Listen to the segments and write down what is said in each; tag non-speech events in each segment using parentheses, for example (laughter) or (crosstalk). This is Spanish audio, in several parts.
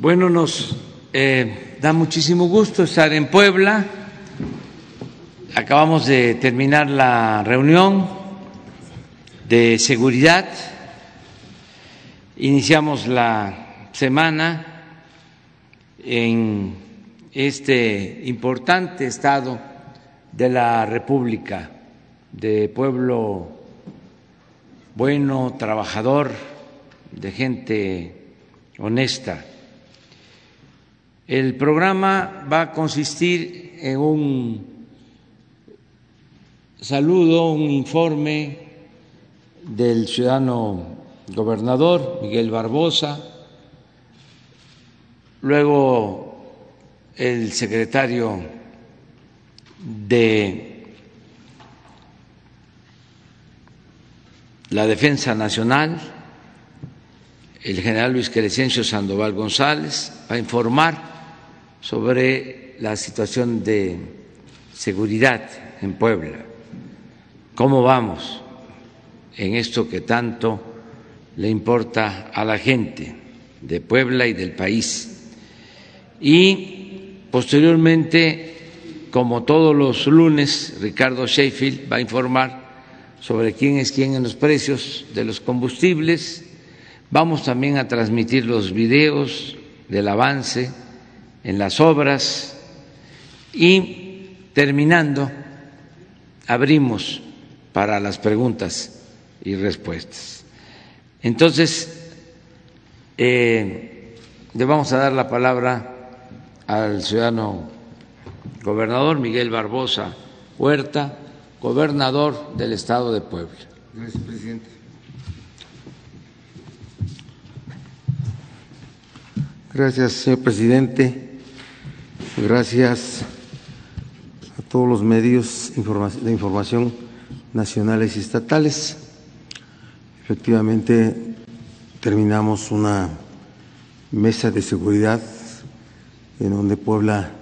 Bueno, nos eh, da muchísimo gusto estar en Puebla. Acabamos de terminar la reunión de seguridad. Iniciamos la semana en este importante estado de la República, de pueblo bueno, trabajador, de gente honesta. El programa va a consistir en un saludo, un informe del ciudadano gobernador Miguel Barbosa, luego el secretario de la Defensa Nacional, el general Luis Crescencio Sandoval González, va a informar sobre la situación de seguridad en Puebla, cómo vamos en esto que tanto le importa a la gente de Puebla y del país. Y posteriormente, como todos los lunes, Ricardo Sheffield va a informar sobre quién es quién en los precios de los combustibles. Vamos también a transmitir los videos del avance en las obras y terminando abrimos para las preguntas y respuestas. Entonces, eh, le vamos a dar la palabra al ciudadano gobernador Miguel Barbosa Huerta, gobernador del estado de Puebla. Gracias, presidente. Gracias, señor presidente. Gracias a todos los medios de información nacionales y estatales. Efectivamente, terminamos una mesa de seguridad en donde Puebla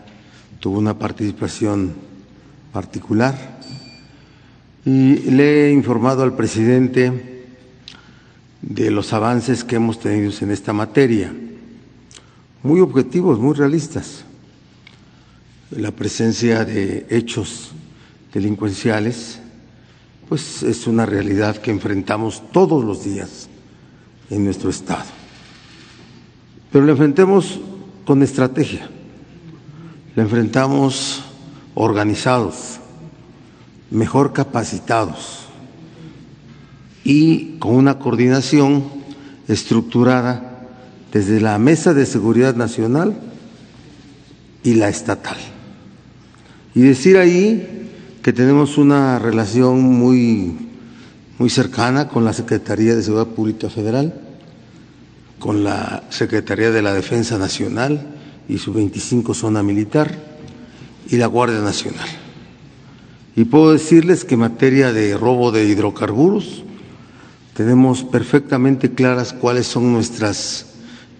tuvo una participación particular. Y le he informado al presidente de los avances que hemos tenido en esta materia, muy objetivos, muy realistas la presencia de hechos delincuenciales, pues es una realidad que enfrentamos todos los días en nuestro Estado. Pero la enfrentemos con estrategia, la enfrentamos organizados, mejor capacitados y con una coordinación estructurada desde la Mesa de Seguridad Nacional y la estatal. Y decir ahí que tenemos una relación muy, muy cercana con la Secretaría de Seguridad Pública Federal, con la Secretaría de la Defensa Nacional y su 25 zona militar y la Guardia Nacional. Y puedo decirles que en materia de robo de hidrocarburos tenemos perfectamente claras cuáles son nuestras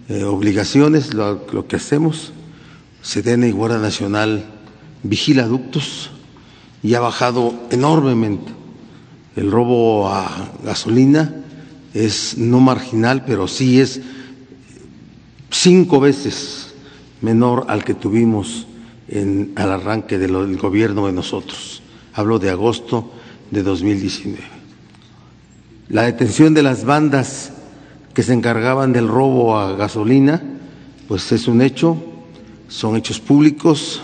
eh, obligaciones, lo, lo que hacemos. Sedena y Guardia Nacional vigila ductos y ha bajado enormemente. El robo a gasolina es no marginal, pero sí es cinco veces menor al que tuvimos en, al arranque del gobierno de nosotros. Hablo de agosto de 2019. La detención de las bandas que se encargaban del robo a gasolina, pues es un hecho, son hechos públicos,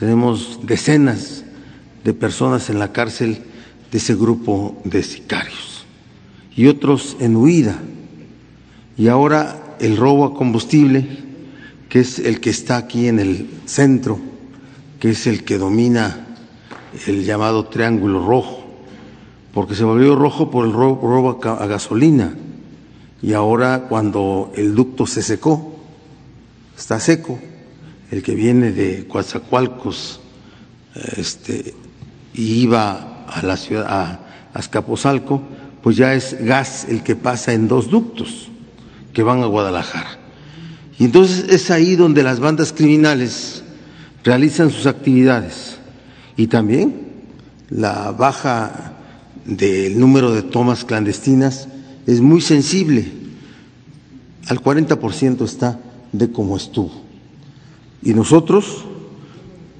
tenemos decenas de personas en la cárcel de ese grupo de sicarios y otros en huida. Y ahora el robo a combustible, que es el que está aquí en el centro, que es el que domina el llamado triángulo rojo, porque se volvió rojo por el robo, a gasolina. Y ahora cuando el ducto se secó, está seco, el que viene de Coatzacoalcos este, y iba a la ciudad, a Azcapotzalco, pues ya es gas el que pasa en dos ductos que van a Guadalajara. Y entonces es ahí donde las bandas criminales realizan sus actividades y también la baja del número de tomas clandestinas es muy sensible. Al 40% está de cómo estuvo. Y nosotros,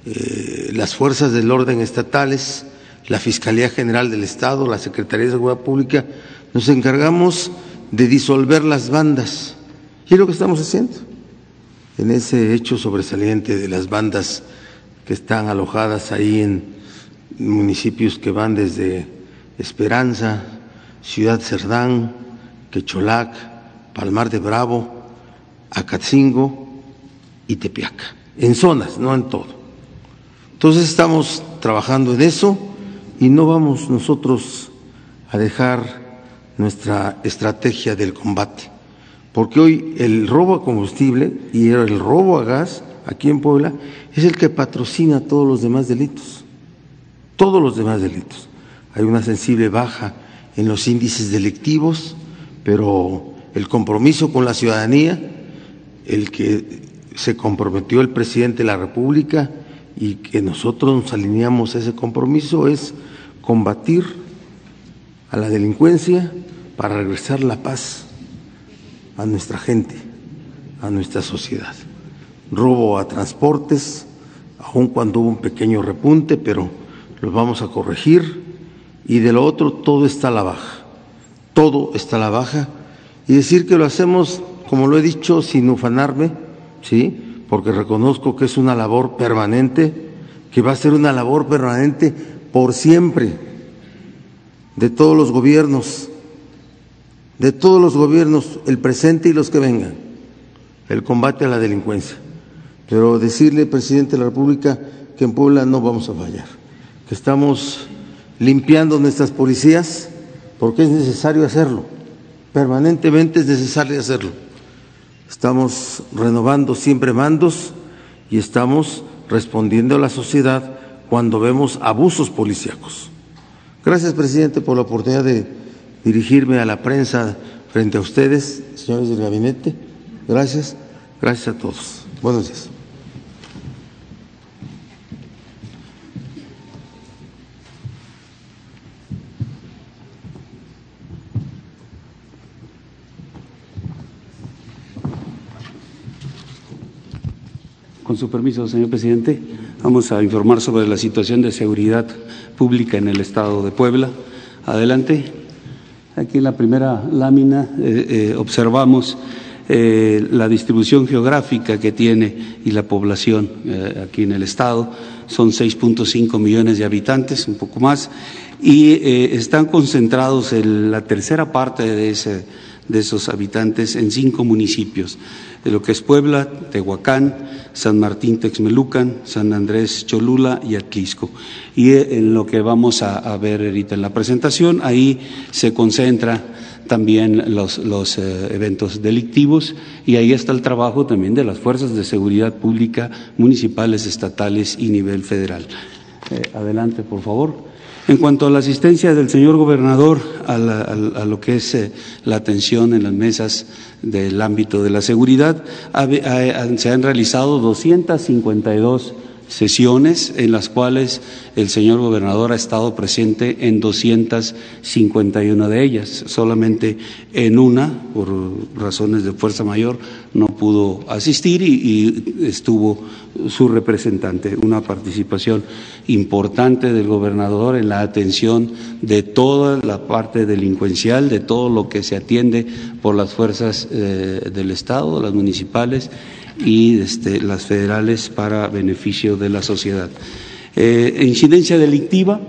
eh, las fuerzas del orden estatales, la Fiscalía General del Estado, la Secretaría de Seguridad Pública, nos encargamos de disolver las bandas. Y es lo que estamos haciendo en ese hecho sobresaliente de las bandas que están alojadas ahí en municipios que van desde Esperanza, Ciudad Cerdán, Quecholac, Palmar de Bravo, Acatzingo y Tepiaca, en zonas, no en todo. Entonces estamos trabajando en eso y no vamos nosotros a dejar nuestra estrategia del combate, porque hoy el robo a combustible y el robo a gas aquí en Puebla es el que patrocina todos los demás delitos, todos los demás delitos. Hay una sensible baja en los índices delictivos, pero el compromiso con la ciudadanía, el que se comprometió el presidente de la República y que nosotros nos alineamos a ese compromiso es combatir a la delincuencia para regresar la paz a nuestra gente, a nuestra sociedad. Robo a transportes, aun cuando hubo un pequeño repunte, pero los vamos a corregir. Y de lo otro, todo está a la baja. Todo está a la baja. Y decir que lo hacemos, como lo he dicho, sin ufanarme, ¿sí? Porque reconozco que es una labor permanente, que va a ser una labor permanente por siempre, de todos los gobiernos, de todos los gobiernos, el presente y los que vengan, el combate a la delincuencia. Pero decirle, presidente de la República, que en Puebla no vamos a fallar, que estamos limpiando nuestras policías porque es necesario hacerlo, permanentemente es necesario hacerlo. Estamos renovando siempre mandos y estamos respondiendo a la sociedad cuando vemos abusos policíacos. Gracias, presidente, por la oportunidad de dirigirme a la prensa frente a ustedes, señores del gabinete. Gracias, gracias a todos. Buenos días. Con su permiso, señor presidente, vamos a informar sobre la situación de seguridad pública en el estado de Puebla. Adelante. Aquí en la primera lámina eh, eh, observamos eh, la distribución geográfica que tiene y la población aquí en el estado. Son 6.5 millones de habitantes, un poco más, y están concentrados en la tercera parte de, de esos habitantes en cinco municipios de lo que es Puebla, Tehuacán, San Martín Texmelucan, San Andrés Cholula y Atlisco. Y eh, en lo que vamos a, ver ahorita en la presentación, ahí se concentra también los, eh, eventos delictivos y ahí está el trabajo también de las fuerzas de seguridad pública municipales, estatales y nivel federal. Eh, adelante, por favor. En cuanto a la asistencia del señor gobernador a, lo que es eh, la atención en las mesas del ámbito de la seguridad, se han realizado 252 sesiones en las cuales el señor gobernador ha estado presente en 251 de ellas. Solamente en una, por razones de fuerza mayor, no pudo asistir y, estuvo su representante. Una participación importante del gobernador en la atención de toda la parte delincuencial, de todo lo que se atiende por las fuerzas eh, del Estado, las municipales y este, las federales para beneficio de la sociedad. Eh, incidencia delictiva,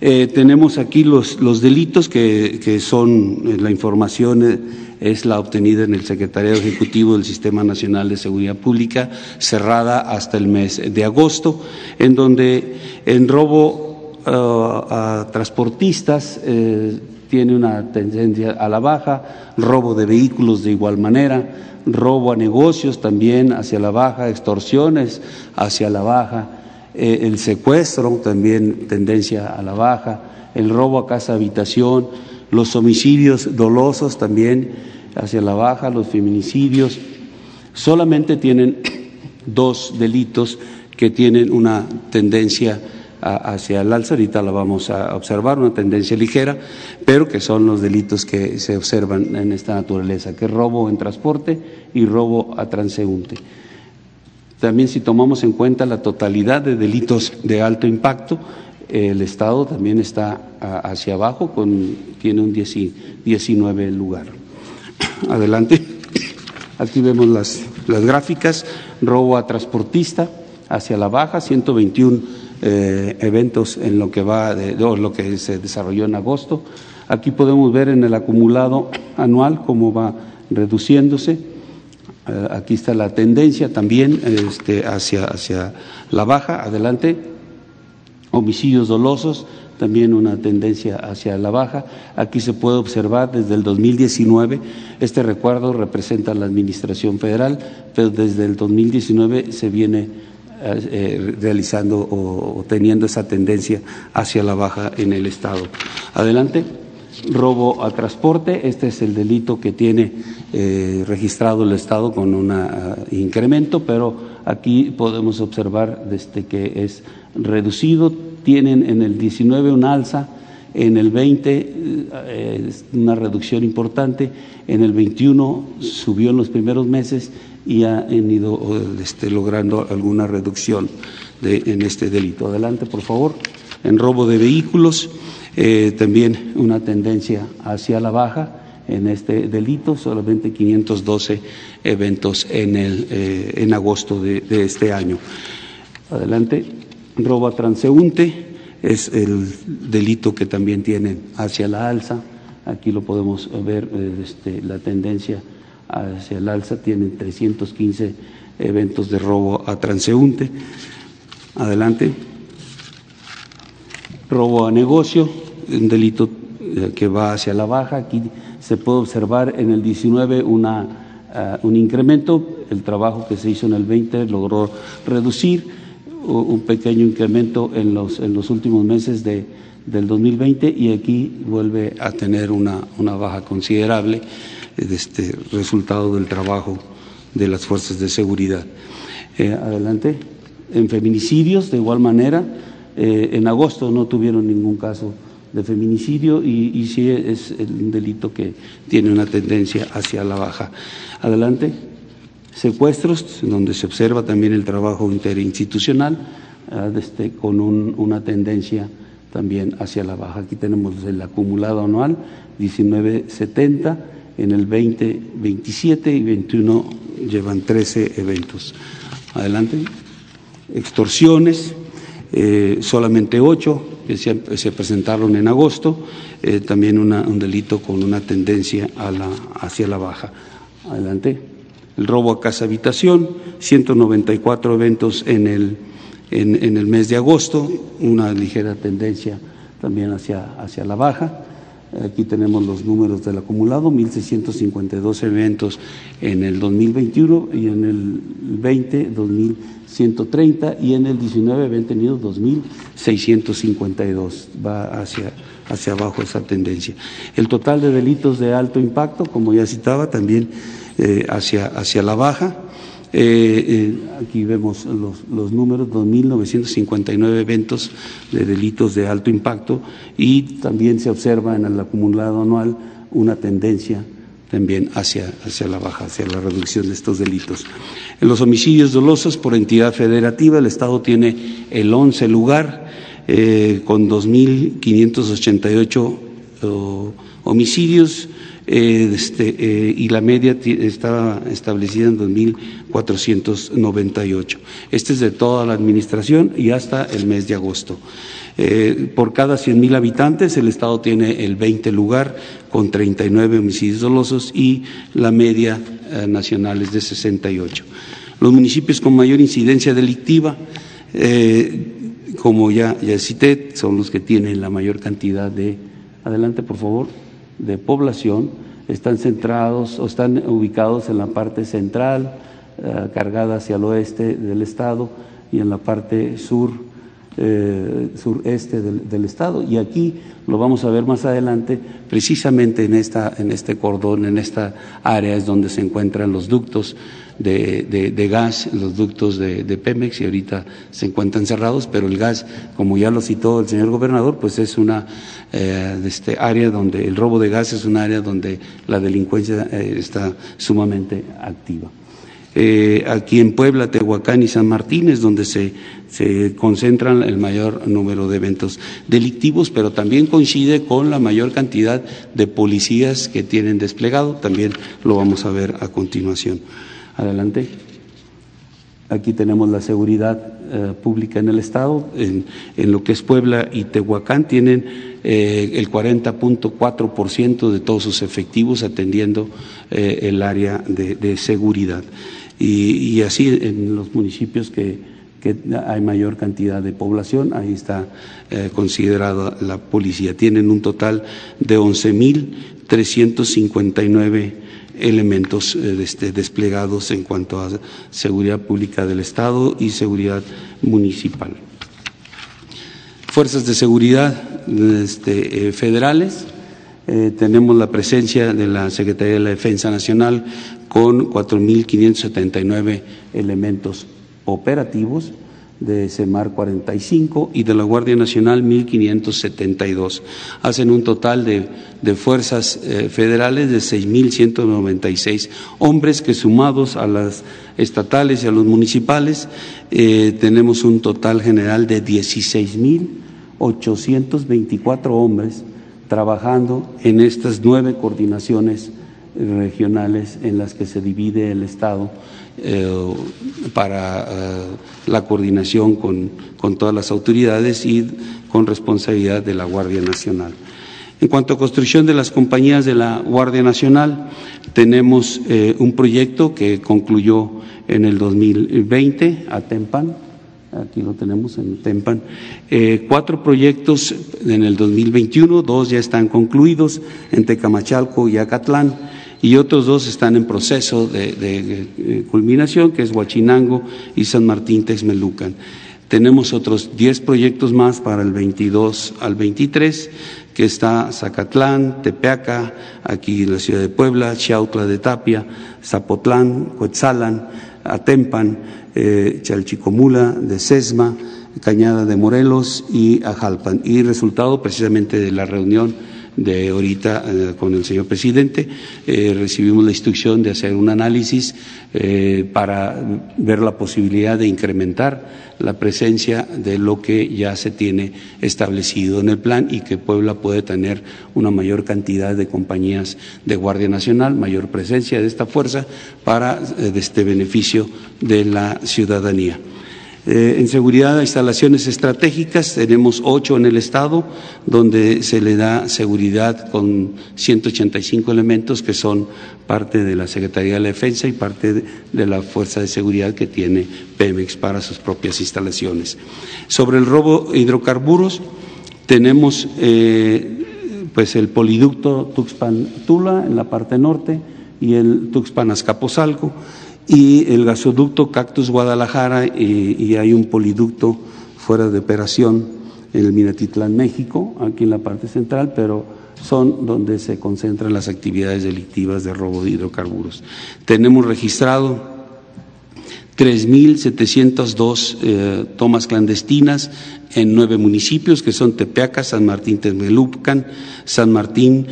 eh, tenemos aquí los, los delitos que, que, son, eh, la información es la obtenida en el Secretariado Ejecutivo del Sistema Nacional de Seguridad Pública, cerrada hasta el mes de agosto, en donde en robo a transportistas tiene una tendencia a la baja, robo de vehículos de igual manera, robo a negocios también hacia la baja, extorsiones hacia la baja, eh, el secuestro también tendencia a la baja, el robo a casa habitación, los homicidios dolosos también hacia la baja, los feminicidios. Solamente tienen (coughs) dos delitos que tienen una tendencia hacia el alza, ahorita la vamos a observar, una tendencia ligera, pero que son los delitos que se observan en esta naturaleza, que es robo en transporte y robo a transeúnte. También si tomamos en cuenta la totalidad de delitos de alto impacto, el Estado también está hacia abajo, con, tiene un 19 lugar. (coughs) Adelante. Aquí vemos las, las gráficas. Robo a transportista hacia la baja, 121 eh, eventos en lo que va de, lo que se desarrolló en agosto. Aquí podemos ver en el acumulado anual cómo va reduciéndose. Eh, aquí está la tendencia también este, hacia, hacia la baja. Adelante homicidios dolosos, también una tendencia hacia la baja. Aquí se puede observar desde el 2019, este recuerdo representa la Administración Federal, pero desde el 2019 se viene eh, realizando o, teniendo esa tendencia hacia la baja en el Estado. Adelante. Robo a transporte, este es el delito que tiene eh, registrado el Estado con un ah, incremento, pero aquí podemos observar desde que es reducido, tienen en el 19 un alza, en el 20 eh, una reducción importante, en el 21 subió en los primeros meses y han ido este, logrando alguna reducción de, en este delito. Adelante, por favor. En robo de vehículos, eh, también una tendencia hacia la baja en este delito, solamente 512 eventos en, el, eh, en agosto de, este año. Adelante robo a transeúnte es el delito que también tienen hacia la alza. Aquí lo podemos ver, eh, este, la tendencia hacia el alza, tienen 315 eventos de robo a transeúnte. Adelante. Robo a negocio, un delito eh, que va hacia la baja. Aquí se puede observar en el 19 una, eh, un incremento. El trabajo que se hizo en el 20 logró reducir un pequeño incremento en los, en los últimos meses de, del 2020 y aquí vuelve a tener una, una baja considerable de este resultado del trabajo de las fuerzas de seguridad. Eh, adelante. En feminicidios, de igual manera, eh, en agosto no tuvieron ningún caso de feminicidio y, sí es un delito que tiene una tendencia hacia la baja. Adelante secuestros, donde se observa también el trabajo interinstitucional, este, con una tendencia también hacia la baja. Aquí tenemos el acumulado anual, 1970, en el 20, 27 y 21 llevan 13 eventos. Adelante. Extorsiones, eh, solamente 8 que se, presentaron en agosto, eh, también un delito con una tendencia a la, hacia la baja. Adelante el robo a casa habitación, 194 eventos en el, en, el mes de agosto, una ligera tendencia también hacia, hacia la baja. Aquí tenemos los números del acumulado, 1.652 eventos en el 2021 y en el 20, 2.130 y en el 19 habían tenido 2.652. Va hacia, hacia abajo esa tendencia. El total de delitos de alto impacto, como ya citaba, también eh, hacia, hacia la baja. Eh, eh, aquí vemos los, los números, 2.959 eventos de delitos de alto impacto y también se observa en el acumulado anual una tendencia también hacia, hacia la baja, hacia la reducción de estos delitos. En los homicidios dolosos por entidad federativa, el Estado tiene el 11 lugar con 2.588 homicidios eh, este, eh, y la media estaba establecida en 2.498. Este es de toda la administración y hasta el mes de agosto. Eh, por cada 100.000 habitantes, el Estado tiene el 20 lugar con 39 homicidios dolosos y la media nacional es de 68. Los municipios con mayor incidencia delictiva, como ya, ya cité, son los que tienen la mayor cantidad de. Adelante, por favor de población están centrados o están ubicados en la parte central, eh, cargada hacia el oeste del estado, y en la parte sur eh, sureste del, estado. Y aquí lo vamos a ver más adelante, precisamente en, esta, en este cordón, en esta área es donde se encuentran los ductos de, gas, los ductos de, Pemex y ahorita se encuentran cerrados, pero el gas, como ya lo citó el señor gobernador, pues es una eh, este área donde el robo de gas es un área donde la delincuencia eh, está sumamente activa. Eh, aquí en Puebla, Tehuacán y San Martín es donde se, se, concentran el mayor número de eventos delictivos, pero también coincide con la mayor cantidad de policías que tienen desplegado. También lo vamos a ver a continuación. Adelante. Aquí tenemos la seguridad eh, pública en el Estado. En, lo que es Puebla y Tehuacán tienen eh, el 40.4% de todos sus efectivos atendiendo el área de seguridad y, así en los municipios que, hay mayor cantidad de población, ahí está eh, considerada la policía. Tienen un total de 11.359 elementos eh, este, desplegados en cuanto a seguridad pública del Estado y seguridad municipal. Fuerzas de seguridad este, eh, federales, tenemos la presencia de la Secretaría de la Defensa Nacional con 4.579 elementos operativos de CEMAR 45 y de la Guardia Nacional 1.572. Hacen un total de, fuerzas eh, federales de 6.196 hombres que sumados a las estatales y a los municipales eh, tenemos un total general de 16.824 hombres trabajando en estas nueve coordinaciones regionales en las que se divide el Estado eh, para eh, la coordinación con, todas las autoridades y con responsabilidad de la Guardia Nacional. En cuanto a construcción de las compañías de la Guardia Nacional, tenemos eh, un proyecto que concluyó en el 2020 a Tempan, aquí lo tenemos en Tempan, cuatro proyectos en el 2021, dos ya están concluidos en Tecamachalco y Acatlán y otros dos están en proceso de, culminación, que es Huachinango y San Martín Texmelucan. Tenemos otros 10 proyectos más para el 22 al 23, que está Zacatlán, Tepeaca, aquí la ciudad de Puebla, Chiautla de Tapia, Zapotlán, Coetzalan, Atempan, eh, Chalchicomula de Sesma, Cañada de Morelos y Ajalpan. Y resultado precisamente de la reunión de ahorita eh, con el señor presidente. Eh, recibimos la instrucción de hacer un análisis eh, para ver la posibilidad de incrementar la presencia de lo que ya se tiene establecido en el plan y que Puebla puede tener una mayor cantidad de compañías de Guardia Nacional, mayor presencia de esta fuerza para este beneficio de la ciudadanía. Eh, en seguridad de instalaciones estratégicas tenemos ocho en el Estado, donde se le da seguridad con 185 elementos que son parte de la Secretaría de la Defensa y parte de, la Fuerza de Seguridad que tiene Pemex para sus propias instalaciones. Sobre el robo de hidrocarburos, tenemos eh, pues el poliducto Tuxpan-Tula en la parte norte y el Tuxpan-Azcapotzalco y el gasoducto Cactus Guadalajara y, hay un poliducto fuera de operación en el Minatitlán, México, aquí en la parte central, pero son donde se concentran las actividades delictivas de robo de hidrocarburos. Tenemos registrado 3.702 eh, tomas clandestinas en nueve municipios, que son Tepeaca, San Martín Texmelucan, San Martín,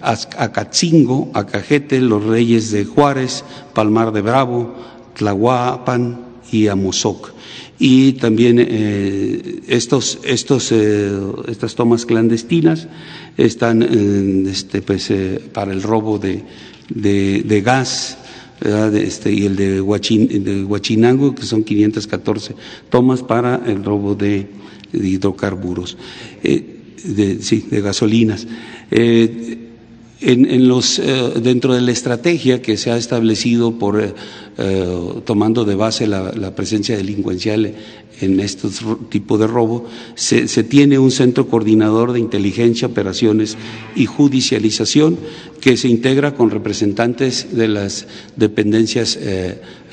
Acatzingo, Acajete, Los Reyes de Juárez, Palmar de Bravo, Tlahuapan y Amozoc. Y también eh, estos, estos, eh, estas tomas clandestinas están este, pues, eh, para el robo de, de, gas, este, y el de, Huachinango, que son 514 tomas para el robo de, hidrocarburos, de, sí, de gasolinas. En, los, eh, dentro de la estrategia que se ha establecido por, eh, eh, tomando de base la, presencia delincuencial en estos tipos de robo, se, tiene un centro coordinador de inteligencia, operaciones y judicialización que se integra con representantes de las dependencias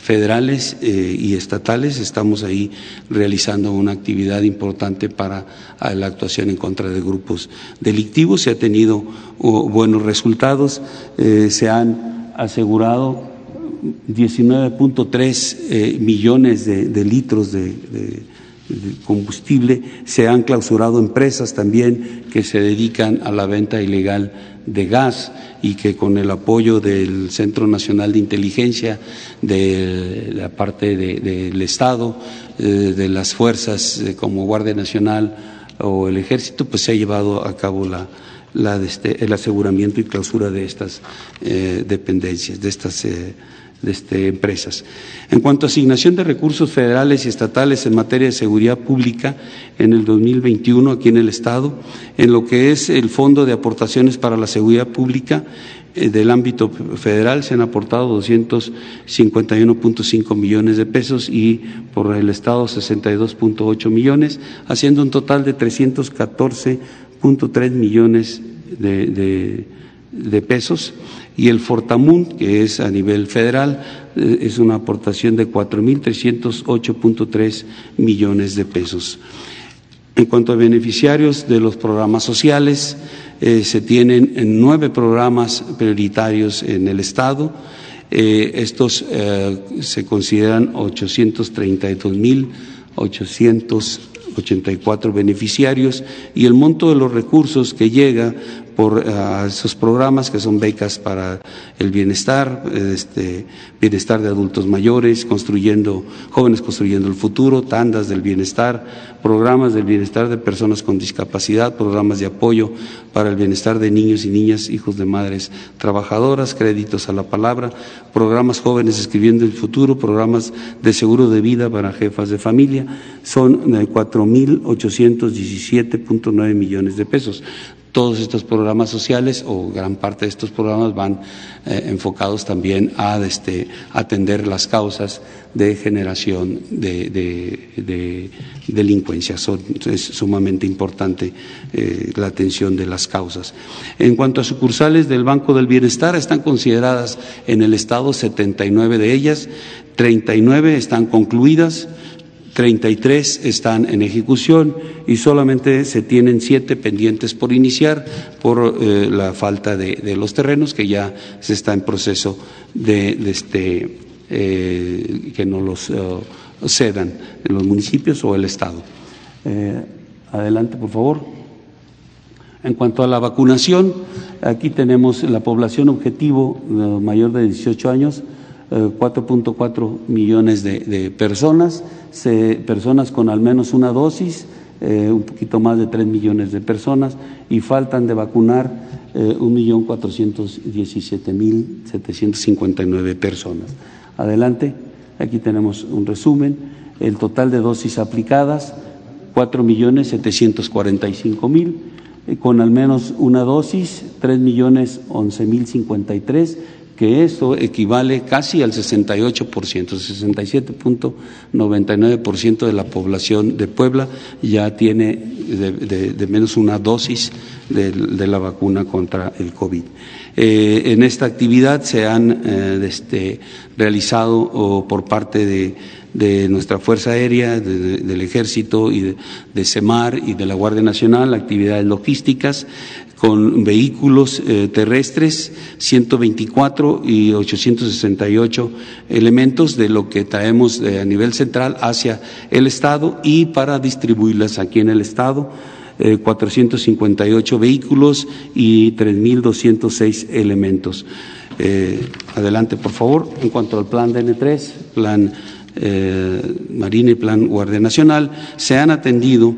federales eh, y estatales. Estamos ahí realizando una actividad importante para la actuación en contra de grupos delictivos. Se ha tenido buenos resultados, eh, se han asegurado 19.3 eh, millones de, litros de, combustible. Se han clausurado empresas también que se dedican a la venta ilegal de gas y que con el apoyo del Centro Nacional de Inteligencia, de la parte del Estado, eh, de las fuerzas eh, como Guardia Nacional o el Ejército, pues se ha llevado a cabo la, este, el aseguramiento y clausura de estas dependencias, de estas de este, empresas. En cuanto a asignación de recursos federales y estatales en materia de seguridad pública en el 2021 aquí en el Estado, en lo que es el Fondo de Aportaciones para la Seguridad Pública eh, del ámbito federal se han aportado 251.5 millones de pesos y por el Estado 62.8 millones, haciendo un total de 314.3 millones de pesos y el Fortamun, que es a nivel federal, eh, es una aportación de 4.308.3 millones de pesos. En cuanto a beneficiarios de los programas sociales, eh, se tienen nueve programas prioritarios en el Estado. Eh, estos se consideran 832.884 beneficiarios y el monto de los recursos que llega por esos programas que son becas para el bienestar, este, bienestar de adultos mayores, construyendo, jóvenes construyendo el futuro, tandas del bienestar, programas del bienestar de personas con discapacidad, programas de apoyo para el bienestar de niños y niñas, hijos de madres trabajadoras, créditos a la palabra, programas jóvenes escribiendo el futuro, programas de seguro de vida para jefas de familia, son 4.817.9 millones de pesos. Todos estos programas sociales o gran parte de estos programas van eh, enfocados también a este, atender las causas de generación de, delincuencia. es sumamente importante eh, la atención de las causas. En cuanto a sucursales del Banco del Bienestar, están consideradas en el Estado 79 de ellas, 39 están concluidas, 33 están en ejecución y solamente se tienen siete pendientes por iniciar por eh, la falta de, los terrenos que ya se está en proceso de, este, eh, que no los eh, cedan los municipios o el Estado. adelante, por favor. En cuanto a la vacunación, aquí tenemos la población objetivo mayor de 18 años 4.4 millones de, personas, personas con al menos una dosis, eh, un poquito más de 3 millones de personas y faltan de vacunar eh, 1.417.759 personas. Adelante, aquí tenemos un resumen. El total de dosis aplicadas, 4.745.000, eh, con al menos una dosis, 3.011.053 que eso equivale casi al 68%, 67.99% de la población de Puebla ya tiene de, menos una dosis de, la vacuna contra el COVID. Eh, en esta actividad se han eh, este, realizado por parte de, nuestra Fuerza Aérea, del Ejército y de, CEMAR y de la Guardia Nacional, actividades logísticas, con vehículos eh, terrestres, 124 y 868 elementos de lo que traemos eh, a nivel central hacia el Estado y para distribuirlas aquí en el Estado. 458 eh, vehículos y 3.206 elementos. adelante, por favor. En cuanto al plan DN3, plan Marina y plan Guardia Nacional, se han atendido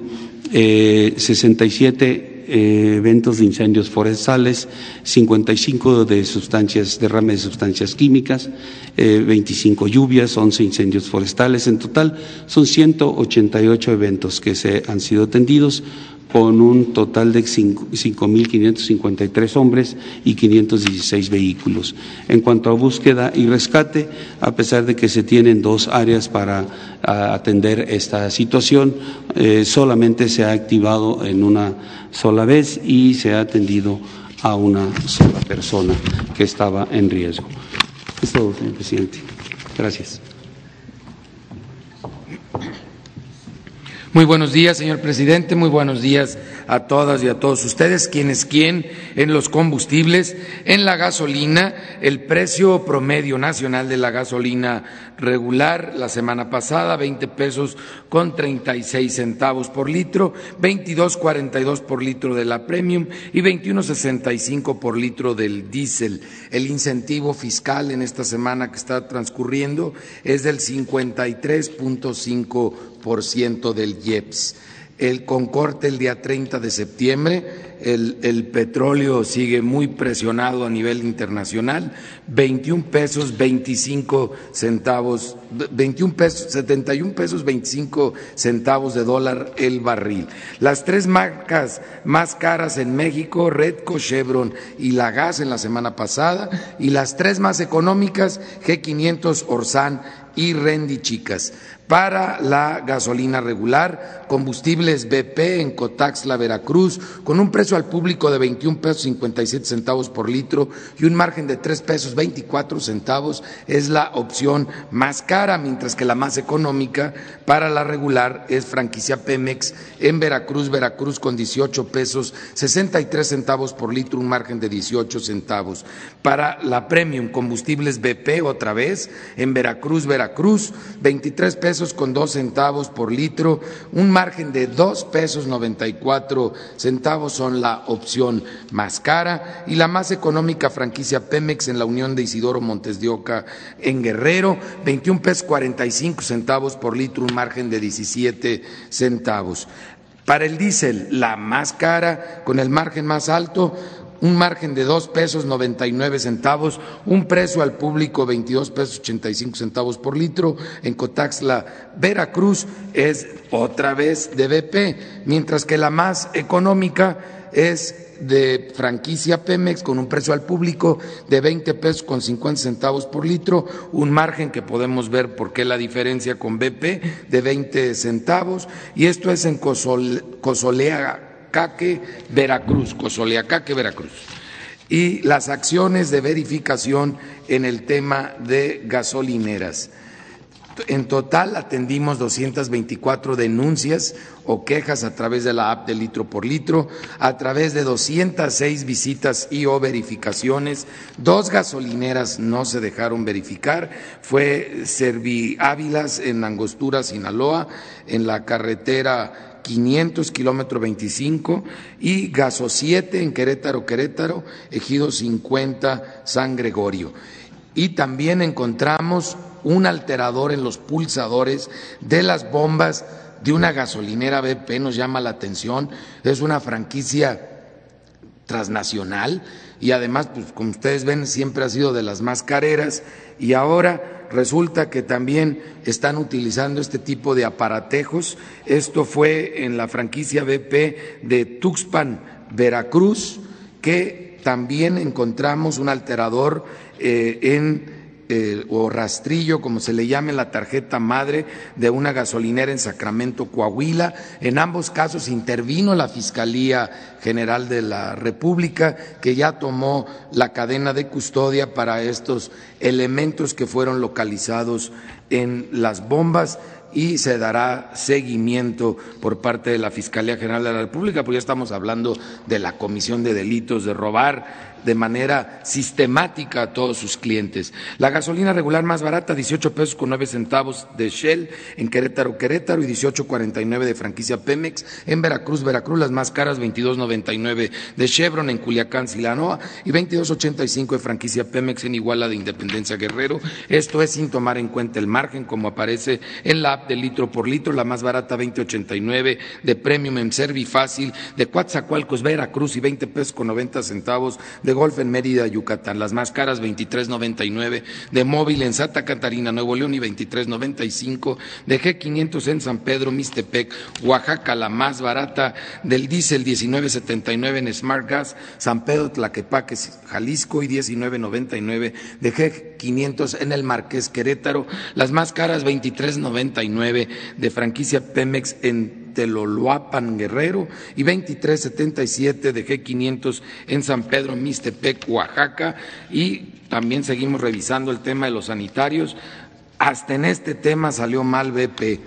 67 eh, eventos de incendios forestales, 55 de sustancias, derrame de sustancias químicas, 25 eh, lluvias, 11 incendios forestales. En total son 188 eventos que se han sido atendidos con un total de 5.553 hombres y 516 vehículos. En cuanto a búsqueda y rescate, a pesar de que se tienen dos áreas para atender esta situación, eh, solamente se ha activado en una sola vez y se ha atendido a una sola persona que estaba en riesgo. Es todo, señor presidente. Gracias. Muy buenos días, señor presidente. Muy buenos días a todas y a todos ustedes. ¿Quién es quién en los combustibles? En la gasolina, el precio promedio nacional de la gasolina regular la semana pasada, 20 pesos con 36 centavos por litro, 22.42 por litro de la premium y 21.65 por litro del diésel. El incentivo fiscal en esta semana que está transcurriendo es del 53.5% del IEPS el concorte el día 30 de septiembre. El, petróleo sigue muy presionado a nivel internacional, 21 pesos 25 centavos, 21 pesos, 71 pesos 25 centavos de dólar el barril. Las tres marcas más caras en México, Redco, Chevron y La Gas en la semana pasada, y las tres más económicas, G500, Orsan y Rendi Chicas para la gasolina regular, combustibles BP en Cotaxla, Veracruz, con un precio al público de 21 pesos 57 centavos por litro y un margen de 3 pesos 24 centavos es la opción más cara, mientras que la más económica para la regular es franquicia Pemex en Veracruz, Veracruz con 18 pesos 63 centavos por litro, un margen de 18 centavos. Para la premium, combustibles BP otra vez en Veracruz, Veracruz, 23 pesos con dos centavos por litro, un margen de dos pesos noventa y cuatro centavos son la opción más cara y la más económica franquicia Pemex en la Unión de Isidoro Montes de Oca en Guerrero, 21 pesos 45 centavos por litro, un margen de 17 centavos. Para el diésel, la más cara, con el margen más alto, un margen de dos pesos noventa y nueve centavos, un precio al público veintidós pesos ochenta y cinco centavos por litro. En Cotaxla, Veracruz es otra vez de BP, mientras que la más económica es de franquicia Pemex con un precio al público de 20 pesos con 50 centavos por litro, un margen que podemos ver por qué la diferencia con BP de 20 centavos, y esto es en Cosolea Veracruz, Cosoleacaque, Veracruz. Y las acciones de verificación en el tema de gasolineras. En total atendimos 224 denuncias o quejas a través de la app de litro por litro, a través de 206 visitas y o verificaciones. Dos gasolineras no se dejaron verificar. Fue Servi Ávilas en Angostura, Sinaloa, en la carretera 500 kilómetro 25 y Gaso 7 en Querétaro, Querétaro, Ejido 50 San Gregorio. Y también encontramos un alterador en los pulsadores de las bombas de una gasolinera BP, nos llama la atención, es una franquicia transnacional y además, pues como ustedes ven, siempre ha sido de las más careras y ahora resulta que también están utilizando este tipo de aparatejos. Esto fue en la franquicia BP de Tuxpan, Veracruz, que también encontramos un alterador eh, en eh, o rastrillo, como se le llame, la tarjeta madre de una gasolinera en Sacramento, Coahuila. En ambos casos intervino la Fiscalía General de la República, que ya tomó la cadena de custodia para estos elementos que fueron localizados en las bombas y se dará seguimiento por parte de la Fiscalía General de la República, porque ya estamos hablando de la comisión de delitos de robar de manera sistemática a todos sus clientes. La gasolina regular más barata, 18 pesos con 9 centavos de Shell en Querétaro, Querétaro y 18.49 de franquicia Pemex. En Veracruz, Veracruz, las más caras, 22.99 de Chevron en Culiacán, Silanoa y 22.85 de franquicia Pemex en Iguala de Independencia Guerrero. Esto es sin tomar en cuenta el margen, como aparece en la app de litro por litro, la más barata, 20.89 de Premium en Servi Fácil de Coatzacoalcos, Veracruz y 20 pesos con 90 centavos de golf en Mérida, Yucatán. Las más caras 23.99 de móvil en Santa Catarina, Nuevo León y 23.95 de G500 en San Pedro, Mistepec, Oaxaca. La más barata del diésel 19.79 en Smart Gas, San Pedro, Tlaquepaque, Jalisco y 19.99 de G500 en el Marqués Querétaro. Las más caras 23.99 de franquicia Pemex en Teloloapan Guerrero y 2377 de G500 en San Pedro Mistepec, Oaxaca y también seguimos revisando el tema de los sanitarios. Hasta en este tema salió mal BP.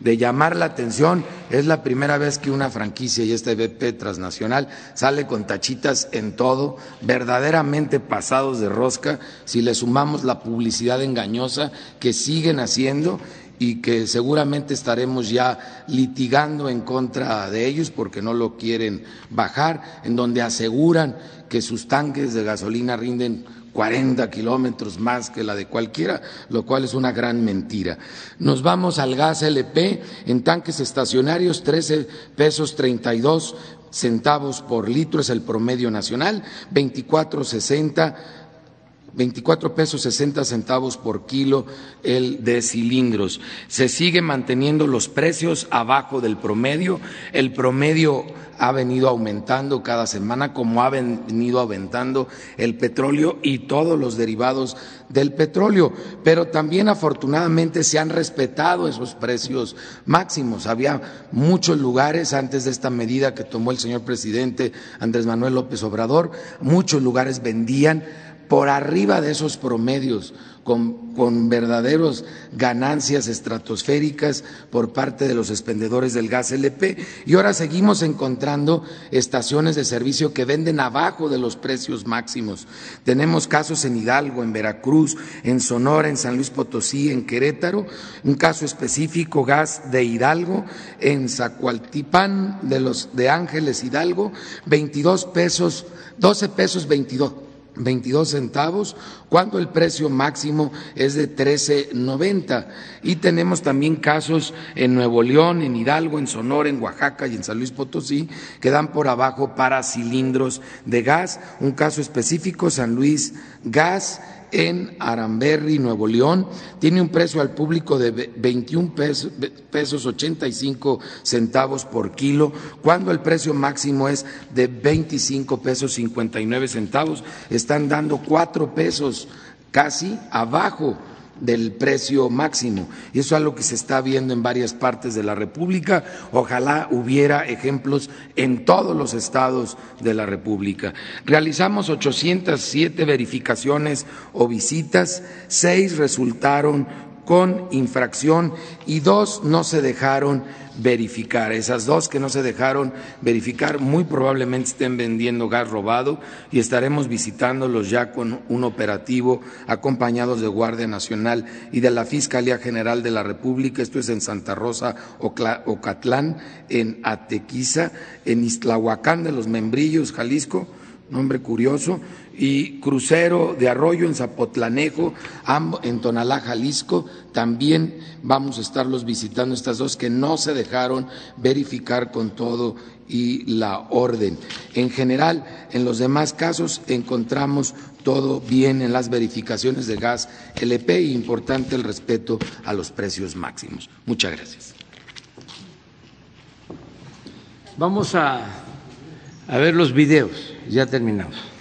De llamar la atención, es la primera vez que una franquicia y este BP transnacional sale con tachitas en todo, verdaderamente pasados de rosca, si le sumamos la publicidad engañosa que siguen haciendo y que seguramente estaremos ya litigando en contra de ellos porque no lo quieren bajar, en donde aseguran que sus tanques de gasolina rinden 40 kilómetros más que la de cualquiera, lo cual es una gran mentira. Nos vamos al gas LP en tanques estacionarios, 13 pesos 32 centavos por litro es el promedio nacional, 24.60 24 pesos 60 centavos por kilo el de cilindros. Se siguen manteniendo los precios abajo del promedio. El promedio ha venido aumentando cada semana, como ha venido aumentando el petróleo y todos los derivados del petróleo. Pero también afortunadamente se han respetado esos precios máximos. Había muchos lugares antes de esta medida que tomó el señor presidente Andrés Manuel López Obrador, muchos lugares vendían por arriba de esos promedios, con, con verdaderos ganancias estratosféricas por parte de los expendedores del gas LP. Y ahora seguimos encontrando estaciones de servicio que venden abajo de los precios máximos. Tenemos casos en Hidalgo, en Veracruz, en Sonora, en San Luis Potosí, en Querétaro, un caso específico, gas de Hidalgo, en Zacualtipán de los de Ángeles Hidalgo, 22 pesos, 12 pesos 22 22 centavos, cuando el precio máximo es de 13.90. Y tenemos también casos en Nuevo León, en Hidalgo, en Sonora, en Oaxaca y en San Luis Potosí que dan por abajo para cilindros de gas. Un caso específico, San Luis Gas en Aramberri, Nuevo León, tiene un precio al público de 21 pesos, pesos 85 centavos por kilo, cuando el precio máximo es de 25 pesos 59 centavos. Están dando cuatro pesos casi abajo del precio máximo. Y eso es algo que se está viendo en varias partes de la República. Ojalá hubiera ejemplos en todos los estados de la República. Realizamos 807 verificaciones o visitas, seis resultaron con infracción y dos no se dejaron verificar. Esas dos que no se dejaron verificar muy probablemente estén vendiendo gas robado y estaremos visitándolos ya con un operativo acompañados de Guardia Nacional y de la Fiscalía General de la República. Esto es en Santa Rosa, Ocatlán, en Atequiza, en Iztlahuacán de los Membrillos, Jalisco nombre curioso, y crucero de arroyo en Zapotlanejo, en Tonalá, Jalisco. También vamos a estarlos visitando estas dos que no se dejaron verificar con todo y la orden. En general, en los demás casos encontramos todo bien en las verificaciones de gas LP y importante el respeto a los precios máximos. Muchas gracias. Vamos a, a ver los videos. Ya terminamos.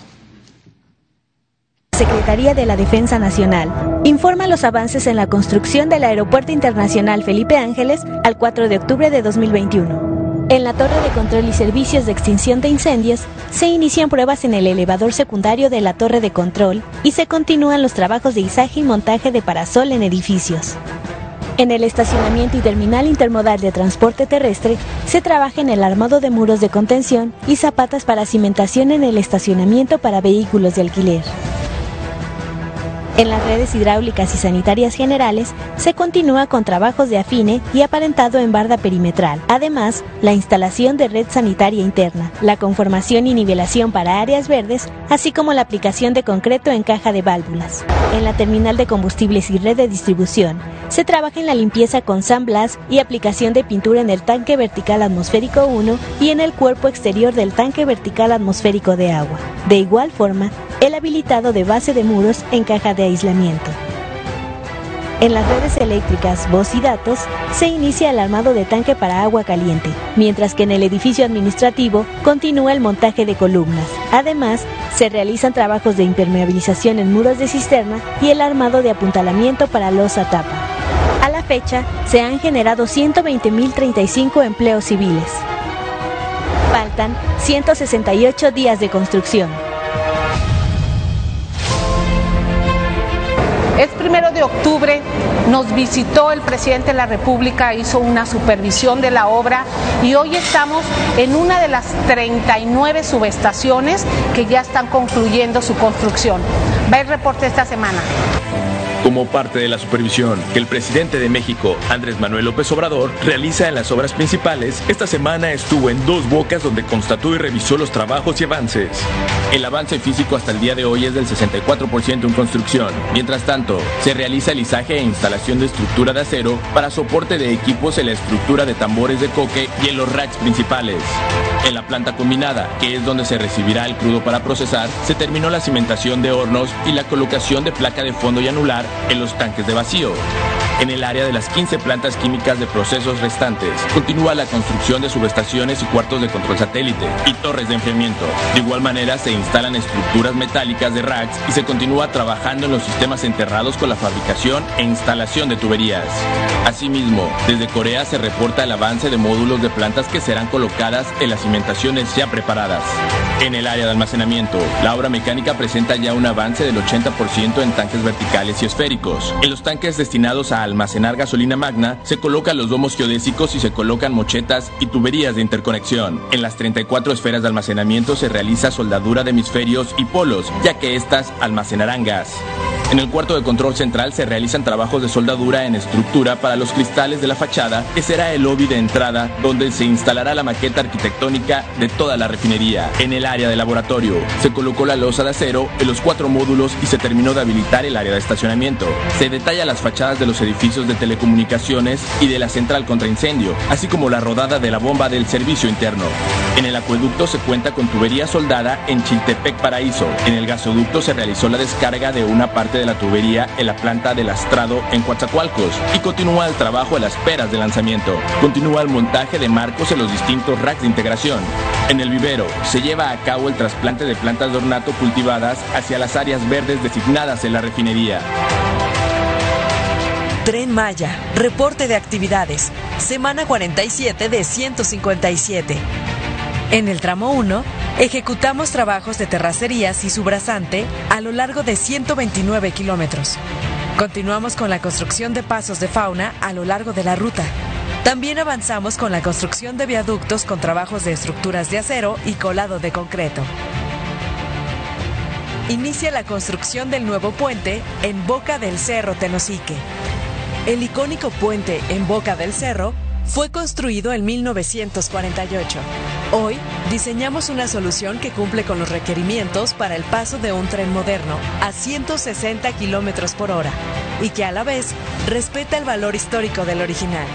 Secretaría de la Defensa Nacional informa los avances en la construcción del Aeropuerto Internacional Felipe Ángeles al 4 de octubre de 2021. En la Torre de Control y Servicios de Extinción de Incendios se inician pruebas en el elevador secundario de la Torre de Control y se continúan los trabajos de izaje y montaje de parasol en edificios. En el estacionamiento y terminal intermodal de transporte terrestre se trabaja en el armado de muros de contención y zapatas para cimentación en el estacionamiento para vehículos de alquiler. En las redes hidráulicas y sanitarias generales se continúa con trabajos de afine y aparentado en barda perimetral. Además, la instalación de red sanitaria interna, la conformación y nivelación para áreas verdes, así como la aplicación de concreto en caja de válvulas. En la terminal de combustibles y red de distribución, se trabaja en la limpieza con sandblast y aplicación de pintura en el tanque vertical atmosférico 1 y en el cuerpo exterior del tanque vertical atmosférico de agua. De igual forma, el habilitado de base de muros en caja de aislamiento. En las redes eléctricas, voz y datos, se inicia el armado de tanque para agua caliente, mientras que en el edificio administrativo continúa el montaje de columnas. Además, se realizan trabajos de impermeabilización en muros de cisterna y el armado de apuntalamiento para losa tapa. A la fecha, se han generado 120.035 empleos civiles. Faltan 168 días de construcción. Es primero de octubre, nos visitó el presidente de la República, hizo una supervisión de la obra y hoy estamos en una de las 39 subestaciones que ya están concluyendo su construcción. Va el reporte esta semana. Como parte de la supervisión que el presidente de México, Andrés Manuel López Obrador, realiza en las obras principales, esta semana estuvo en dos bocas donde constató y revisó los trabajos y avances. El avance físico hasta el día de hoy es del 64% en construcción. Mientras tanto, se realiza el e instalación de estructura de acero para soporte de equipos en la estructura de tambores de coque y en los racks principales. En la planta combinada, que es donde se recibirá el crudo para procesar, se terminó la cimentación de hornos y la colocación de placa de fondo y anular en los tanques de vacío. En el área de las 15 plantas químicas de procesos restantes, continúa la construcción de subestaciones y cuartos de control satélite y torres de enfriamiento. De igual manera, se instalan estructuras metálicas de racks y se continúa trabajando en los sistemas enterrados con la fabricación e instalación de tuberías. Asimismo, desde Corea se reporta el avance de módulos de plantas que serán colocadas en las cimentaciones ya preparadas. En el área de almacenamiento, la obra mecánica presenta ya un avance del 80% en tanques verticales y esféricos. En los tanques destinados a almacenar gasolina magna, se colocan los domos geodésicos y se colocan mochetas y tuberías de interconexión. En las 34 esferas de almacenamiento se realiza soldadura de hemisferios y polos, ya que éstas almacenarán gas. En el cuarto de control central se realizan trabajos de soldadura en estructura para los cristales de la fachada, que será el lobby de entrada donde se instalará la maqueta arquitectónica de toda la refinería. En el área de laboratorio se colocó la losa de acero en los cuatro módulos y se terminó de habilitar el área de estacionamiento. Se detalla las fachadas de los edificios de telecomunicaciones y de la central contra incendio, así como la rodada de la bomba del servicio interno. En el acueducto se cuenta con tubería soldada en Chiltepec Paraíso. En el gasoducto se realizó la descarga de una parte de la tubería en la planta de lastrado en Coatzacoalcos y continúa el trabajo a las peras de lanzamiento. Continúa el montaje de marcos en los distintos racks de integración. En el vivero se lleva a cabo el trasplante de plantas de ornato cultivadas hacia las áreas verdes designadas en la refinería. Tren Maya, reporte de actividades, semana 47 de 157. En el tramo 1, ejecutamos trabajos de terracerías y subrasante a lo largo de 129 kilómetros. Continuamos con la construcción de pasos de fauna a lo largo de la ruta. También avanzamos con la construcción de viaductos con trabajos de estructuras de acero y colado de concreto. Inicia la construcción del nuevo puente en Boca del Cerro Tenosique. El icónico puente en Boca del Cerro fue construido en 1948. Hoy diseñamos una solución que cumple con los requerimientos para el paso de un tren moderno a 160 kilómetros por hora y que a la vez respeta el valor histórico del original.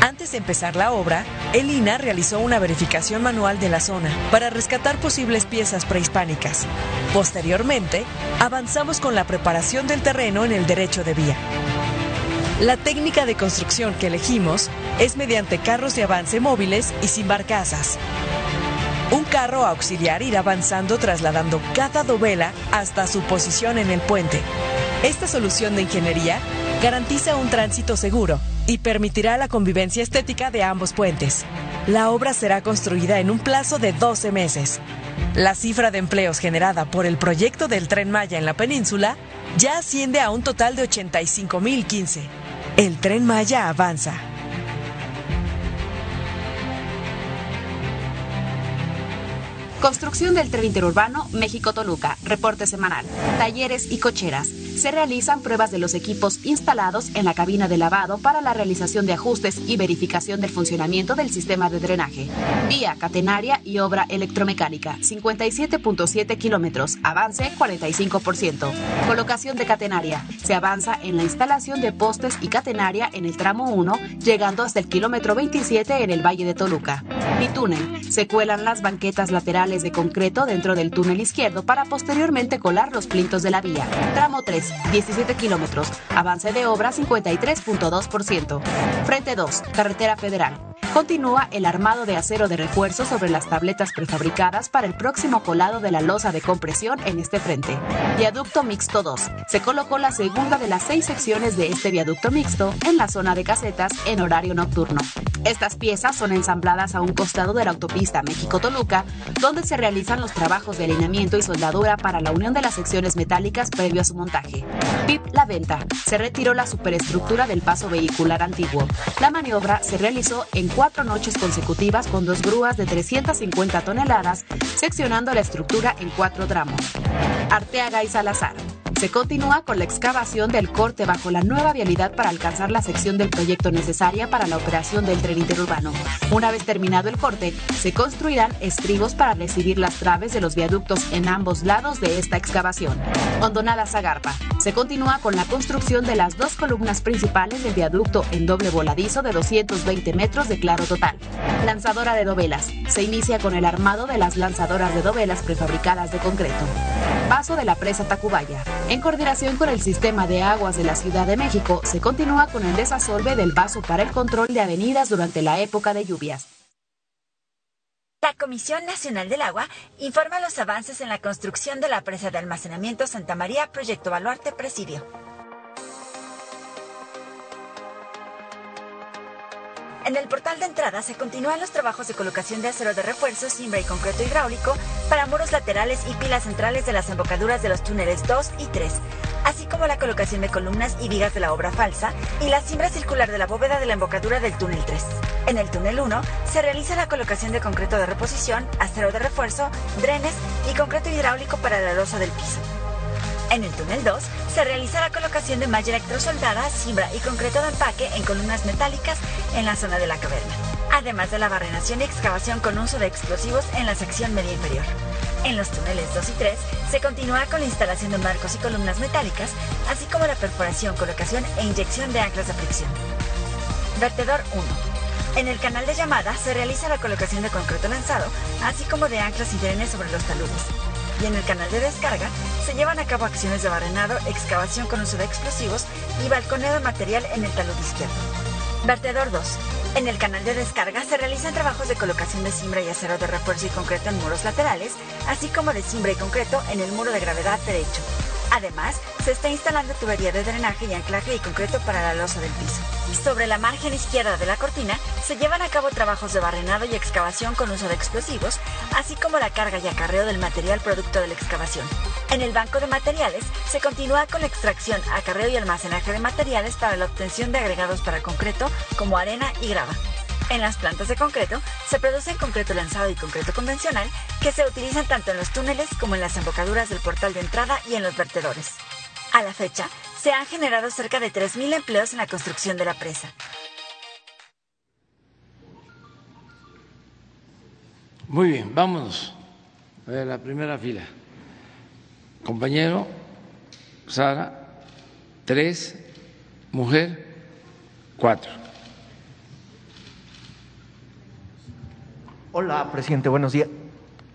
Antes de empezar la obra, el INA realizó una verificación manual de la zona para rescatar posibles piezas prehispánicas. Posteriormente, avanzamos con la preparación del terreno en el derecho de vía. La técnica de construcción que elegimos es mediante carros de avance móviles y sin barcazas. Un carro auxiliar irá avanzando trasladando cada dovela hasta su posición en el puente. Esta solución de ingeniería garantiza un tránsito seguro y permitirá la convivencia estética de ambos puentes. La obra será construida en un plazo de 12 meses. La cifra de empleos generada por el proyecto del tren Maya en la península ya asciende a un total de 85.015. El tren Maya avanza. Construcción del tren interurbano México-Toluca. Reporte semanal. Talleres y cocheras se realizan pruebas de los equipos instalados en la cabina de lavado para la realización de ajustes y verificación del funcionamiento del sistema de drenaje. Vía catenaria y obra electromecánica, 57.7 kilómetros, avance 45%. Colocación de catenaria. Se avanza en la instalación de postes y catenaria en el tramo 1, llegando hasta el kilómetro 27 en el Valle de Toluca. túnel. Se cuelan las banquetas laterales de concreto dentro del túnel izquierdo para posteriormente colar los plintos de la vía. Tramo 3 17 kilómetros. Avance de obra 53.2%. Frente 2, Carretera Federal. Continúa el armado de acero de refuerzo sobre las tabletas prefabricadas para el próximo colado de la losa de compresión en este frente. Viaducto Mixto 2. Se colocó la segunda de las seis secciones de este viaducto mixto en la zona de casetas en horario nocturno. Estas piezas son ensambladas a un costado de la autopista México-Toluca, donde se realizan los trabajos de alineamiento y soldadura para la unión de las secciones metálicas previo a su montaje. PIP La Venta. Se retiró la superestructura del paso vehicular antiguo. La maniobra se realizó en cuatro cuatro noches consecutivas con dos grúas de 350 toneladas, seccionando la estructura en cuatro tramos. Arteaga y Salazar. Se continúa con la excavación del corte bajo la nueva vialidad para alcanzar la sección del proyecto necesaria para la operación del tren interurbano. Una vez terminado el corte, se construirán estribos para recibir las traves de los viaductos en ambos lados de esta excavación. Hondonada Zagarpa. Se continúa con la construcción de las dos columnas principales del viaducto en doble voladizo de 220 metros de claro total. Lanzadora de dovelas. Se inicia con el armado de las lanzadoras de dovelas prefabricadas de concreto. Paso de la presa Tacubaya. En coordinación con el sistema de aguas de la Ciudad de México, se continúa con el desasolve del vaso para el control de avenidas durante la época de lluvias. La Comisión Nacional del Agua informa los avances en la construcción de la presa de almacenamiento Santa María, Proyecto Baluarte Presidio. En el portal de entrada se continúan los trabajos de colocación de acero de refuerzo, cimbra y concreto hidráulico para muros laterales y pilas centrales de las embocaduras de los túneles 2 y 3, así como la colocación de columnas y vigas de la obra falsa y la cimbra circular de la bóveda de la embocadura del túnel 3. En el túnel 1 se realiza la colocación de concreto de reposición, acero de refuerzo, drenes y concreto hidráulico para la losa del piso. En el túnel 2 se realiza la colocación de malla electrosoldada, cimbra y concreto de empaque en columnas metálicas en la zona de la caverna, además de la barrenación y excavación con uso de explosivos en la sección media inferior. En los túneles 2 y 3 se continúa con la instalación de marcos y columnas metálicas, así como la perforación, colocación e inyección de anclas de fricción. Vertedor 1. En el canal de llamada se realiza la colocación de concreto lanzado, así como de anclas y drenes sobre los taludes en el canal de descarga se llevan a cabo acciones de barrenado, excavación con uso de explosivos y balconeo de material en el talud izquierdo. Vertedor 2. En el canal de descarga se realizan trabajos de colocación de cimbra y acero de refuerzo y concreto en muros laterales, así como de cimbra y concreto en el muro de gravedad derecho. Además, se está instalando tubería de drenaje y anclaje y concreto para la losa del piso. Sobre la margen izquierda de la cortina se llevan a cabo trabajos de barrenado y excavación con uso de explosivos, así como la carga y acarreo del material producto de la excavación. En el banco de materiales se continúa con la extracción, acarreo y almacenaje de materiales para la obtención de agregados para concreto como arena y grava. En las plantas de concreto se produce concreto lanzado y concreto convencional que se utilizan tanto en los túneles como en las embocaduras del portal de entrada y en los vertedores. A la fecha, se han generado cerca de 3.000 empleos en la construcción de la presa. Muy bien, vámonos a la primera fila. Compañero, Sara, tres, mujer, cuatro. Hola, presidente, buenos días.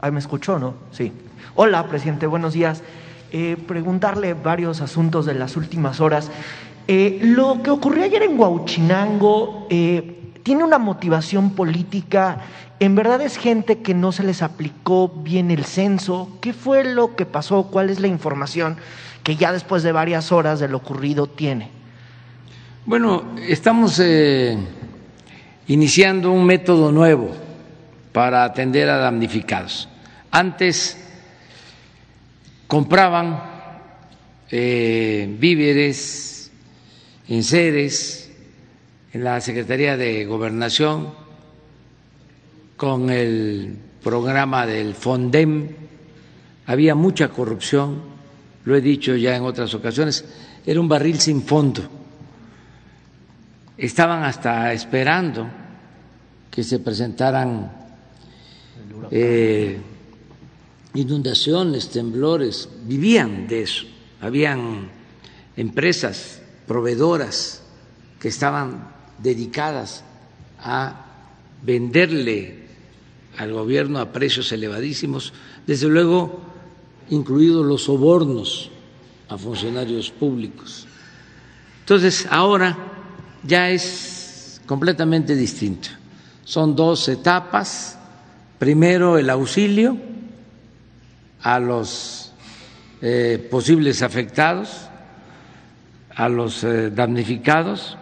Ahí me escuchó, ¿no? Sí. Hola, presidente, buenos días. Eh, preguntarle varios asuntos de las últimas horas. Eh, lo que ocurrió ayer en Huauchinango eh, tiene una motivación política. ¿En verdad es gente que no se les aplicó bien el censo? ¿Qué fue lo que pasó? ¿Cuál es la información que ya después de varias horas de lo ocurrido tiene? Bueno, estamos iniciando un método nuevo para atender a damnificados. Antes compraban eh, víveres, enseres en la Secretaría de Gobernación con el programa del FONDEM, había mucha corrupción, lo he dicho ya en otras ocasiones, era un barril sin fondo. Estaban hasta esperando que se presentaran eh, inundaciones, temblores, vivían de eso. Habían empresas proveedoras que estaban dedicadas a venderle al gobierno a precios elevadísimos, desde luego incluidos los sobornos a funcionarios públicos. Entonces, ahora ya es completamente distinto. Son dos etapas. Primero, el auxilio a los eh, posibles afectados, a los eh, damnificados,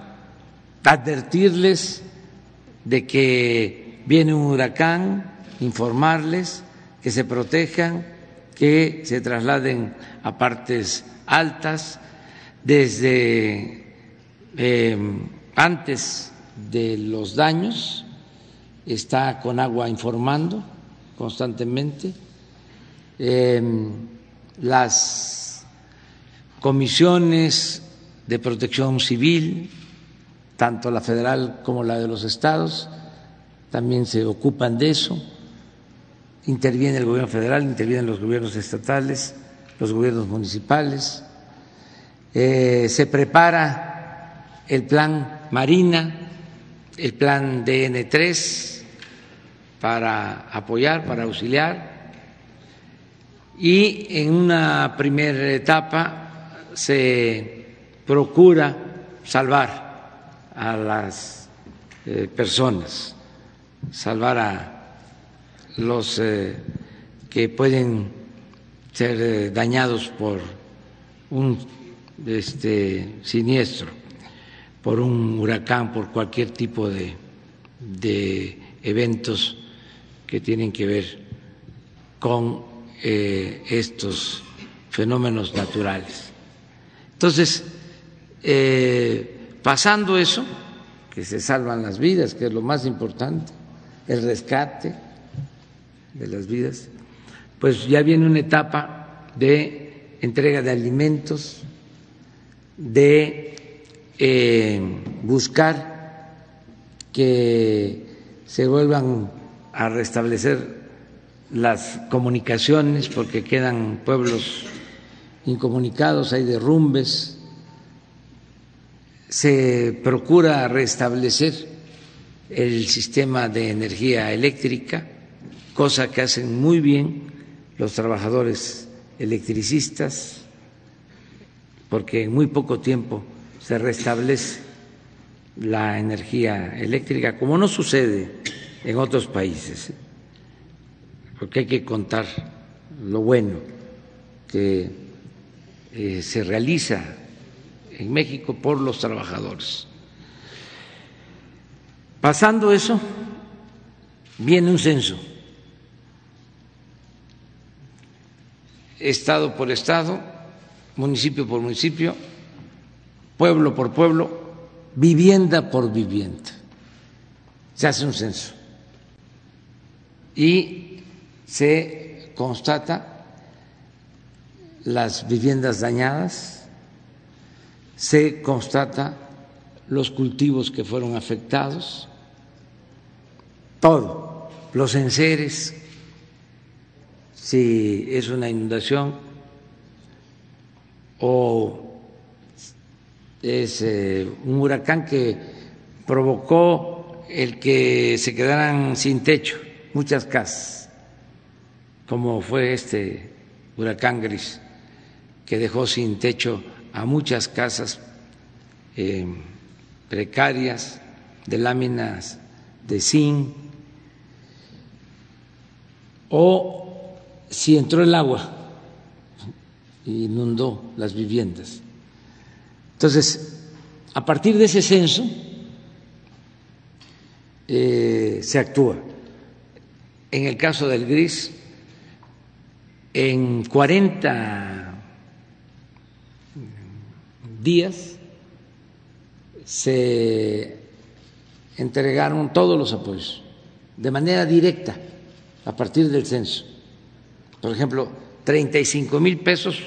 advertirles de que viene un huracán, informarles que se protejan, que se trasladen a partes altas desde em, antes de los daños, está con agua informando constantemente. Em, las comisiones de protección civil tanto la federal como la de los estados también se ocupan de eso. Interviene el gobierno federal, intervienen los gobiernos estatales, los gobiernos municipales. Eh, se prepara el plan Marina, el plan DN3 para apoyar, para auxiliar. Y en una primera etapa se procura salvar a las eh, personas, salvar a los eh, que pueden ser eh, dañados por un este, siniestro, por un huracán, por cualquier tipo de, de eventos que tienen que ver con estos fenómenos naturales. Entonces, Pasando eso, que se salvan las vidas, que es lo más importante, el rescate de las vidas, pues ya viene una etapa de entrega de alimentos, de eh, buscar que se vuelvan a restablecer las comunicaciones porque quedan pueblos incomunicados, hay derrumbes, se procura restablecer el sistema de energía eléctrica, cosa que hacen muy bien los trabajadores electricistas, porque en muy poco tiempo se restablece la energía eléctrica, como no sucede en otros países, porque hay que contar lo bueno que eh, se realiza en México por los trabajadores. Pasando eso, viene un censo, estado por estado, municipio por municipio, pueblo por pueblo, vivienda por vivienda. Se hace un censo y se constata las viviendas dañadas, se constata los cultivos que fueron afectados, todo, los enseres, si es una inundación o es eh, un huracán que provocó el que se quedaran sin techo muchas casas, como fue este huracán gris, que dejó sin techo a muchas casas eh, precarias de láminas de zinc o si entró el agua y inundó las viviendas. Entonces, a partir de ese censo eh, se actúa. En el caso del gris, en 40 días se entregaron todos los apoyos de manera directa a partir del censo. Por ejemplo, 35 mil pesos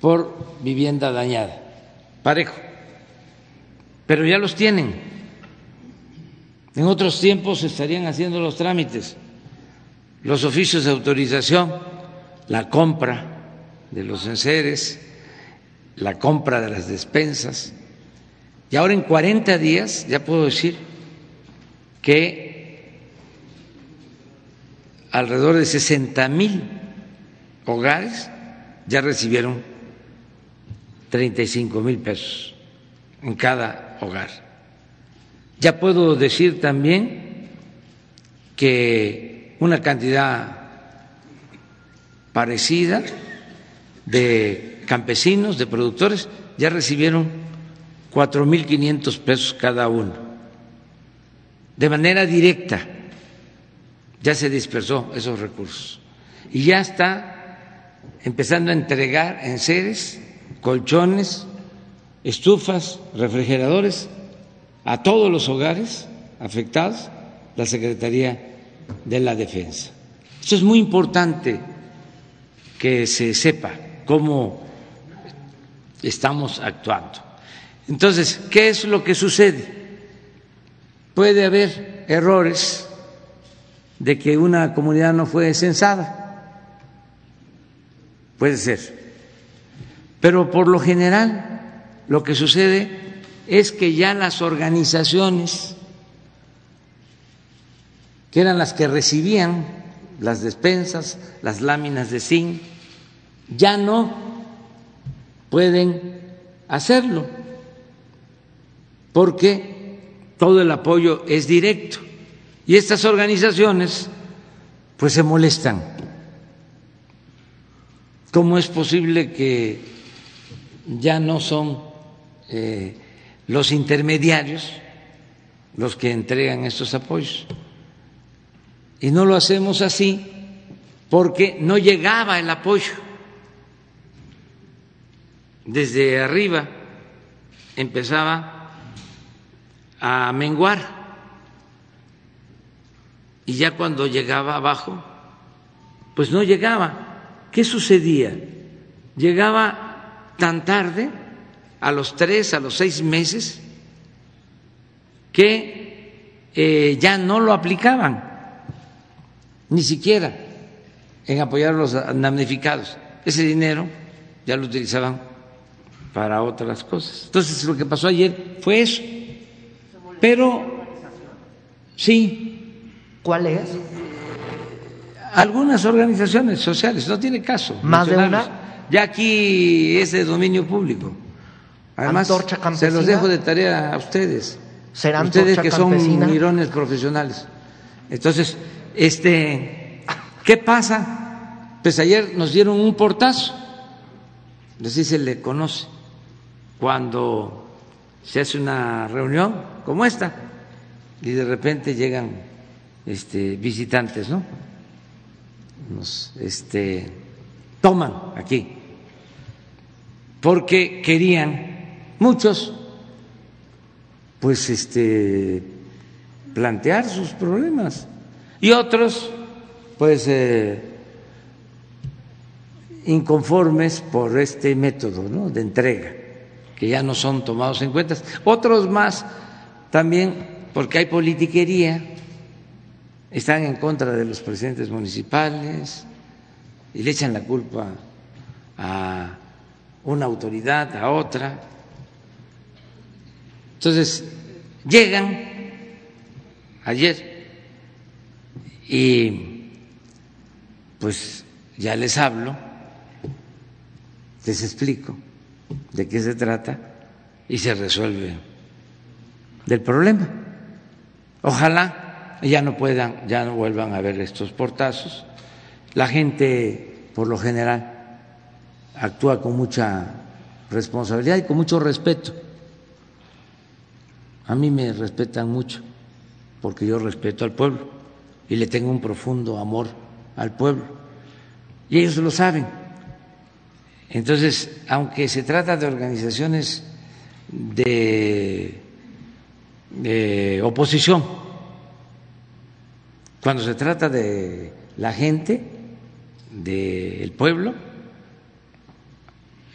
por vivienda dañada, parejo. Pero ya los tienen. En otros tiempos estarían haciendo los trámites, los oficios de autorización, la compra de los enseres, la compra de las despensas. Y ahora en 40 días ya puedo decir que alrededor de 60 mil hogares ya recibieron 35 mil pesos en cada hogar. Ya puedo decir también que una cantidad parecida de campesinos, de productores, ya recibieron 4.500 pesos cada uno. De manera directa ya se dispersó esos recursos y ya está empezando a entregar en seres colchones, estufas, refrigeradores a todos los hogares afectados la Secretaría de la Defensa. Esto es muy importante que se sepa cómo estamos actuando. Entonces, ¿qué es lo que sucede? Puede haber errores de que una comunidad no fue censada, puede ser, pero por lo general lo que sucede es que ya las organizaciones, que eran las que recibían las despensas, las láminas de zinc, ya no pueden hacerlo, porque todo el apoyo es directo. Y estas organizaciones pues se molestan. ¿Cómo es posible que ya no son eh, los intermediarios los que entregan estos apoyos. Y no lo hacemos así porque no llegaba el apoyo. Desde arriba empezaba a menguar y ya cuando llegaba abajo, pues no llegaba. ¿Qué sucedía? Llegaba tan tarde, a los tres, a los seis meses, que eh, ya no lo aplicaban, ni siquiera en apoyar a los damnificados. Ese dinero ya lo utilizaban para otras cosas. Entonces, lo que pasó ayer fue eso. Pero, sí. ¿Cuál es? Algunas organizaciones sociales, no tiene caso. ¿Más de una? Ya aquí es de dominio público. Además, se los dejo de tarea a ustedes. ¿Serán ustedes que son mirones profesionales. Entonces, este, ¿qué pasa? Pues ayer nos dieron un portazo, así se le conoce, cuando se hace una reunión como esta y de repente llegan este, visitantes, ¿no? Nos este, toman aquí porque querían muchos pues este plantear sus problemas y otros pues eh, inconformes por este método ¿no? de entrega que ya no son tomados en cuenta otros más también porque hay politiquería están en contra de los presidentes municipales y le echan la culpa a una autoridad a otra. Entonces, llegan ayer y pues ya les hablo, les explico de qué se trata y se resuelve del problema. Ojalá ya no puedan, ya no vuelvan a ver estos portazos. La gente, por lo general, actúa con mucha responsabilidad y con mucho respeto. A mí me respetan mucho porque yo respeto al pueblo y le tengo un profundo amor al pueblo. Y ellos lo saben. Entonces, aunque se trata de organizaciones de, oposición, Cuando se trata de la gente, del pueblo,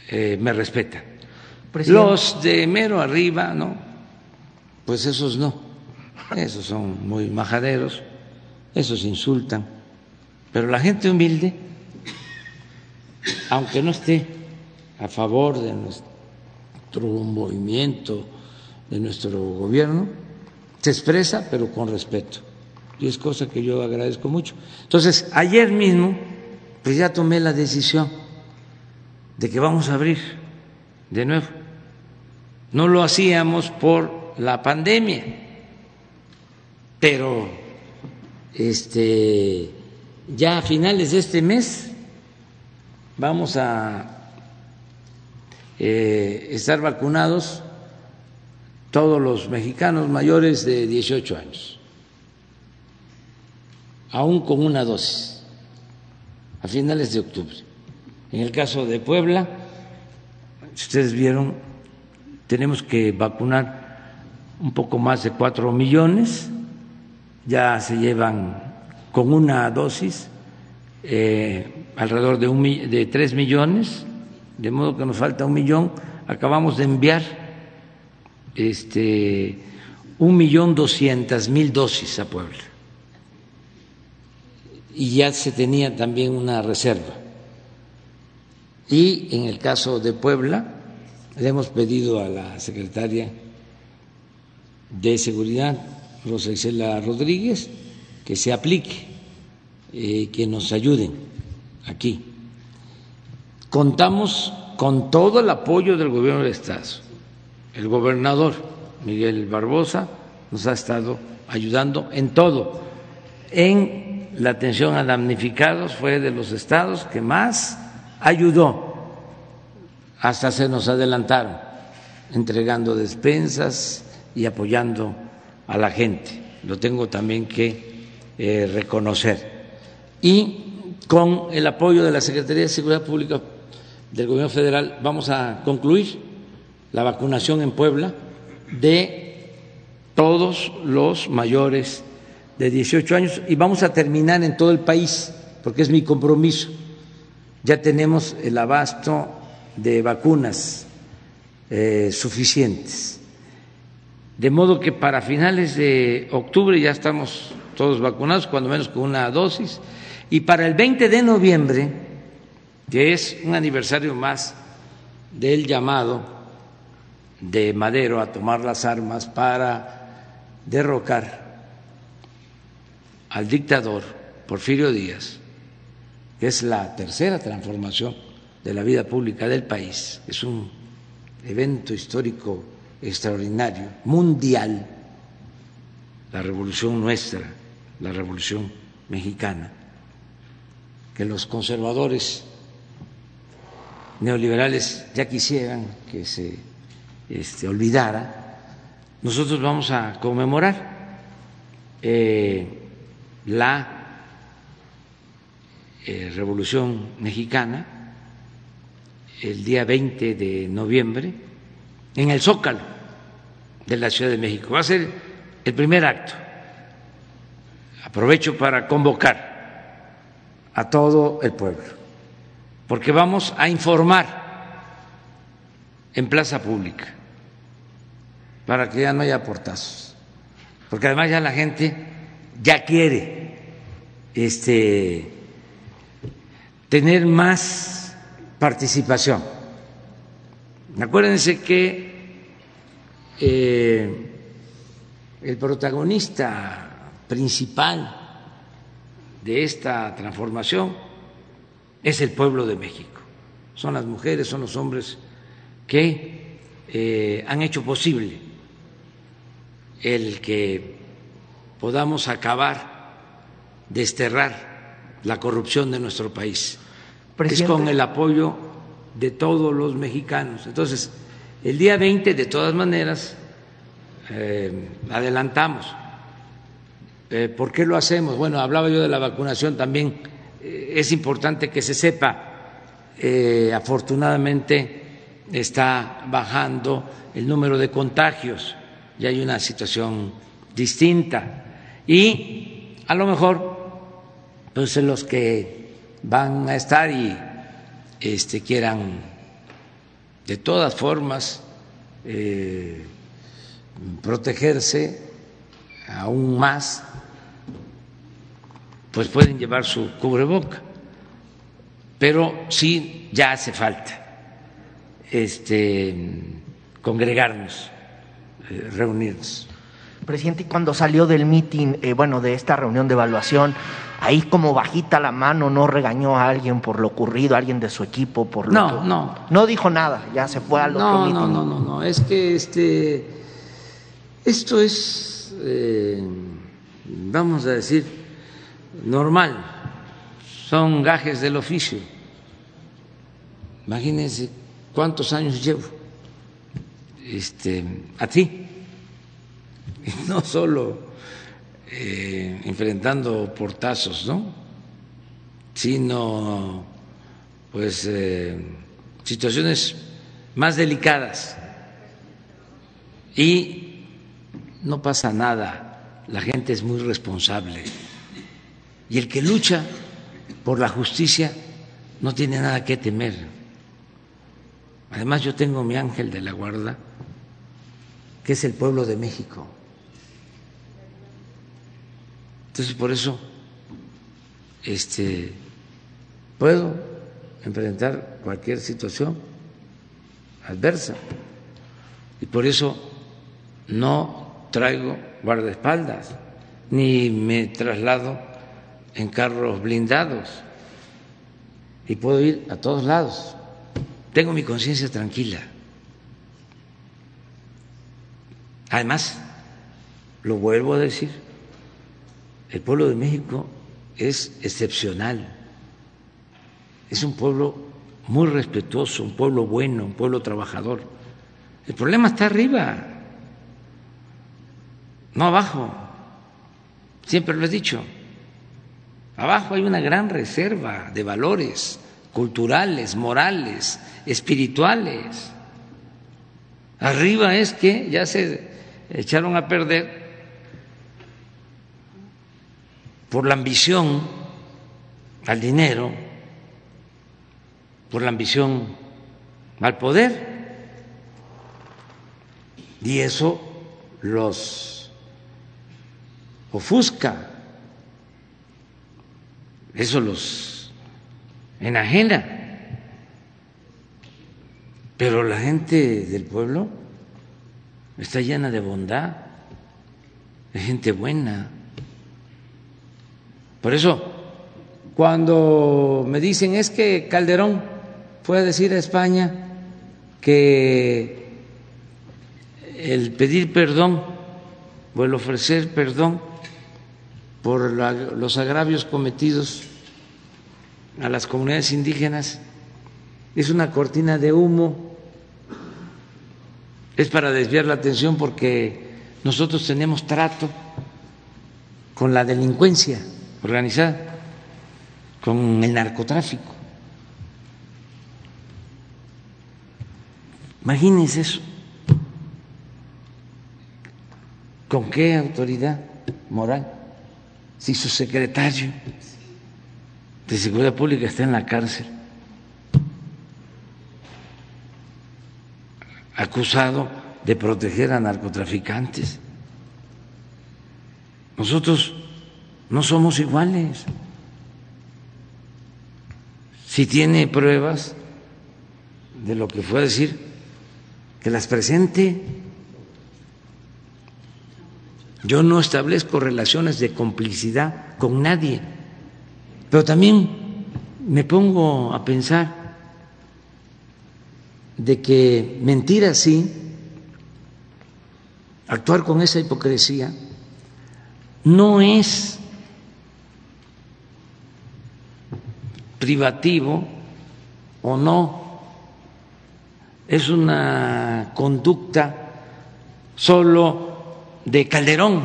eh, me respeta. Los de mero arriba, ¿no? Pues esos no. Esos son muy majaderos, esos insultan. Pero la gente humilde, aunque no esté a favor de nuestro movimiento, de nuestro gobierno, se expresa, pero con respeto. Y es cosa que yo agradezco mucho. Entonces, ayer mismo, pues ya tomé la decisión de que vamos a abrir de nuevo. No lo hacíamos por la pandemia, pero este ya a finales de este mes vamos a eh, estar vacunados todos los mexicanos mayores de 18 años, aún con una dosis, a finales de octubre. En el caso de Puebla, ustedes vieron, tenemos que vacunar un poco más de cuatro millones, ya se llevan con una dosis eh, alrededor de, un, de tres millones, de modo que nos falta un millón. Acabamos de enviar este, un millón doscientas mil dosis a Puebla y ya se tenía también una reserva. Y en el caso de Puebla, le hemos pedido a la secretaria de Seguridad, Rosa Isela Rodríguez, que se aplique, eh, que nos ayuden aquí. Contamos con todo el apoyo del gobierno del Estado. El gobernador Miguel Barbosa nos ha estado ayudando en todo. En la atención a damnificados fue de los estados que más ayudó, hasta se nos adelantaron, entregando despensas y apoyando a la gente. Lo tengo también que eh, reconocer. Y con el apoyo de la Secretaría de Seguridad Pública del Gobierno Federal vamos a concluir la vacunación en Puebla de todos los mayores de 18 años y vamos a terminar en todo el país, porque es mi compromiso ya tenemos el abasto de vacunas eh, suficientes. De modo que para finales de octubre ya estamos todos vacunados, cuando menos con una dosis. Y para el 20 de noviembre, que es un aniversario más del llamado de Madero a tomar las armas para derrocar al dictador Porfirio Díaz, que es la tercera transformación de la vida pública del país. Es un evento histórico extraordinario, mundial, la revolución nuestra, la revolución mexicana, que los conservadores neoliberales ya quisieran que se este, olvidara, nosotros vamos a conmemorar eh, la eh, Revolución Mexicana el día 20 de noviembre en el Zócalo de la Ciudad de México. Va a ser el primer acto. Aprovecho para convocar a todo el pueblo, porque vamos a informar en plaza pública para que ya no haya portazos, porque además ya la gente ya quiere este tener más participación. Acuérdense que eh, el protagonista principal de esta transformación es el pueblo de México. Son las mujeres, son los hombres que eh, han hecho posible el que podamos acabar, desterrar la corrupción de nuestro país. Es con el apoyo de todos los mexicanos. Entonces, el día 20, de todas maneras, eh, adelantamos. Eh, ¿Por qué lo hacemos? Bueno, hablaba yo de la vacunación también. Eh, es importante que se sepa, afortunadamente está bajando el número de contagios, ya hay una situación distinta. Y a lo mejor, pues los que van a estar y este, quieran de todas formas eh, protegerse aún más, pues pueden llevar su cubreboca. Pero sí ya hace falta este, congregarnos, eh, reunirnos. Presidente, cuando salió del mitin, eh, bueno, de esta reunión de evaluación, ahí como bajita la mano, no regañó a alguien por lo ocurrido, a alguien de su equipo por lo No, no. No dijo nada, ya se fue al otro no. No, no, no, no, es que este, esto es, eh, vamos a decir, normal, son gajes del oficio. Imagínense cuántos años llevo este, así, (laughs) y no solo eh, enfrentando portazos, ¿no? sino pues eh, situaciones más delicadas y no pasa nada, la gente es muy responsable y el que lucha por la justicia no tiene nada que temer. Además yo tengo mi ángel de la guarda, que es el pueblo de México. Entonces por eso este puedo enfrentar cualquier situación adversa y por eso no traigo guardaespaldas ni me traslado en carros blindados y puedo ir a todos lados. Tengo mi conciencia tranquila. Además, lo vuelvo a decir, el pueblo de México es excepcional, es un pueblo muy respetuoso, un pueblo bueno, un pueblo trabajador. El problema está arriba, no abajo. Siempre lo he dicho. Abajo hay una gran reserva de valores culturales, morales, espirituales. Arriba es que ya se echaron a perder por la ambición al dinero, por la ambición al poder. Y eso los ofusca, eso los enajena. Pero la gente del pueblo está llena de bondad, de gente buena. Por eso, cuando me dicen es que Calderón fue a decir a España que el pedir perdón o el ofrecer perdón por los agravios cometidos a las comunidades indígenas es una cortina de humo, es para desviar la atención porque nosotros tenemos trato con la delincuencia organizada, con el narcotráfico. Imagínense eso. ¿Con qué autoridad moral? Si su secretario de Seguridad Pública está en la cárcel, acusado de proteger a narcotraficantes. Nosotros no somos iguales. Si tiene pruebas de lo que fue a decir, que las presente. Yo no establezco relaciones de complicidad con nadie, pero también me pongo a pensar de que mentir así, actuar con esa hipocresía, no es privativo o no, es una conducta solo de Calderón.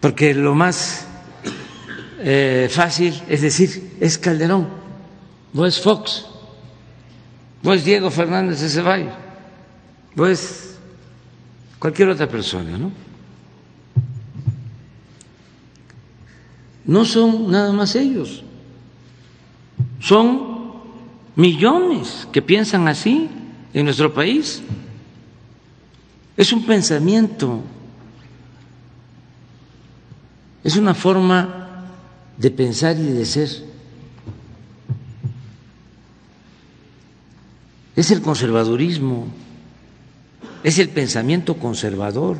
Porque lo más eh, fácil es decir, es Calderón, no es Fox, no es Diego Fernández de Ceballos, no es cualquier otra persona, ¿no? No son nada más ellos, son millones que piensan así en nuestro país. Es un pensamiento, es una forma de pensar y de ser. Es el conservadurismo, es el pensamiento conservador,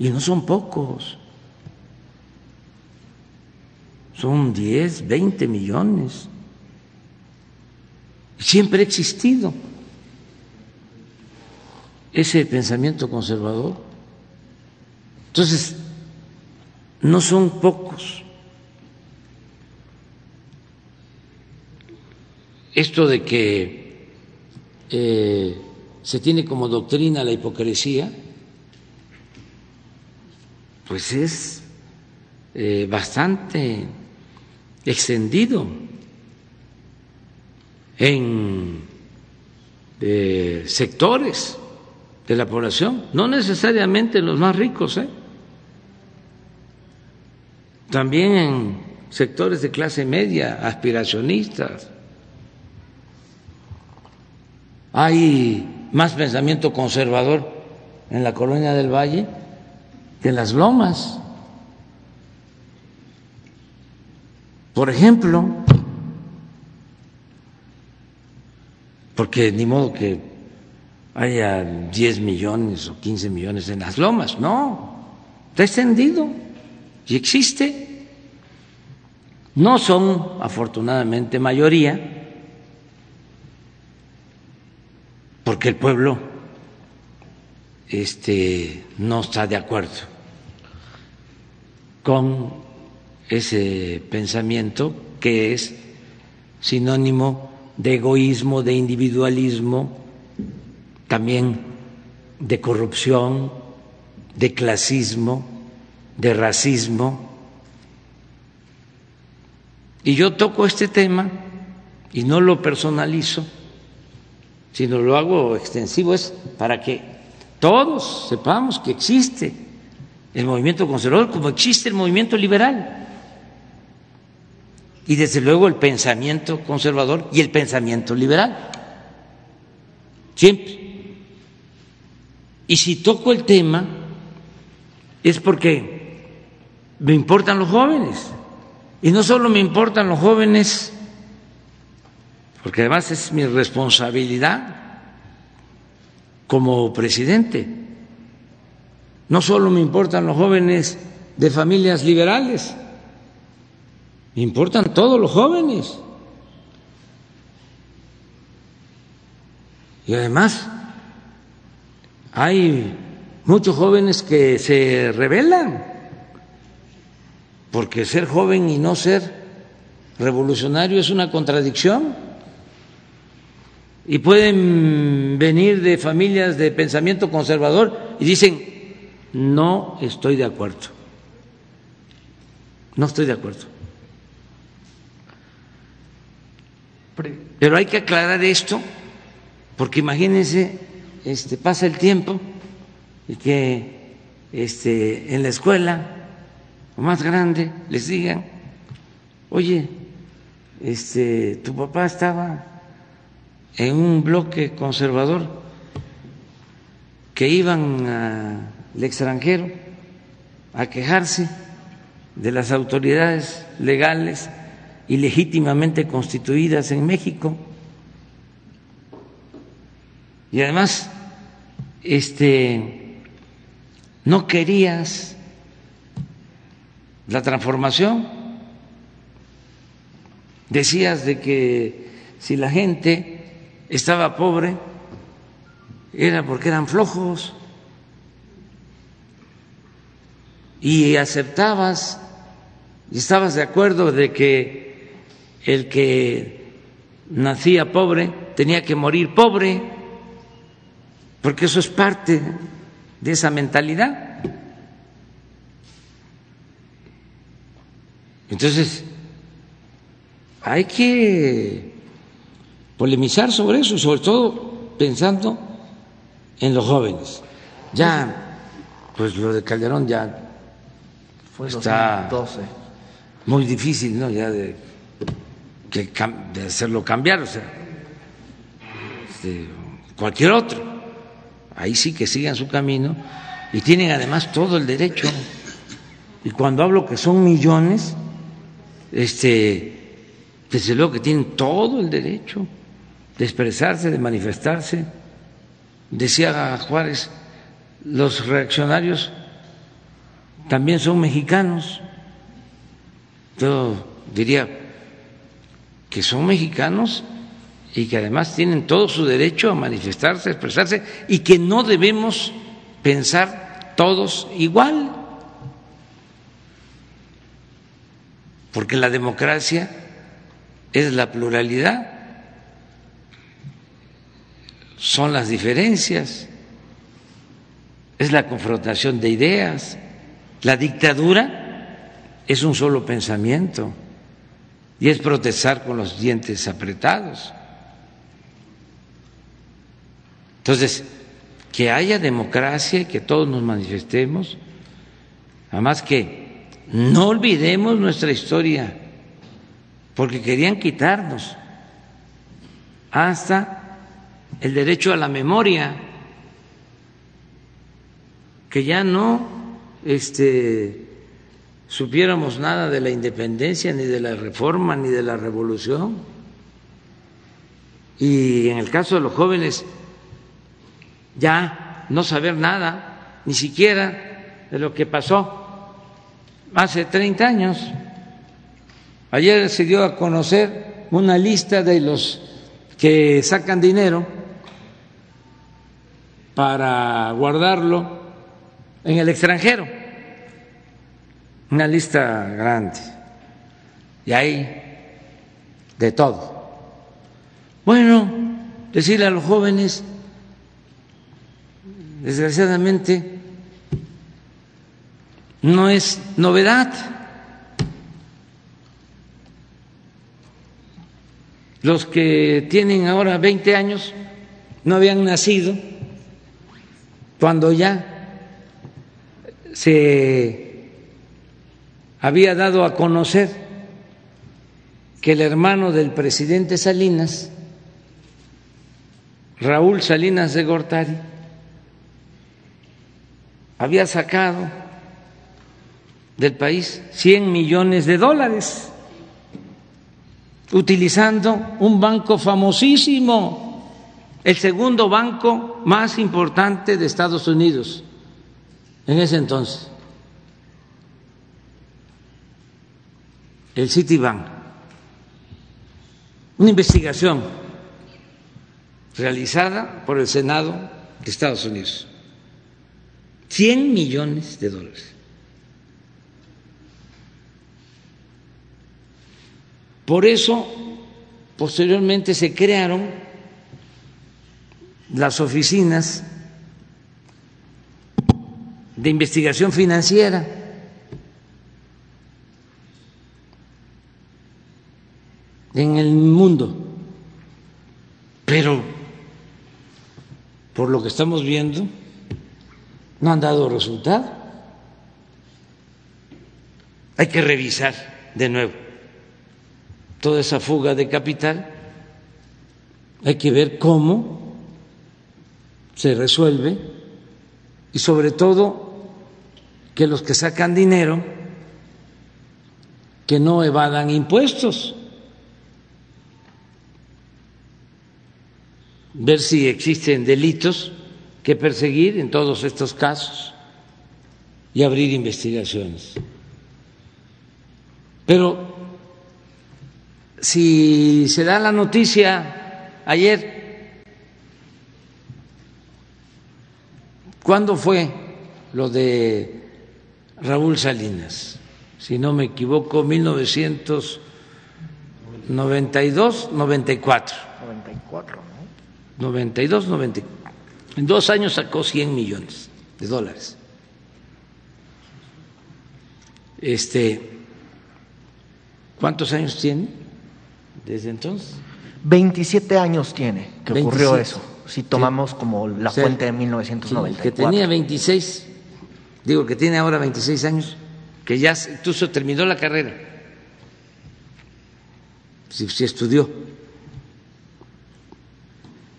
y no son pocos, son 10, 20 millones. Siempre ha existido ese pensamiento conservador. Entonces, no son pocos. Esto de que eh, se tiene como doctrina la hipocresía, pues es eh, bastante extendido en eh, sectores de la población, no necesariamente los más ricos, ¿eh? también en sectores de clase media, aspiracionistas. Hay más pensamiento conservador en la colonia del Valle que en las lomas. Por ejemplo, porque ni modo que haya 10 millones o 15 millones en las lomas, no, está extendido y existe. No son, afortunadamente, mayoría, porque el pueblo este, no está de acuerdo con ese pensamiento que es sinónimo de egoísmo, de individualismo, también de corrupción, de clasismo, de racismo. Y yo toco este tema y no lo personalizo, sino lo hago extensivo, es para que todos sepamos que existe el movimiento conservador como existe el movimiento liberal. Y desde luego el pensamiento conservador y el pensamiento liberal. Siempre. Y si toco el tema es porque me importan los jóvenes. Y no solo me importan los jóvenes, porque además es mi responsabilidad como presidente. No solo me importan los jóvenes de familias liberales, me importan todos los jóvenes. Y además hay muchos jóvenes que se rebelan, porque ser joven y no ser revolucionario es una contradicción. Y pueden venir de familias de pensamiento conservador y dicen, no estoy de acuerdo. No estoy de acuerdo. Pero hay que aclarar esto, porque imagínense este, pasa el tiempo y que este, en la escuela o más grande les digan, oye, este, tu papá estaba en un bloque conservador que iban al extranjero a quejarse de las autoridades legales y legítimamente constituidas en México. Y además este no querías la transformación. Decías de que si la gente estaba pobre era porque eran flojos. Y aceptabas y estabas de acuerdo de que el que nacía pobre tenía que morir pobre porque eso es parte de esa mentalidad. Entonces, hay que polemizar sobre eso, sobre todo pensando en los jóvenes. Ya, pues lo de Calderón ya Fue Está- 2012. muy difícil, ¿no? Ya de, que de hacerlo cambiar, o sea, este, cualquier otro. Ahí sí que sigan su camino y tienen además todo el derecho. Y cuando hablo que son millones, este, desde luego que tienen todo el derecho de expresarse, de manifestarse. Decía Juárez, los reaccionarios también son mexicanos. Yo diría que son mexicanos y que además tienen todo su derecho a manifestarse, expresarse y que no debemos pensar todos igual. Porque la democracia es la pluralidad, son las diferencias, es la confrontación de ideas. La dictadura es un solo pensamiento y es protestar con los dientes apretados. Entonces, que haya democracia y que todos nos manifestemos, además que no olvidemos nuestra historia, porque querían quitarnos hasta el derecho a la memoria, que ya no este, supiéramos nada de la independencia, ni de la reforma, ni de la revolución. Y en el caso de los jóvenes, ya no saber nada, ni siquiera de lo que pasó hace 30 años. Ayer se dio a conocer una lista de los que sacan dinero para guardarlo en el extranjero, una lista grande, y hay de todo. Bueno, decirle a los jóvenes, desgraciadamente, no es novedad. Los que tienen ahora 20 años no habían nacido cuando ya se había dado a conocer que el hermano del presidente Salinas, Raúl Salinas de Gortari, había sacado del país 100 millones de dólares utilizando un banco famosísimo, el segundo banco más importante de Estados Unidos en ese entonces, el Citibank. Una investigación realizada por el Senado de Estados Unidos. 100 millones de dólares. Por eso, posteriormente se crearon las oficinas de investigación financiera. En el mundo. Pero, por lo que estamos viendo, no han dado resultado. Hay que revisar de nuevo toda esa fuga de capital. Hay que ver cómo se resuelve y sobre todo que los que sacan dinero que no evadan impuestos. Ver si existen delitos que perseguir en todos estos casos y abrir investigaciones. Pero si se da la noticia ayer, ¿cuándo fue lo de Raúl Salinas? Si no me equivoco, 1992, 94. 94, ¿no? 92, 94. En dos años sacó 100 millones de dólares. Este, ¿Cuántos años tiene desde entonces? 27 años tiene que ocurrió 27. eso. si tomamos como la Sí. fuente de Sí, 1994. que tenía 26, digo que tiene ahora 26 años, que ya se- incluso terminó la carrera, si, si estudió,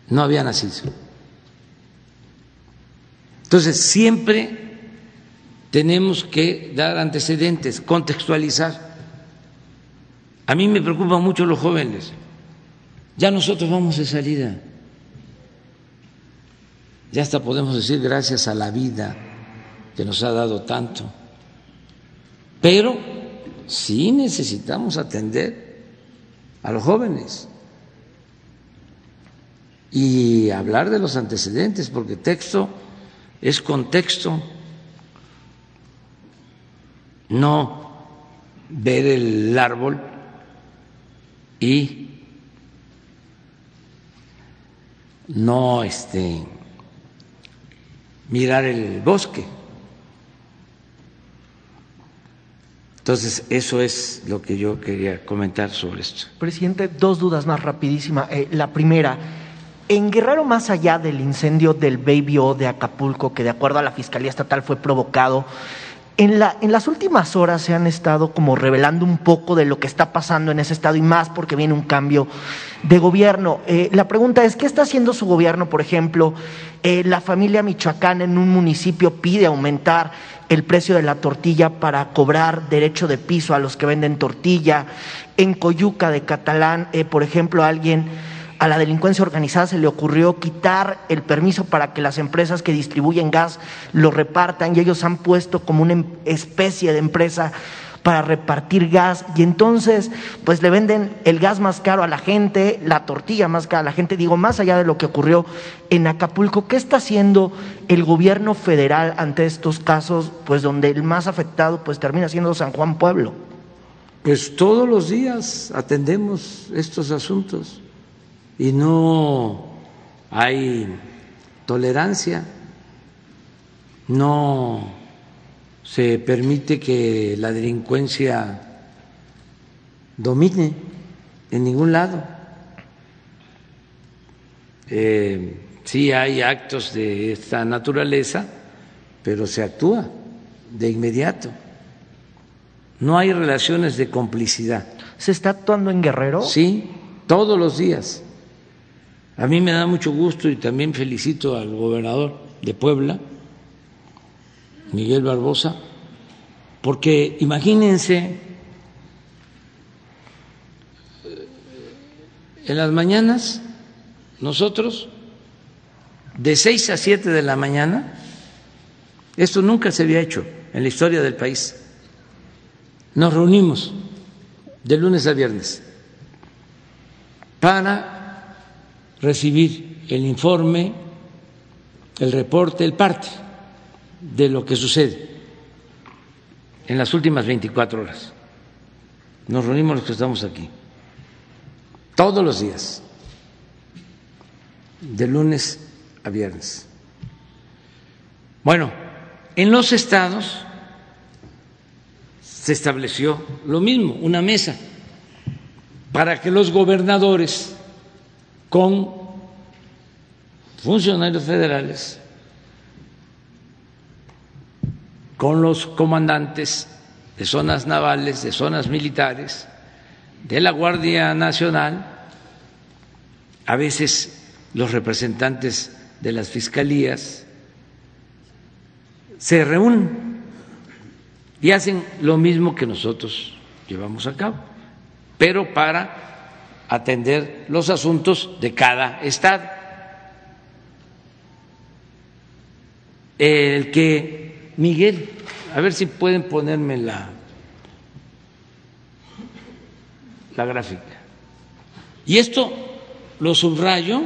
no había nacido. Entonces, siempre tenemos que dar antecedentes, contextualizar. A mí me preocupan mucho los jóvenes. Ya nosotros vamos de salida. Ya hasta podemos decir gracias a la vida que nos ha dado tanto. Pero sí necesitamos atender a los jóvenes y hablar de los antecedentes, porque texto es contexto, no ver el árbol y no este mirar el bosque. Entonces, eso es lo que yo quería comentar sobre esto. Presidente, dos dudas más rapidísima. Eh, la primera, en Guerrero, más allá del incendio del Baby O de Acapulco, que de acuerdo a la Fiscalía Estatal fue provocado, en, la, en las últimas horas se han estado como revelando un poco de lo que está pasando en ese estado y más porque viene un cambio de gobierno. Eh, la pregunta es, ¿qué está haciendo su gobierno, por ejemplo? Eh, la familia Michoacán en un municipio pide aumentar el precio de la tortilla para cobrar derecho de piso a los que venden tortilla. En Coyuca de Catalán, eh, por ejemplo, alguien a la delincuencia organizada se le ocurrió quitar el permiso para que las empresas que distribuyen gas lo repartan y ellos han puesto como una em- especie de empresa para repartir gas. Y entonces pues le venden el gas más caro a la gente, la tortilla más cara a la gente, digo, más allá de lo que ocurrió en Acapulco, ¿qué está haciendo el gobierno federal ante estos casos pues donde el más afectado pues termina siendo San Juan Pueblo? Pues todos los días atendemos estos asuntos y no hay tolerancia, no se permite que la delincuencia domine en ningún lado. Eh, sí hay actos de esta naturaleza, pero se actúa de inmediato. No hay relaciones de complicidad. ¿Se está actuando en Guerrero? Sí, todos los días. A mí me da mucho gusto y también felicito al gobernador de Puebla, Miguel Barbosa, porque imagínense, eh, en las mañanas nosotros, de 6 a 7 de la mañana, esto nunca se había hecho en la historia del país, nos reunimos de lunes a viernes para recibir el informe, el reporte, el parte de lo que sucede en las últimas 24 horas. Nos reunimos los que estamos aquí, todos los días, de lunes a viernes. Bueno, en los estados se estableció lo mismo, una mesa para que los gobernadores con funcionarios federales, con los comandantes de zonas navales, de zonas militares, de la Guardia Nacional, a veces los representantes de las fiscalías, se reúnen y hacen lo mismo que nosotros llevamos a cabo, pero para atender los asuntos de cada estado. El que Miguel, a ver si pueden ponerme la, la gráfica. Y esto lo subrayo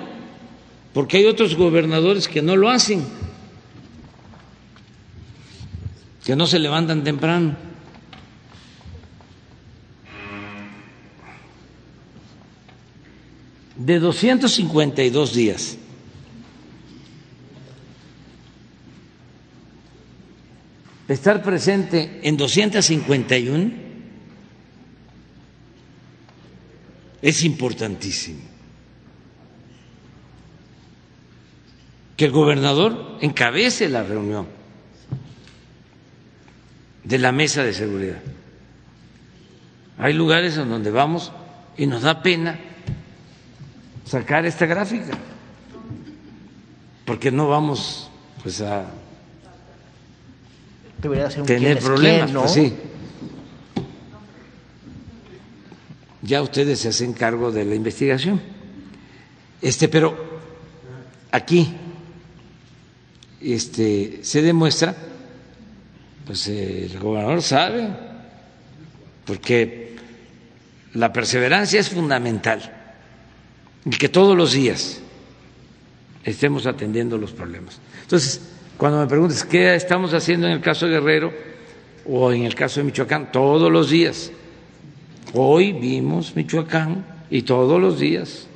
porque hay otros gobernadores que no lo hacen, que no se levantan temprano. De 252 días. Estar presente en 251 es importantísimo. que el gobernador encabece la reunión de la mesa de seguridad. Hay lugares en donde vamos y nos da pena sacar esta gráfica, porque no vamos pues a tener problemas, pues sí. Ya ustedes se hacen cargo de la investigación. Este, pero aquí este se demuestra pues el gobernador sabe porque la perseverancia es fundamental y que todos los días estemos atendiendo los problemas. Entonces, cuando me preguntas qué estamos haciendo en el caso de Guerrero o en el caso de Michoacán, todos los días. Hoy vimos Michoacán y todos los días.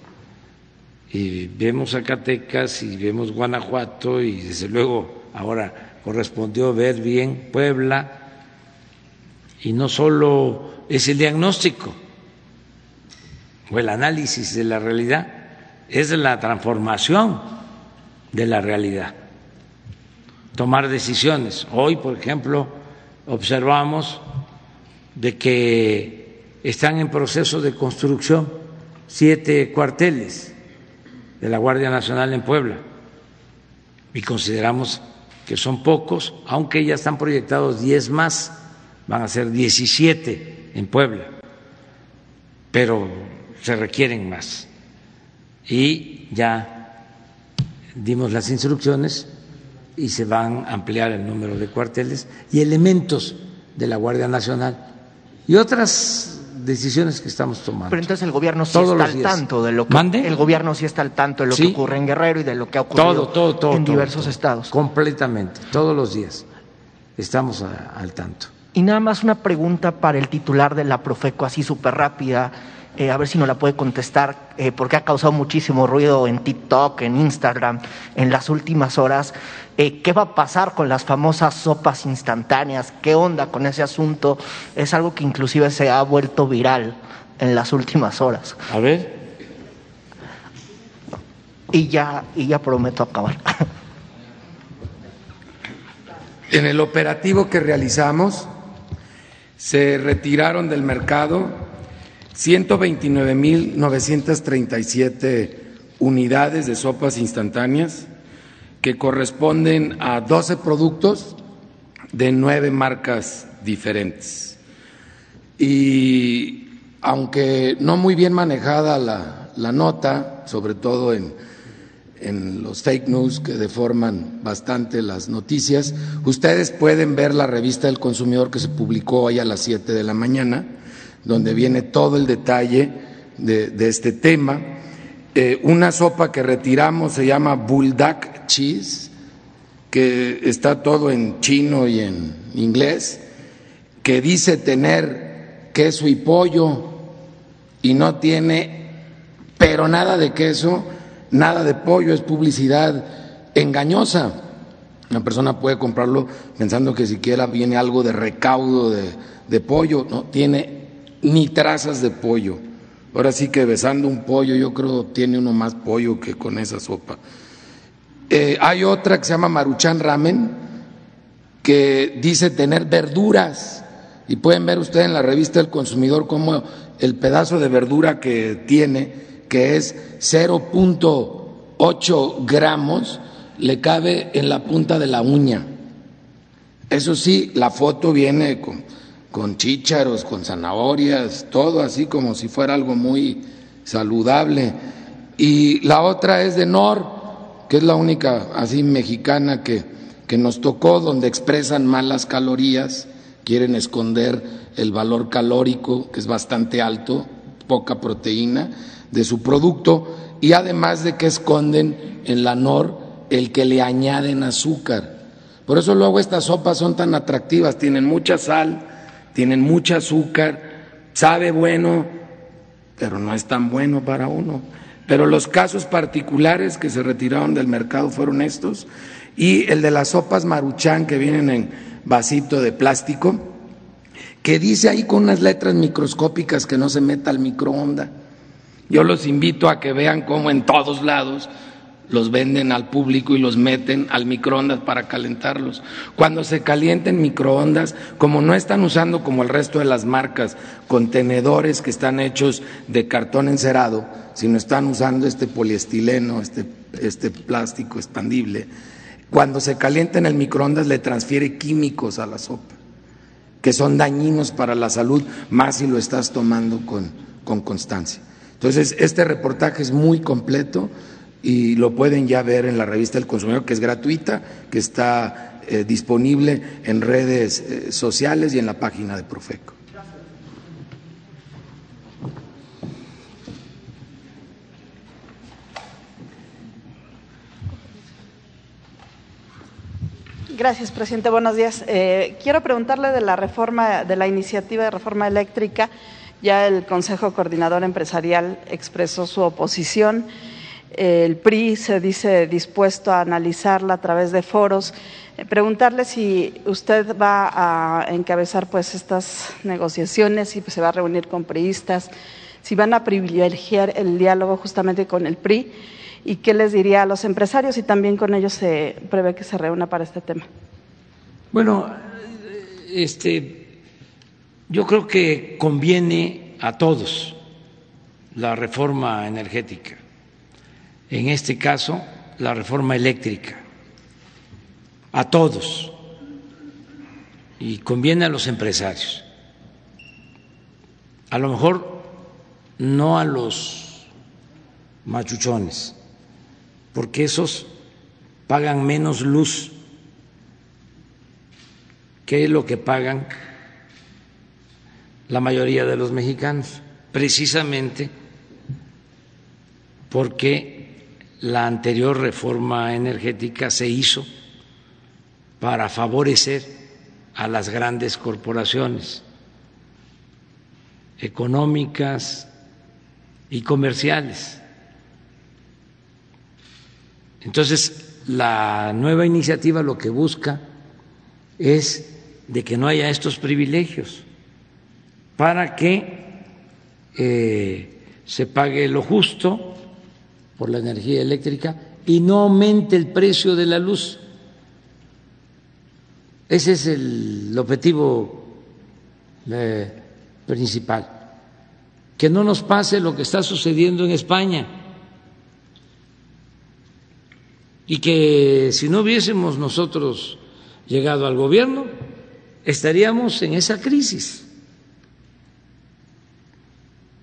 Y vemos Zacatecas y vemos Guanajuato y desde luego ahora correspondió ver bien Puebla y no solo es el diagnóstico o el análisis de la realidad, es la transformación de la realidad tomar decisiones. Hoy, por ejemplo, observamos de que están en proceso de construcción siete cuarteles de la Guardia Nacional en Puebla y consideramos que son pocos, aunque ya están proyectados diez más, van a ser diecisiete en Puebla, pero se requieren más. Y ya dimos las instrucciones y se van a ampliar el número de cuarteles y elementos de la Guardia Nacional y otras decisiones que estamos tomando. Pero entonces el gobierno sí está al tanto de lo que el gobierno sí está al tanto de lo que ocurre en Guerrero y de lo que ha ocurrido en diversos estados. Completamente, todos los días estamos al tanto. Y nada más una pregunta para el titular de la Profeco, así súper rápida. Eh, a ver si nos la puede contestar, eh, porque ha causado muchísimo ruido en TikTok, en Instagram, en las últimas horas. Eh, ¿Qué va a pasar con las famosas sopas instantáneas? ¿Qué onda con ese asunto? Es algo que inclusive se ha vuelto viral en las últimas horas. A ver. Y ya, y ya prometo acabar. (laughs) En el operativo que realizamos, se retiraron del mercado 129.937 unidades de sopas instantáneas que corresponden a 12 productos de nueve marcas diferentes. Y aunque no muy bien manejada la, la nota, sobre todo en, en los fake news que deforman bastante las noticias, ustedes pueden ver la revista del consumidor que se publicó hoy a las 7 de la mañana donde viene todo el detalle de, este tema. Eh, una sopa que retiramos se llama Bulldog Cheese, que está todo en chino y en inglés, que dice tener queso y pollo y no tiene, pero nada de queso, nada de pollo, es publicidad engañosa. Una persona puede comprarlo pensando que siquiera viene algo de recaudo de, de pollo, no, tiene ni trazas de pollo. Ahora sí que besando un pollo, yo creo tiene uno más pollo que con esa sopa. Eh, hay otra que se llama Maruchan Ramen, que dice tener verduras. Y pueden ver ustedes en la revista del consumidor cómo el pedazo de verdura que tiene, que es 0.8 gramos, le cabe en la punta de la uña. Eso sí, la foto viene con con chícharos, con zanahorias, todo así como si fuera algo muy saludable. Y la otra es de Nor, que es la única así mexicana que, que nos tocó, donde expresan malas calorías, quieren esconder el valor calórico, que es bastante alto, poca proteína de su producto, y además de que esconden en la Nor el que le añaden azúcar. Por eso luego estas sopas son tan atractivas, tienen mucha sal, tienen mucho azúcar, sabe bueno, pero no es tan bueno para uno. Pero los casos particulares que se retiraron del mercado fueron estos y el de las sopas maruchan que vienen en vasito de plástico, que dice ahí con unas letras microscópicas que no se meta al microondas. Yo los invito a que vean cómo en todos lados los venden al público y los meten al microondas para calentarlos. Cuando se calienten microondas, como no están usando como el resto de las marcas contenedores que están hechos de cartón encerado, sino están usando este poliestileno, este, este plástico expandible, cuando se calienta en el microondas le transfiere químicos a la sopa, que son dañinos para la salud, más si lo estás tomando con, con constancia. Entonces, este reportaje es muy completo y lo pueden ya ver en la revista El Consumidor, que es gratuita, que está eh, disponible en redes eh, sociales y en la página de Profeco. Gracias, presidente. Buenos días. Eh, quiero preguntarle de la reforma, de la iniciativa de reforma eléctrica. Ya el Consejo Coordinador Empresarial expresó su oposición. El PRI se dice dispuesto a analizarla a través de foros. Eh, preguntarle si usted va a encabezar pues estas negociaciones, si se va a reunir con priistas, si van a privilegiar el diálogo justamente con el PRI y qué les diría a los empresarios y también con ellos se prevé que se reúna para este tema. Bueno, este yo creo que conviene a todos la reforma energética, en este caso la reforma eléctrica, a todos, y conviene a los empresarios. A lo mejor no a los machuchones, porque esos pagan menos luz que lo que pagan la mayoría de los mexicanos, precisamente porque la anterior reforma energética se hizo para favorecer a las grandes corporaciones económicas y comerciales. Entonces, la nueva iniciativa lo que busca es de que no haya estos privilegios para que eh, se pague lo justo por la energía eléctrica y no aumente el precio de la luz. Ese es el objetivo eh, principal. Que no nos pase lo que está sucediendo en España y que si no hubiésemos nosotros llegado al gobierno, estaríamos en esa crisis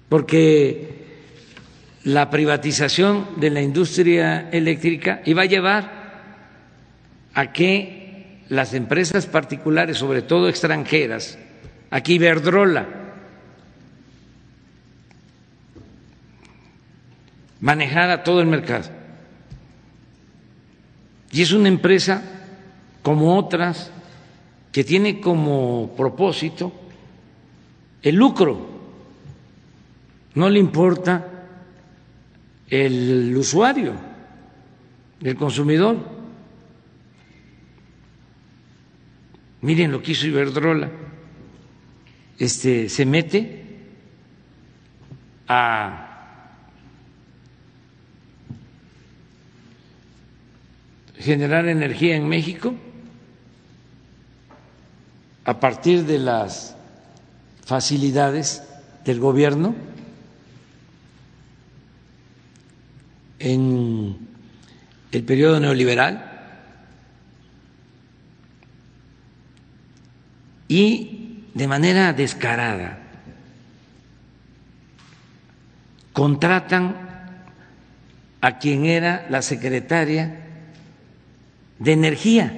porque la privatización de la industria eléctrica iba a llevar a que las empresas particulares, sobre todo extranjeras, aquí Iberdrola, manejara todo el mercado. Y es una empresa como otras que tiene como propósito el lucro no le importa el usuario, el consumidor. Miren lo que hizo Iberdrola. Este se mete a generar energía en México a partir de las facilidades del gobierno en el periodo neoliberal y de manera descarada contratan a quien era la secretaria de Energía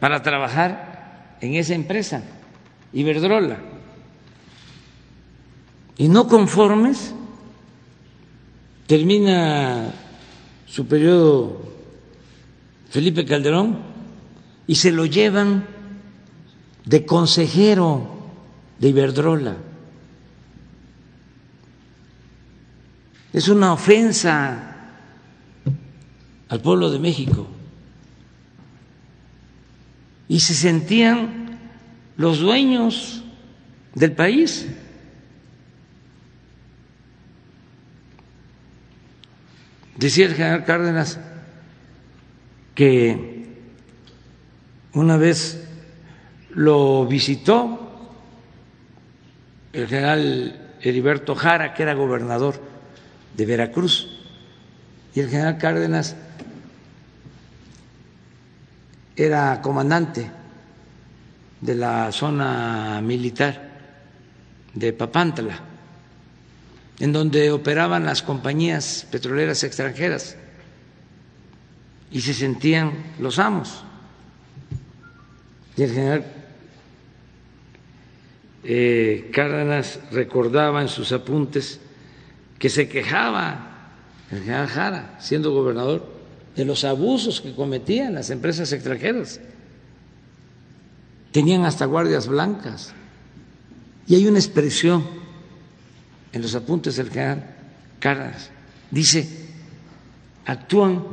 para trabajar en esa empresa, Iberdrola. Y no conformes, termina su periodo Felipe Calderón y se lo llevan de consejero de Iberdrola. Es una ofensa al pueblo de México. Y se sentían los dueños del país. Decía el general Cárdenas que una vez lo visitó el general Heriberto Jara, que era gobernador de Veracruz, y el general Cárdenas era comandante de la zona militar de Papantla, en donde operaban las compañías petroleras extranjeras y se sentían los amos. Y el general eh, Cárdenas recordaba en sus apuntes que se quejaba el general Jara, siendo gobernador, de los abusos que cometían las empresas extranjeras. Tenían hasta guardias blancas. Y hay una expresión en los apuntes del general Cárdenas. Dice, actúan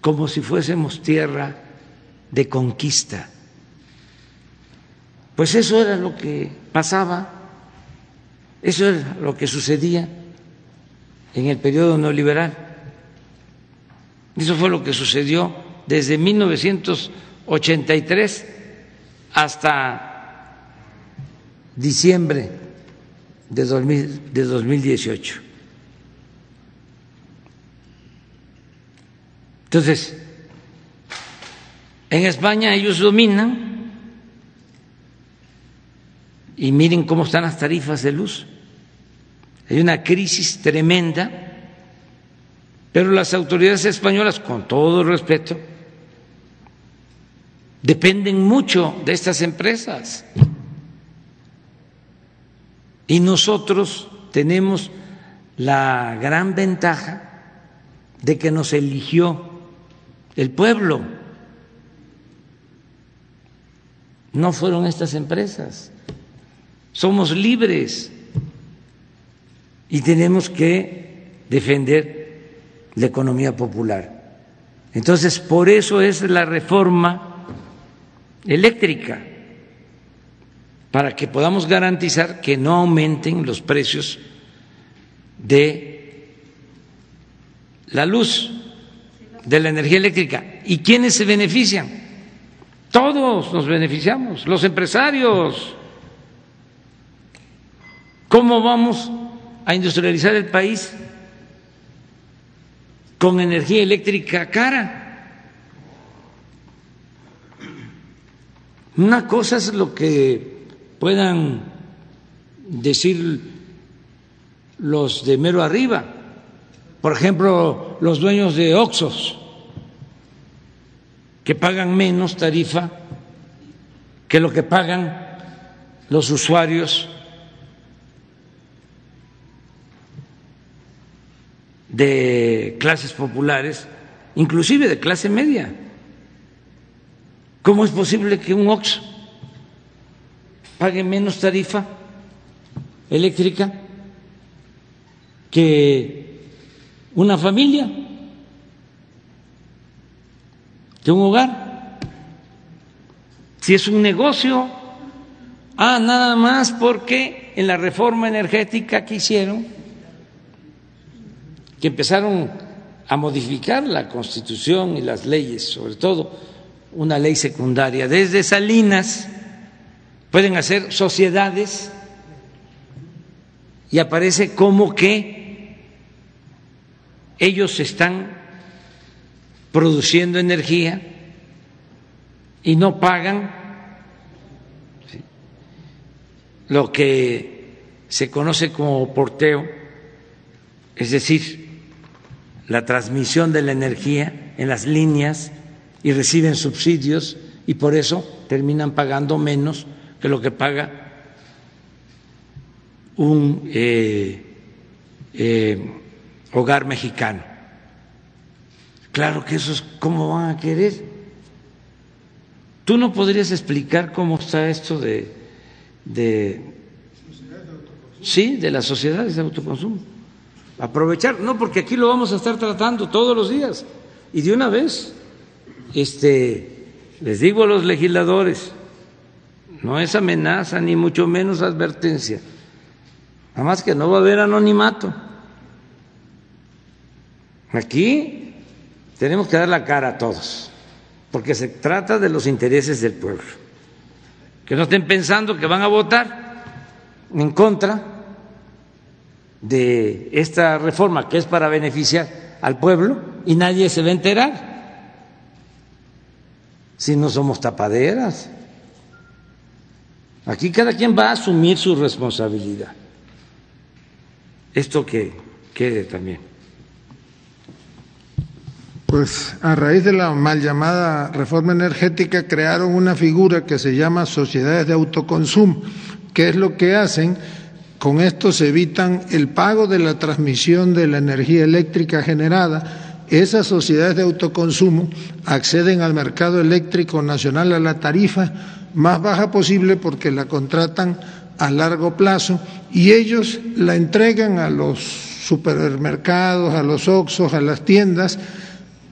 como si fuésemos tierra de conquista. Pues eso era lo que pasaba, eso era lo que sucedía en el periodo neoliberal. Eso fue lo que sucedió desde 1983 hasta diciembre de, 2018. Entonces, en España ellos dominan y miren cómo están las tarifas de luz. Hay una crisis tremenda pero las autoridades españolas, con todo respeto, dependen mucho de estas empresas. Y nosotros tenemos la gran ventaja de que nos eligió el pueblo. No fueron estas empresas. Somos libres y tenemos que defender la economía popular. Entonces, por eso es la reforma eléctrica, para que podamos garantizar que no aumenten los precios de la luz, de la energía eléctrica. ¿Y quiénes se benefician? Todos nos beneficiamos, los empresarios. ¿Cómo vamos a industrializar el país con energía eléctrica cara. Una cosa es lo que puedan decir los de mero arriba, por ejemplo, los dueños de Oxos, que pagan menos tarifa que lo que pagan los usuarios de clases populares, inclusive de clase media. ¿Cómo es posible que un OX pague menos tarifa eléctrica que una familia, que un hogar? Si es un negocio, ah, nada más porque en la reforma energética que hicieron, que empezaron a modificar la Constitución y las leyes, sobre todo una ley secundaria. Desde Salinas pueden hacer sociedades y aparece como que ellos están produciendo energía y no pagan lo que se conoce como porteo, es decir, la transmisión de la energía en las líneas y reciben subsidios y por eso terminan pagando menos que lo que paga un eh, eh, hogar mexicano. Claro que eso es cómo van a querer. ¿Tú no podrías explicar cómo está esto de, de sí, de las sociedades de autoconsumo? aprovechar, no, porque aquí lo vamos a estar tratando todos los días. Y de una vez, este, les digo a los legisladores, no es amenaza ni mucho menos advertencia, nada más que no va a haber anonimato. Aquí tenemos que dar la cara a todos, porque se trata de los intereses del pueblo. Que no estén pensando que van a votar en contra de esta reforma que es para beneficiar al pueblo y nadie se va a enterar si no somos tapaderas. Aquí cada quien va a asumir su responsabilidad. Esto que quede también. Pues a raíz de la mal llamada reforma energética crearon una figura que se llama sociedades de autoconsumo. ¿Qué es lo que hacen? Con esto se evitan el pago de la transmisión de la energía eléctrica generada esas sociedades de autoconsumo acceden al mercado eléctrico nacional a la tarifa más baja posible porque la contratan a largo plazo y ellos la entregan a los supermercados, a los oxos, a las tiendas,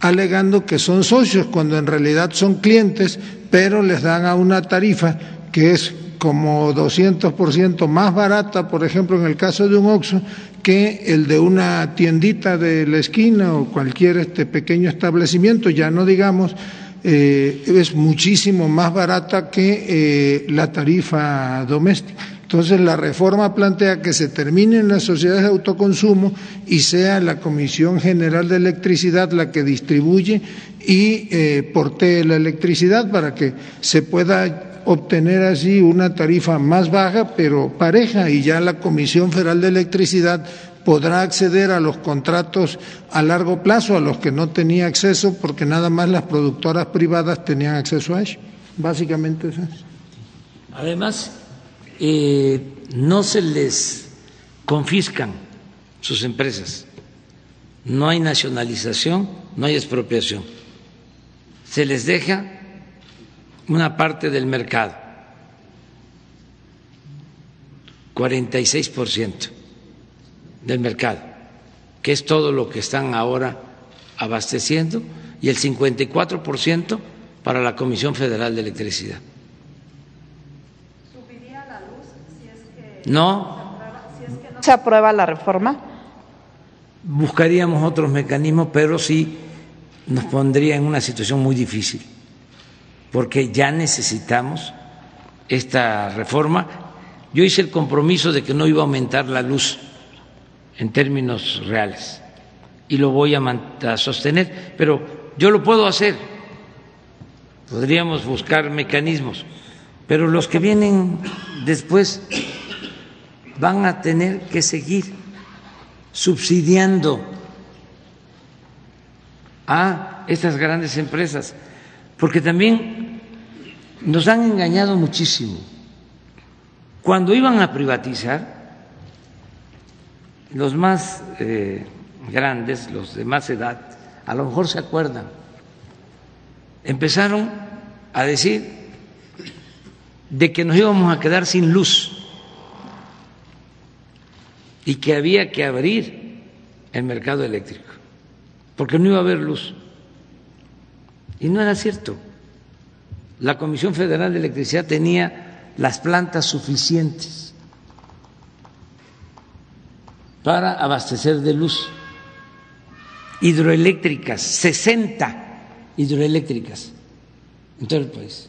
alegando que son socios cuando en realidad son clientes, pero les dan a una tarifa que es como 200% más barata, por ejemplo, en el caso de un OXO, que el de una tiendita de la esquina o cualquier este pequeño establecimiento, ya no digamos, eh, es muchísimo más barata que eh, la tarifa doméstica. Entonces la reforma plantea que se terminen las sociedades de autoconsumo y sea la Comisión General de Electricidad la que distribuye y eh, portee la electricidad para que se pueda obtener así una tarifa más baja, pero pareja, y ya la Comisión Federal de Electricidad podrá acceder a los contratos a largo plazo a los que no tenía acceso porque nada más las productoras privadas tenían acceso a ello. Básicamente eso Además, eh, no se les confiscan sus empresas, no hay nacionalización, no hay expropiación, se les deja una parte del mercado, 46% del mercado, que es todo lo que están ahora abasteciendo, y el 54% para la Comisión Federal de Electricidad. ¿Subiría la luz si es que no, no se aprueba la reforma? Buscaríamos otros mecanismos, pero sí nos pondría en una situación muy difícil porque ya necesitamos esta reforma. Yo hice el compromiso de que no iba a aumentar la luz en términos reales y lo voy a, sostener, pero yo lo puedo hacer. Podríamos buscar mecanismos, pero los que vienen después van a tener que seguir subsidiando a estas grandes empresas porque también nos han engañado muchísimo. Cuando iban a privatizar, los más eh, grandes, los de más edad, a lo mejor se acuerdan, empezaron a decir de que nos íbamos a quedar sin luz y que había que abrir el mercado eléctrico, porque no iba a haber luz. Y no era cierto. La Comisión Federal de Electricidad tenía las plantas suficientes para abastecer de luz. Hidroeléctricas, 60 hidroeléctricas en todo el país.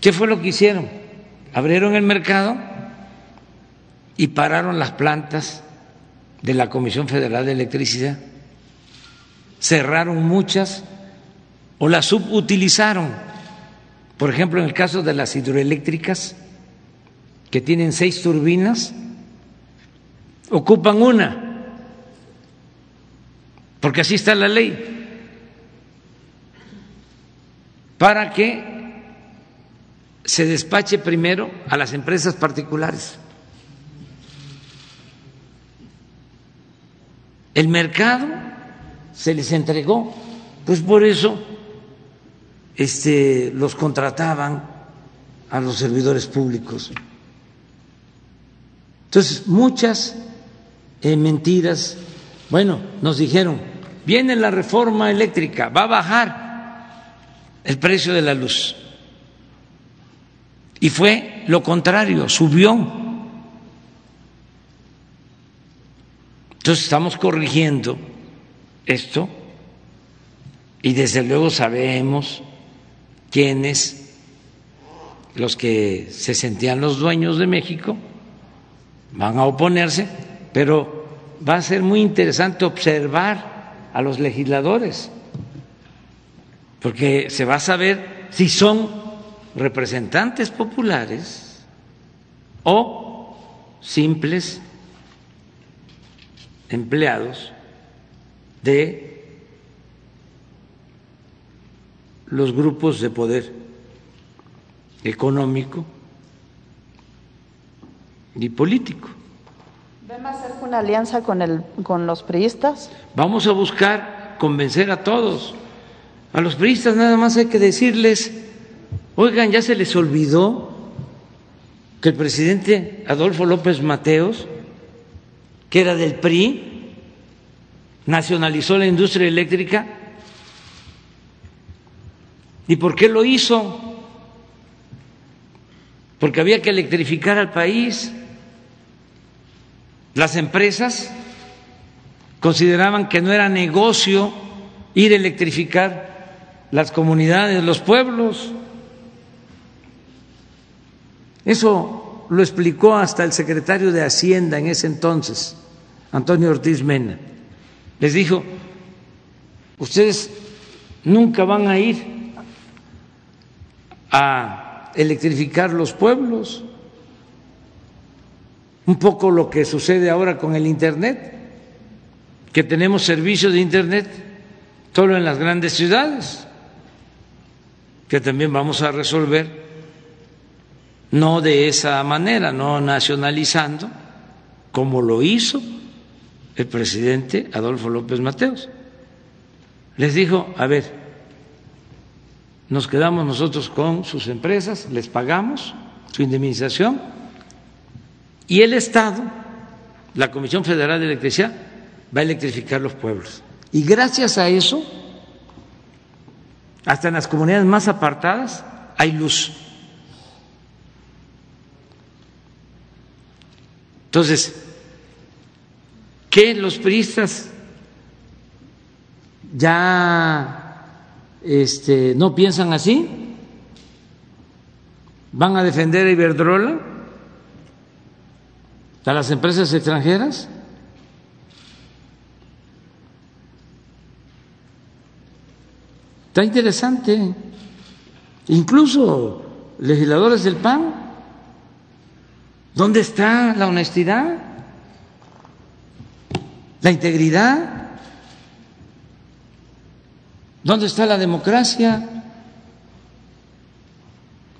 ¿Qué fue lo que hicieron? Abrieron el mercado y pararon las plantas de la Comisión Federal de Electricidad cerraron muchas o las subutilizaron. Por ejemplo, en el caso de las hidroeléctricas, que tienen seis turbinas, ocupan una, porque así está la ley, para que se despache primero a las empresas particulares. El mercado se les entregó. Pues por eso este, los contrataban a los servidores públicos. Entonces, muchas eh, mentiras. Bueno, nos dijeron, viene la reforma eléctrica, va a bajar el precio de la luz. Y fue lo contrario, subió. Entonces estamos corrigiendo esto y desde luego sabemos quiénes los que se sentían los dueños de México van a oponerse, pero va a ser muy interesante observar a los legisladores, porque se va a saber si son representantes populares o simples empleados de los grupos de poder económico y político. ¿Ven hacer una alianza con, el, con los priistas? Vamos a buscar convencer a todos. A los priistas nada más hay que decirles, oigan, ya se les olvidó que el presidente Adolfo López Mateos, que era del PRI, nacionalizó la industria eléctrica. ¿Y por qué lo hizo? Porque había que electrificar al país. Las empresas consideraban que no era negocio ir a electrificar las comunidades, los pueblos. Eso lo explicó hasta el secretario de Hacienda en ese entonces, Antonio Ortiz Mena. Les dijo, ustedes nunca van a ir a electrificar los pueblos un poco lo que sucede ahora con el Internet, que tenemos servicios de Internet solo en las grandes ciudades, que también vamos a resolver, no de esa manera, no nacionalizando, como lo hizo el presidente Adolfo López Mateos. Les dijo, a ver, nos quedamos nosotros con sus empresas, les pagamos su indemnización y el Estado, la Comisión Federal de Electricidad, va a electrificar los pueblos. Y gracias a eso, hasta en las comunidades más apartadas hay luz. Entonces, ¿qué los priistas ya este, no piensan así? ¿Van a defender a Iberdrola? A las empresas extranjeras? Está interesante. Incluso legisladores del PAN. ¿Dónde está la honestidad? ¿La integridad? ¿Dónde está la democracia?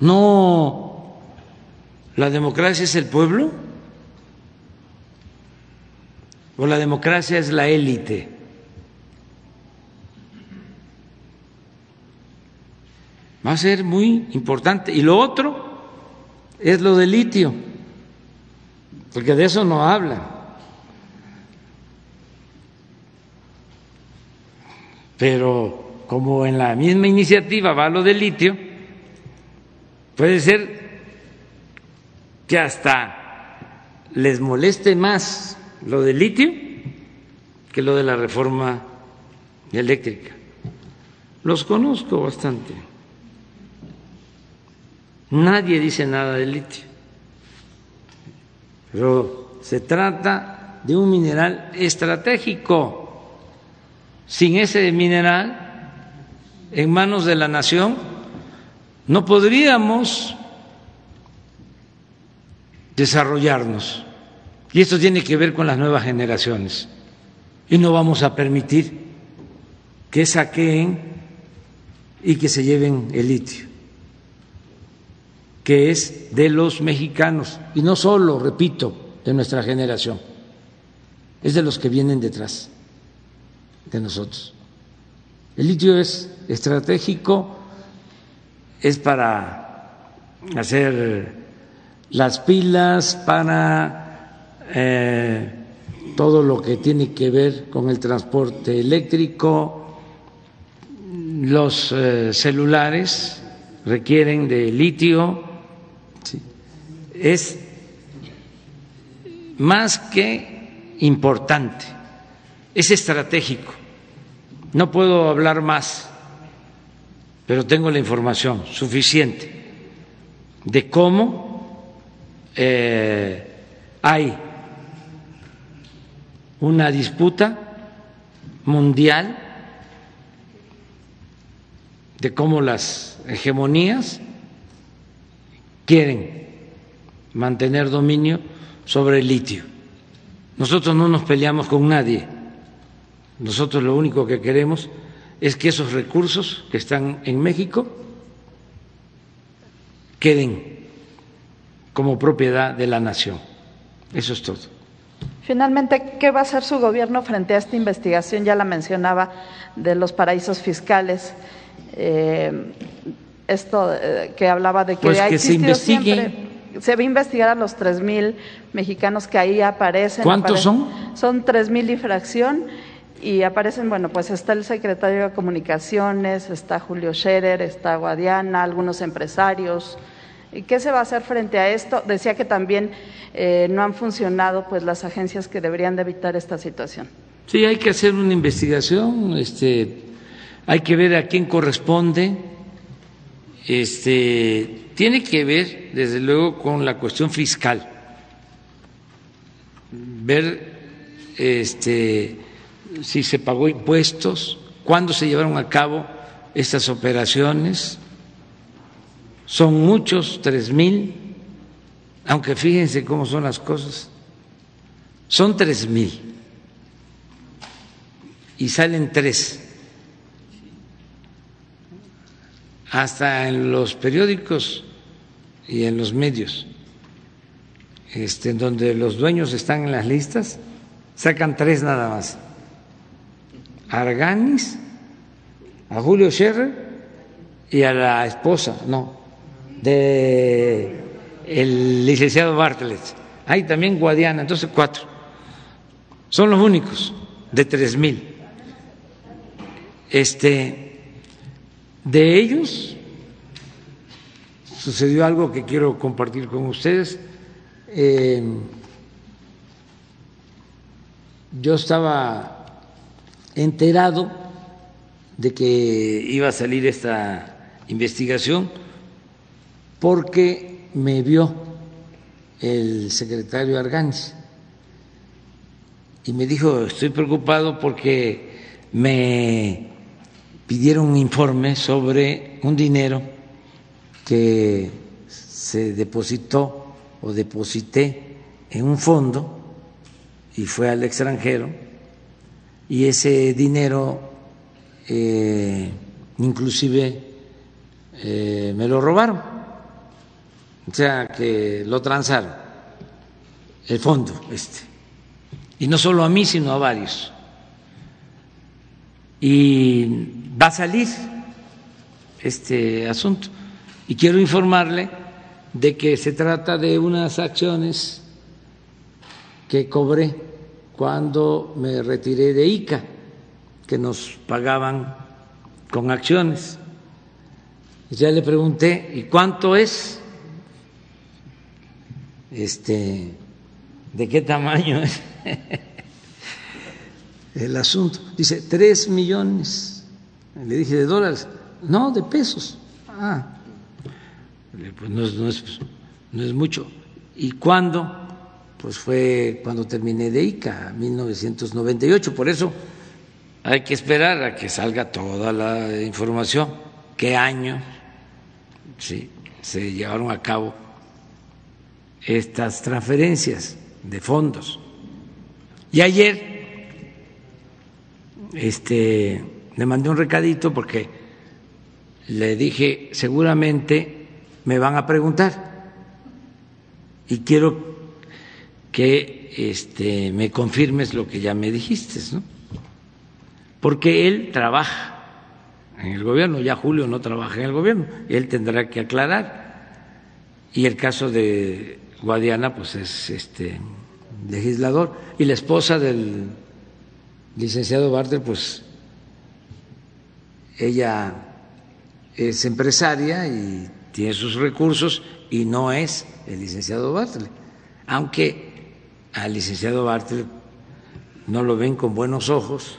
¿No la democracia es el pueblo? O la democracia es la élite. Va a ser muy importante. Y lo otro es lo del litio, porque de eso no habla. Pero como en la misma iniciativa va lo del litio, puede ser que hasta les moleste más lo del litio que lo de la reforma eléctrica. Los conozco bastante. Nadie dice nada del litio, pero se trata de un mineral estratégico. Sin ese mineral en manos de la nación no podríamos desarrollarnos. Y esto tiene que ver con las nuevas generaciones. Y no vamos a permitir que saqueen y que se lleven el litio, que es de los mexicanos. Y no solo, repito, de nuestra generación, es de los que vienen detrás de nosotros. El litio es estratégico, es para hacer las pilas, para eh, todo lo que tiene que ver con el transporte eléctrico, los eh, celulares requieren de litio, es más que importante, es estratégico. No puedo hablar más, pero tengo la información suficiente de cómo eh, hay una disputa mundial de cómo las hegemonías quieren mantener dominio sobre el litio. Nosotros no nos peleamos con nadie. Nosotros lo único que queremos es que esos recursos que están en México queden como propiedad de la nación. Eso es todo. Finalmente, ¿qué va a hacer su gobierno frente a esta investigación? Ya la mencionaba de los paraísos fiscales. Eh, esto eh, que hablaba de que, pues que se investigue. Siempre, se va a investigar a los tres mil mexicanos que ahí aparecen. ¿Cuántos son? Son tres mil y fracción y aparecen, bueno, pues está el secretario de Comunicaciones, está Julio Scherer, está Guadiana, algunos empresarios. ¿Y qué se va a hacer frente a esto? Decía que también eh, no han funcionado pues las agencias que deberían de evitar esta situación. Sí, hay que hacer una investigación, este, hay que ver a quién corresponde, este, tiene que ver, desde luego, con la cuestión fiscal, ver este, si se pagó impuestos, cuándo se llevaron a cabo estas operaciones. Son muchos, tres mil, aunque fíjense cómo son las cosas, son tres mil. Y salen tres. Hasta en los periódicos y en los medios, este, donde los dueños están en las listas, sacan tres nada más. Arganis, a Julio Scherrer y a la esposa, no, de el licenciado Bartlett. Hay también Guadiana, entonces cuatro. Son los únicos de tres mil. Este, de ellos sucedió algo que quiero compartir con ustedes. Eh, yo estaba enterado de que iba a salir esta investigación porque me vio el secretario Arganz y me dijo, estoy preocupado porque me pidieron un informe sobre un dinero que se depositó o deposité en un fondo y fue al extranjero y ese dinero eh, inclusive eh, me lo robaron, o sea que lo transaron, el fondo este, y no solo a mí sino a varios. Y va a salir este asunto. Y quiero informarle de que se trata de unas acciones que cobré cuando me retiré de ICA, que nos pagaban con acciones. Ya le pregunté, ¿y cuánto es? Este, ¿de qué tamaño es (laughs) el asunto? Dice, tres millones le dije, ¿de dólares? No, de pesos. Ah, pues no es, no es, mucho. ¿Y cuándo? Pues fue cuando terminé de ICA, 1998. Por eso hay que esperar a que salga toda la información. ¿Qué año sí, se llevaron a cabo estas transferencias de fondos? Y ayer, este le mandé un recadito porque le dije, seguramente me van a preguntar y quiero que este, me confirmes lo que ya me dijiste, ¿no? Porque él trabaja en el gobierno, ya Julio no trabaja en el gobierno, él tendrá que aclarar. Y el caso de Guadiana, pues es este legislador, y la esposa del licenciado Bartel, pues ella es empresaria y tiene sus recursos y no es el licenciado Bartlett, aunque al licenciado Bartlett no lo ven con buenos ojos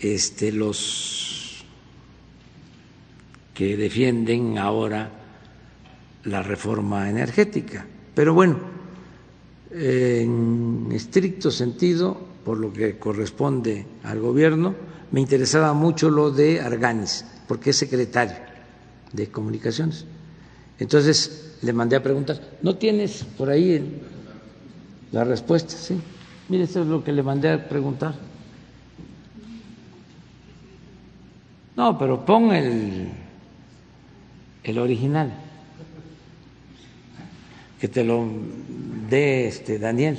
este, los que defienden ahora la reforma energética. Pero bueno, en estricto sentido, por lo que corresponde al gobierno, me interesaba mucho lo de Arganis, porque es secretario de comunicaciones. Entonces le mandé a preguntar, ¿no tienes por ahí la respuesta? Sí. Mire, eso es lo que le mandé a preguntar. No, pero pon el, el original, que te lo dé este Daniel.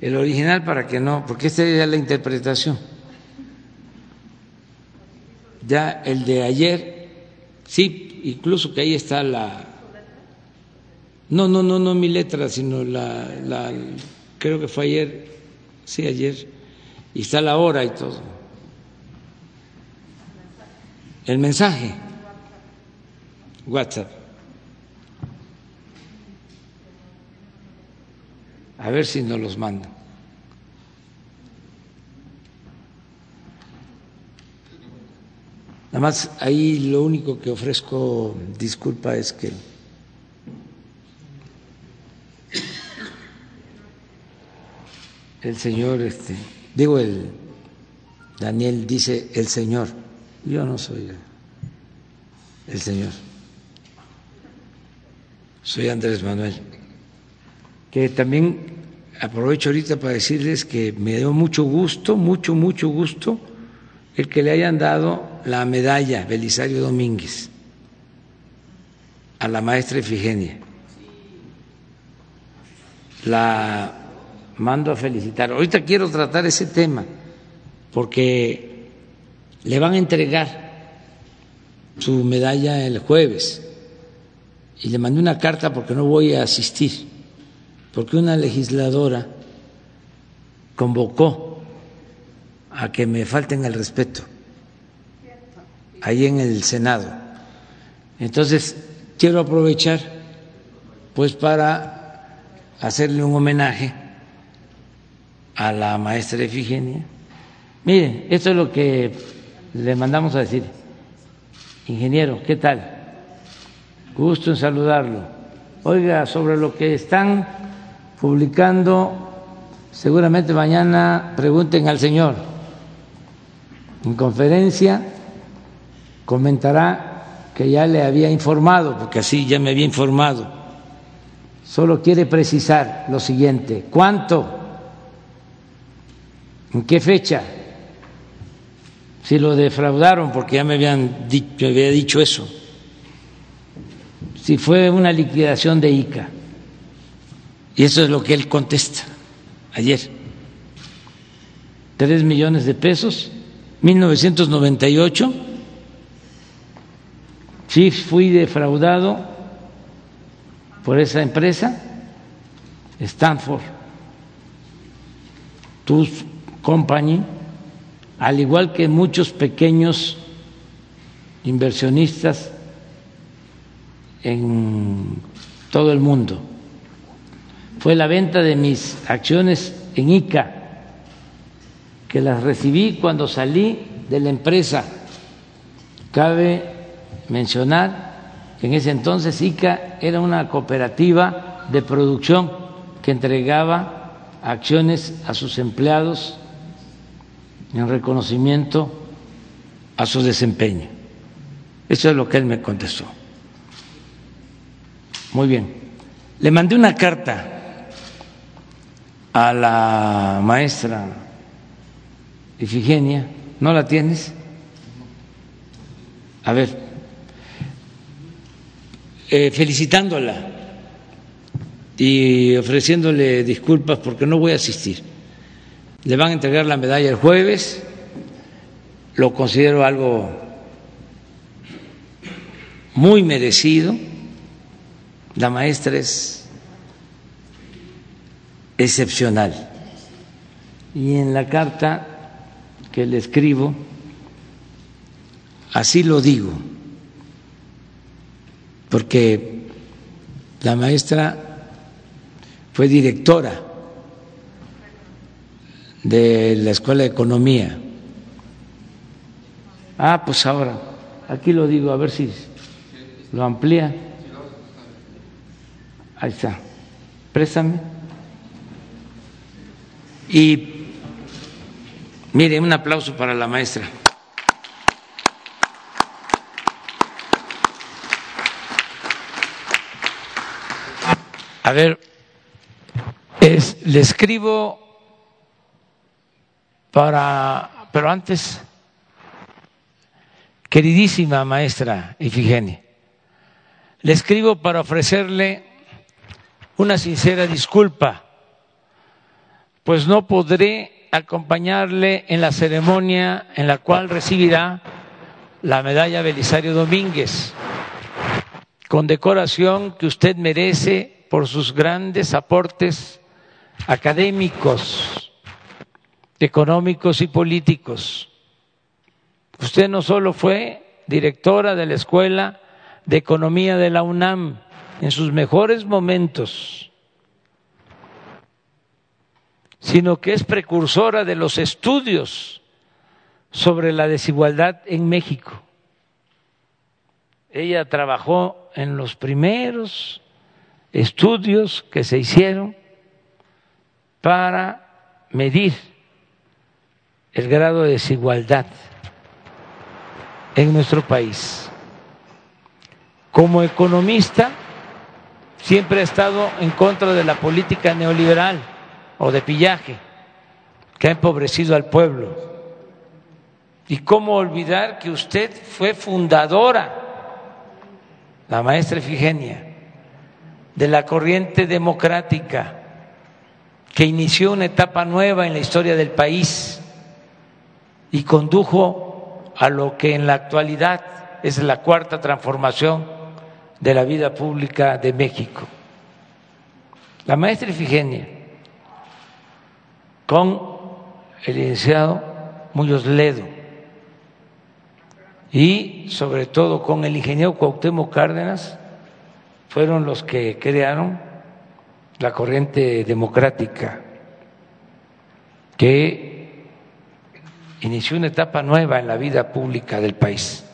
El original para que no, porque esta es la interpretación. Ya el de ayer, sí, incluso que ahí está la... No, no, no, no mi letra, sino la, la creo que fue ayer, sí, ayer y está la hora y todo. El mensaje, WhatsApp. A ver si nos los mandan. Nada más ahí lo único que ofrezco, disculpa, es que el señor este Digo, el Daniel dice el Señor. Yo no soy el Señor. Soy Andrés Manuel. Que también aprovecho ahorita para decirles que me dio mucho gusto, mucho, mucho gusto el que le hayan dado la medalla Belisario Domínguez a la maestra Efigenia. La mando a felicitar. Ahorita quiero tratar ese tema porque le van a entregar su medalla el jueves y le mandé una carta porque no voy a asistir, porque una legisladora convocó a que me falten el respeto ahí en el Senado. Entonces, quiero aprovechar pues para hacerle un homenaje a la maestra Efigenia. Miren, esto es lo que le mandamos a decir. Ingeniero, ¿qué tal? Gusto en saludarlo. Oiga, sobre lo que están publicando, seguramente mañana pregunten al señor. En conferencia comentará que ya le había informado, porque así ya me había informado. Solo quiere precisar lo siguiente. ¿Cuánto? ¿En qué fecha? Si lo defraudaron, porque ya me habían me había dicho eso. Si fue una liquidación de ICA. Y eso es lo que él contesta ayer. Tres millones de pesos, 1998. Sí, fui defraudado por esa empresa, Stanford. Tus Company, al igual que muchos pequeños inversionistas en todo el mundo. Fue la venta de mis acciones en ICA, que las recibí cuando salí de la empresa. Cabe mencionar que en ese entonces ICA era una cooperativa de producción que entregaba acciones a sus empleados en reconocimiento a su desempeño. Eso es lo que él me contestó. Muy bien. Le mandé una carta a la maestra Ifigenia. ¿No la tienes? A ver, eh, felicitándola y ofreciéndole disculpas porque no voy a asistir le van a entregar la medalla el jueves, lo considero algo muy merecido. La maestra es excepcional. Y en la carta que le escribo, así lo digo, porque La maestra fue directora de la Escuela de Economía. Ah, pues ahora, aquí lo digo, a ver si lo amplía. Ahí está. Préstame. Y mire, un aplauso para la maestra. A ver, le escribo para, pero antes, queridísima maestra Ifigenia, le escribo para ofrecerle una sincera disculpa, pues no podré acompañarle en la ceremonia en la cual recibirá la medalla Belisario Domínguez, condecoración que usted merece por sus grandes aportes académicos, económicos y políticos. Usted no solo fue directora de la Escuela de Economía de la UNAM en sus mejores momentos, sino que es precursora de los estudios sobre la desigualdad en México. Ella trabajó en los primeros estudios que se hicieron para medir el grado de desigualdad en nuestro país. Como economista, siempre ha estado en contra de la política neoliberal o de pillaje que ha empobrecido al pueblo. ¿Y cómo olvidar que usted fue fundadora, la maestra Efigenia, de la corriente democrática? que inició una etapa nueva en la historia del país y condujo a lo que en la actualidad es la cuarta transformación de la vida pública de México. La maestra Ifigenia, con el licenciado Muñoz Ledo y sobre todo con el ingeniero Cuauhtémoc Cárdenas, fueron los que crearon la corriente democrática que inició una etapa nueva en la vida pública del país.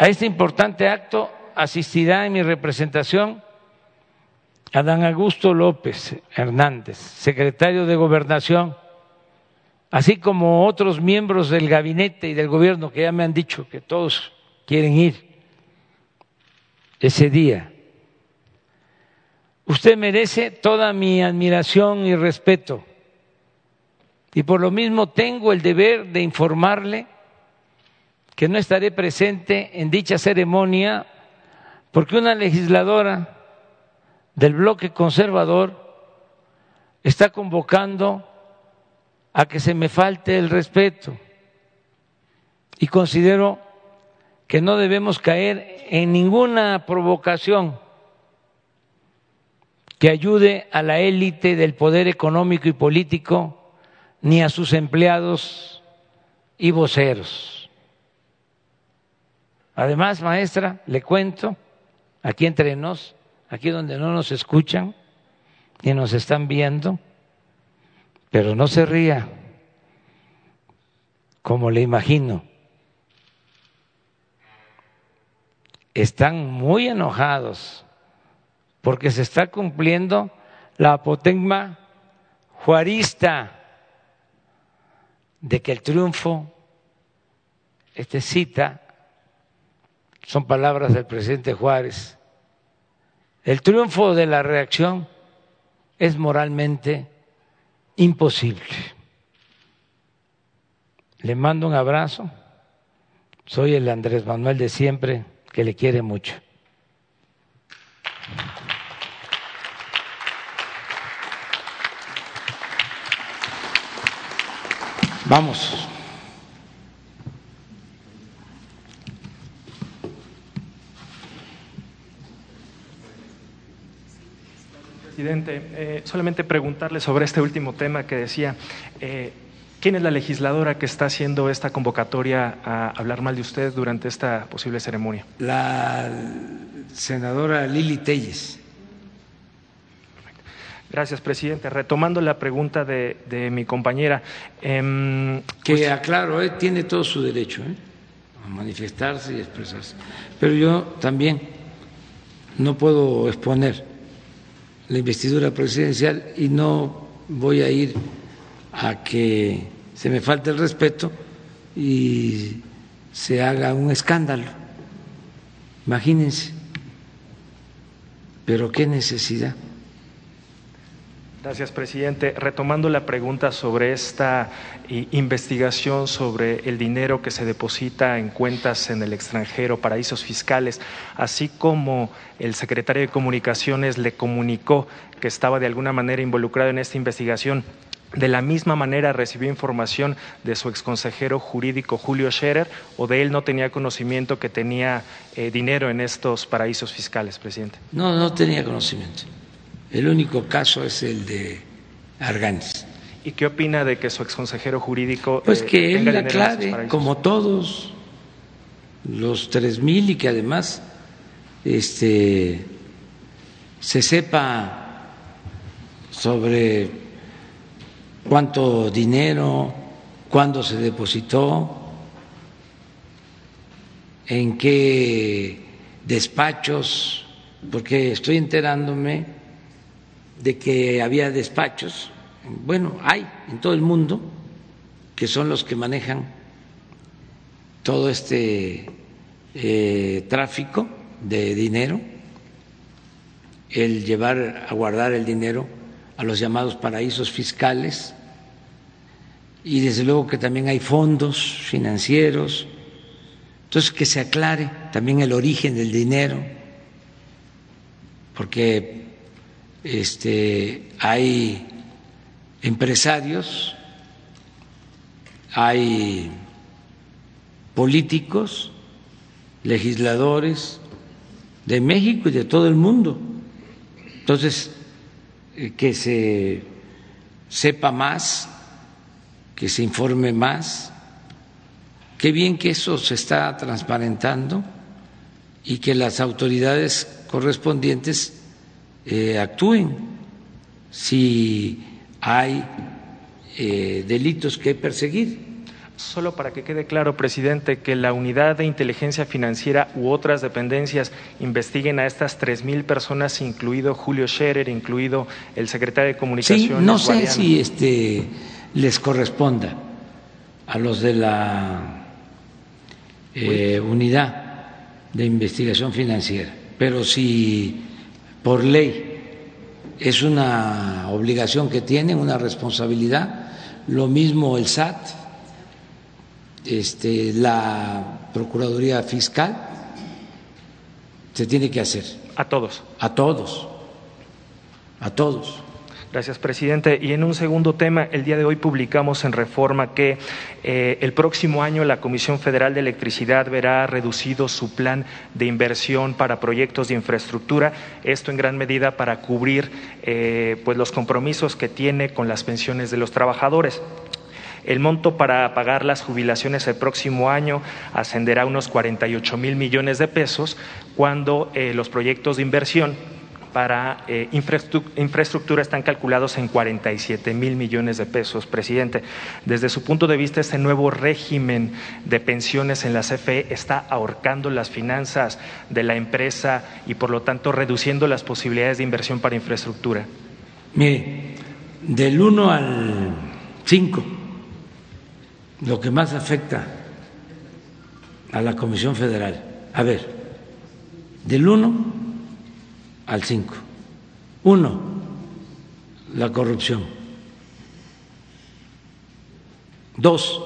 A este importante acto asistirá en mi representación Adán Augusto López Hernández, secretario de Gobernación, así como otros miembros del gabinete y del gobierno que ya me han dicho que todos quieren ir ese día. Usted merece toda mi admiración y respeto. Y por lo mismo tengo el deber de informarle que no estaré presente en dicha ceremonia porque una legisladora del bloque conservador está convocando a que se me falte el respeto y considero que no debemos caer en ninguna provocación que ayude a la élite del poder económico y político ni a sus empleados y voceros. Además, maestra, le cuento, aquí entre nos, aquí donde no nos escuchan ni nos están viendo, pero no se ría, como le imagino. Están muy enojados porque se está cumpliendo la apotegma juarista de que el triunfo, este cita, son palabras del presidente Juárez, el triunfo de la reacción es moralmente imposible. Le mando un abrazo, soy el Andrés Manuel de siempre, que le quiere mucho. Vamos. Presidente, eh, solamente preguntarle sobre este último tema que decía. Eh, ¿Quién es la legisladora que está haciendo esta convocatoria a hablar mal de usted durante esta posible ceremonia? La senadora Lili Telles. Gracias, presidente. Retomando la pregunta de, mi compañera. Eh, que aclaro, eh, tiene todo su derecho eh, a manifestarse y expresarse. Pero yo también no puedo exponer la investidura presidencial y no voy a ir a que se me falte el respeto y se haga un escándalo. Imagínense. Pero qué necesidad. Gracias, presidente. Retomando la pregunta sobre esta investigación sobre el dinero que se deposita en cuentas en el extranjero, paraísos fiscales, así como el secretario de Comunicaciones le comunicó que estaba de alguna manera involucrado en esta investigación, de la misma manera recibió información de su exconsejero jurídico Julio Scherer o de él no tenía conocimiento que tenía eh, dinero en estos paraísos fiscales, presidente? No, no tenía conocimiento. El único caso es el de Arganis. ¿Y qué opina de que su exconsejero jurídico... Pues que él aclare, como todos los tres mil y que además este, se sepa sobre cuánto dinero, cuándo se depositó, en qué despachos, porque estoy enterándome de que había despachos, bueno, hay en todo el mundo, que son los que manejan todo este eh, tráfico de dinero, el llevar a guardar el dinero a los llamados paraísos fiscales y desde luego que también hay fondos financieros, entonces que se aclare también el origen del dinero, porque este, hay empresarios, hay políticos, legisladores de México y de todo el mundo. Entonces, eh, que se sepa más, que se informe más. Qué bien que eso se está transparentando y que las autoridades correspondientes eh, actúen si hay eh, delitos que perseguir. Solo para que quede claro, presidente, que la unidad de inteligencia financiera u otras dependencias investiguen a estas tres mil personas, incluido Julio Scherer, incluido el secretario de Comunicaciones. Sí, no sé si este, les corresponda a los de la eh, unidad de investigación financiera, pero si por ley. Es una obligación que tienen, una responsabilidad. Lo mismo el SAT, este, la Procuraduría Fiscal, se tiene que hacer. A todos. A todos. A todos. Gracias, presidente. Y en un segundo tema, el día de hoy publicamos en Reforma que eh, el próximo año la Comisión Federal de Electricidad verá reducido su plan de inversión para proyectos de infraestructura. Esto en gran medida para cubrir eh, pues los compromisos que tiene con las pensiones de los trabajadores. El monto para pagar las jubilaciones el próximo año ascenderá a unos 48 mil millones de pesos, cuando eh, los proyectos de inversión para eh, infraestructura están calculados en 47 mil millones de pesos, presidente. Desde su punto de vista, este nuevo régimen de pensiones en la CFE está ahorcando las finanzas de la empresa y, por lo tanto, reduciendo las posibilidades de inversión para infraestructura. Mire, del 1 al 5, lo que más afecta a la Comisión Federal, a ver, del 1 al 5. Uno, la corrupción. Dos,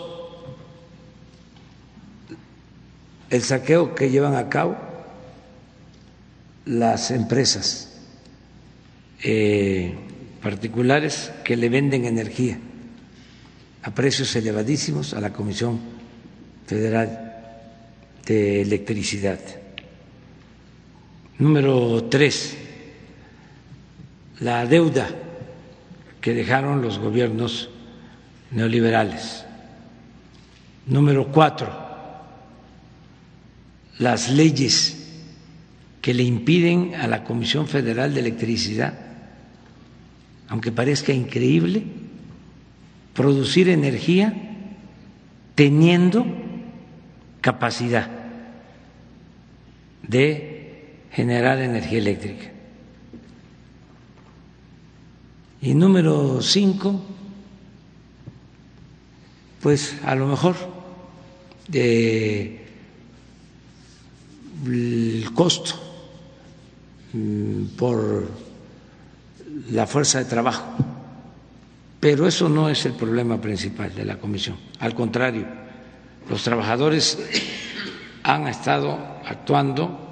el saqueo que llevan a cabo las empresas eh, particulares que le venden energía a precios elevadísimos a la Comisión Federal de Electricidad. Número tres, la deuda que dejaron los gobiernos neoliberales. Número cuatro, las leyes que le impiden a la Comisión Federal de Electricidad, aunque parezca increíble, producir energía teniendo capacidad de generar energía eléctrica. Y número cinco, pues a lo mejor de el costo mm, por la fuerza de trabajo. Pero eso no es el problema principal de la comisión. Al contrario, los trabajadores han estado actuando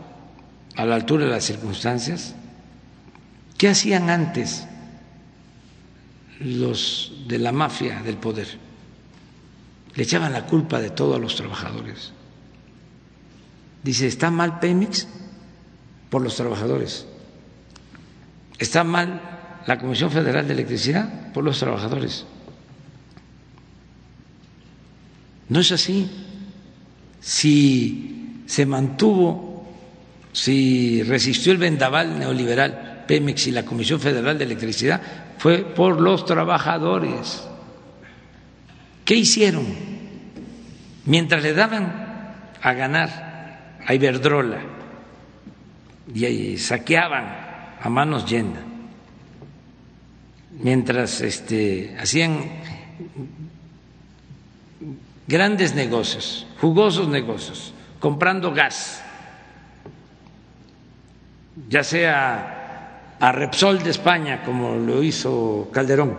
a la altura de las circunstancias. ¿Qué hacían antes los de la mafia del poder? Le echaban la culpa de todo a los trabajadores. Dice, ¿está mal Pemex? Por los trabajadores. ¿Está mal la Comisión Federal de Electricidad? Por los trabajadores. No es así. Si se mantuvo, si resistió el vendaval neoliberal Pemex y la Comisión Federal de Electricidad, fue por los trabajadores. ¿Qué hicieron? Mientras le daban a ganar a Iberdrola y saqueaban a manos llenas, mientras este, hacían grandes negocios, jugosos negocios, comprando gas, ya sea a Repsol de España, como lo hizo Calderón,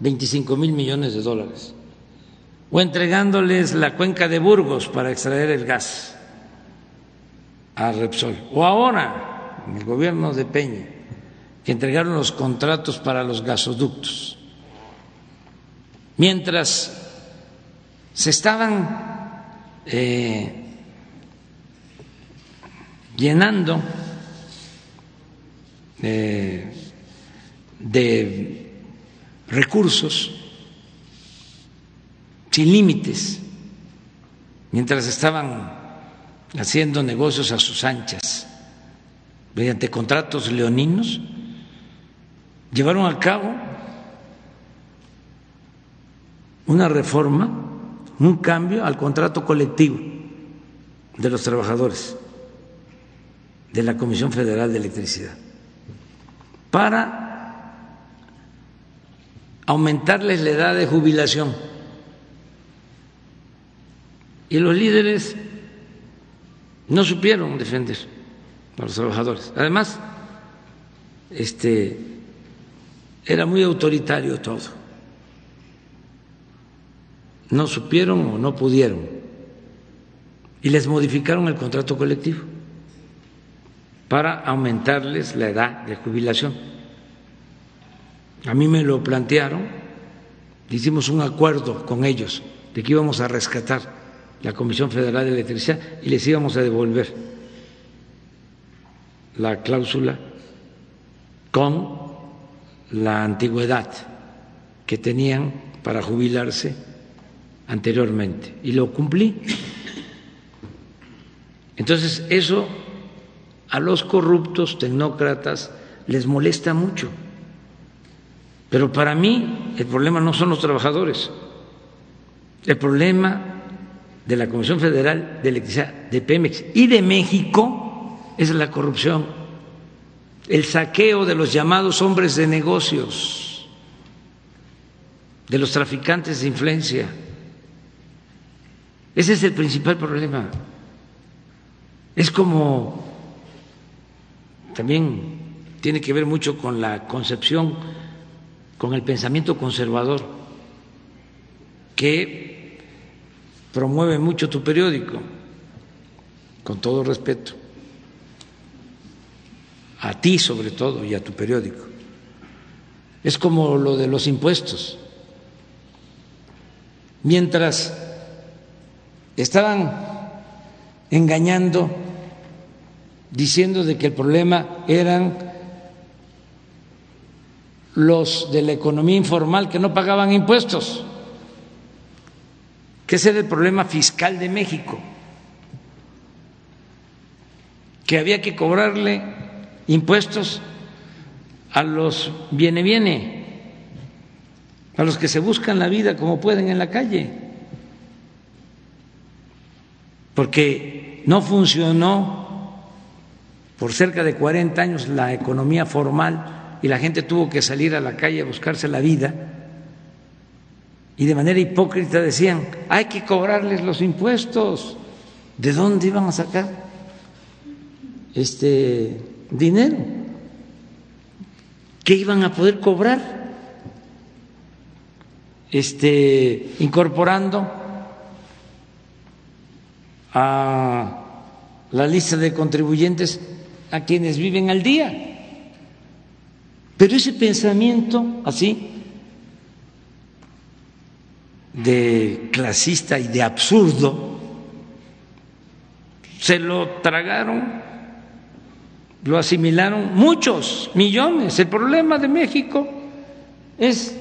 25 mil millones de dólares o entregándoles la cuenca de Burgos para extraer el gas a Repsol, o ahora en el gobierno de Peña, que entregaron los contratos para los gasoductos. Mientras se estaban eh, llenando de recursos sin límites, mientras estaban haciendo negocios a sus anchas, mediante contratos leoninos, llevaron a cabo una reforma, un cambio al contrato colectivo de los trabajadores de la Comisión Federal de Electricidad para aumentarles la edad de jubilación y los líderes no supieron defender a los trabajadores. Además, este era muy autoritario todo. No supieron o no pudieron. Y les modificaron el contrato colectivo para aumentarles la edad de jubilación. A mí me lo plantearon, hicimos un acuerdo con ellos de que íbamos a rescatar la Comisión Federal de Electricidad y les íbamos a devolver la cláusula con la antigüedad que tenían para jubilarse anteriormente y lo cumplí. Entonces eso a los corruptos tecnócratas les molesta mucho. Pero para mí el problema no son los trabajadores. El problema de la Comisión Federal de Electricidad, de Pemex y de México es la corrupción, el saqueo de los llamados hombres de negocios, de los traficantes de influencia. Ese es el principal problema. Es como también tiene que ver mucho con la concepción, con el pensamiento conservador, que promueve mucho tu periódico, con todo respeto, a ti sobre todo y a tu periódico. Es como lo de los impuestos. Mientras estaban engañando, diciendo de que el problema eran los de la economía informal que no pagaban impuestos. Que ese era el problema fiscal de México, que había que cobrarle impuestos a los viene viene, a los que se buscan la vida como pueden en la calle, porque no funcionó por cerca de 40 años la economía formal y la gente tuvo que salir a la calle a buscarse la vida y de manera hipócrita decían, hay que cobrarles los impuestos. ¿De dónde iban a sacar este dinero? ¿Qué iban a poder cobrar? Este, incorporando a la lista de contribuyentes a quienes viven al día. Pero ese pensamiento así de clasista y de absurdo, se lo tragaron, lo asimilaron muchos millones. El problema de México es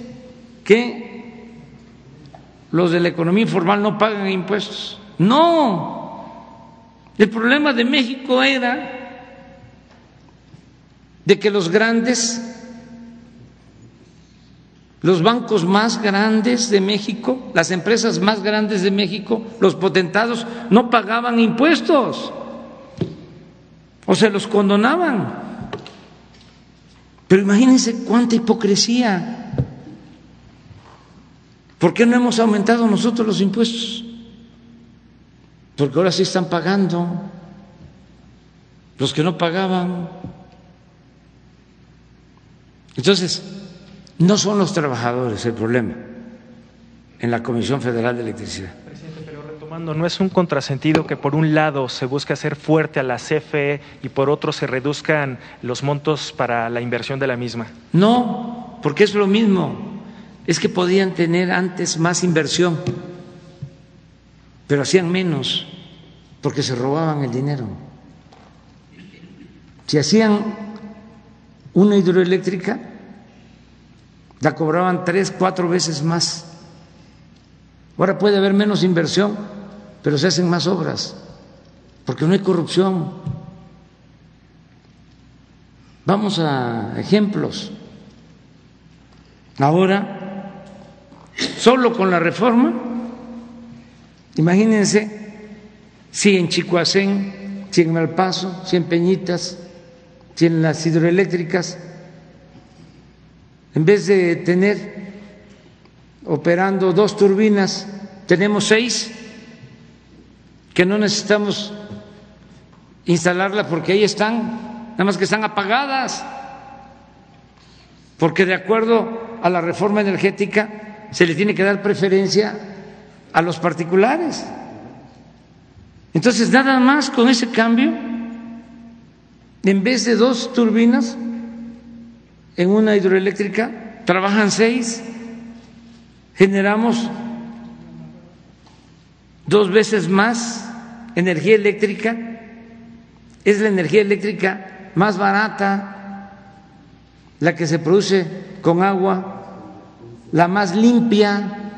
que los de la economía informal no pagan impuestos. No, el problema de México era de que los grandes los bancos más grandes de México, las empresas más grandes de México, los potentados, no pagaban impuestos o se los condonaban. Pero imagínense cuánta hipocresía. ¿Por qué no hemos aumentado nosotros los impuestos? Porque ahora sí están pagando los que no pagaban. Entonces, no son los trabajadores el problema en la Comisión Federal de Electricidad. Presidente, pero retomando, ¿no es un contrasentido que por un lado se busque hacer fuerte a la CFE y por otro se reduzcan los montos para la inversión de la misma? No, porque es lo mismo. Es que podían tener antes más inversión, pero hacían menos porque se robaban el dinero. Si hacían una hidroeléctrica, la cobraban tres, cuatro veces más. Ahora puede haber menos inversión, pero se hacen más obras, porque no hay corrupción. Vamos a ejemplos. Ahora, solo con la reforma, imagínense si en Chicoacén, si en Malpaso, si en Peñitas, si en las hidroeléctricas en vez de tener operando dos turbinas, tenemos seis que no necesitamos instalarlas porque ahí están, nada más que están apagadas, porque de acuerdo a la reforma energética se le tiene que dar preferencia a los particulares. Entonces, nada más con ese cambio, en vez de dos turbinas, en una hidroeléctrica trabajan seis, generamos dos veces más energía eléctrica, es la energía eléctrica más barata, la que se produce con agua, la más limpia.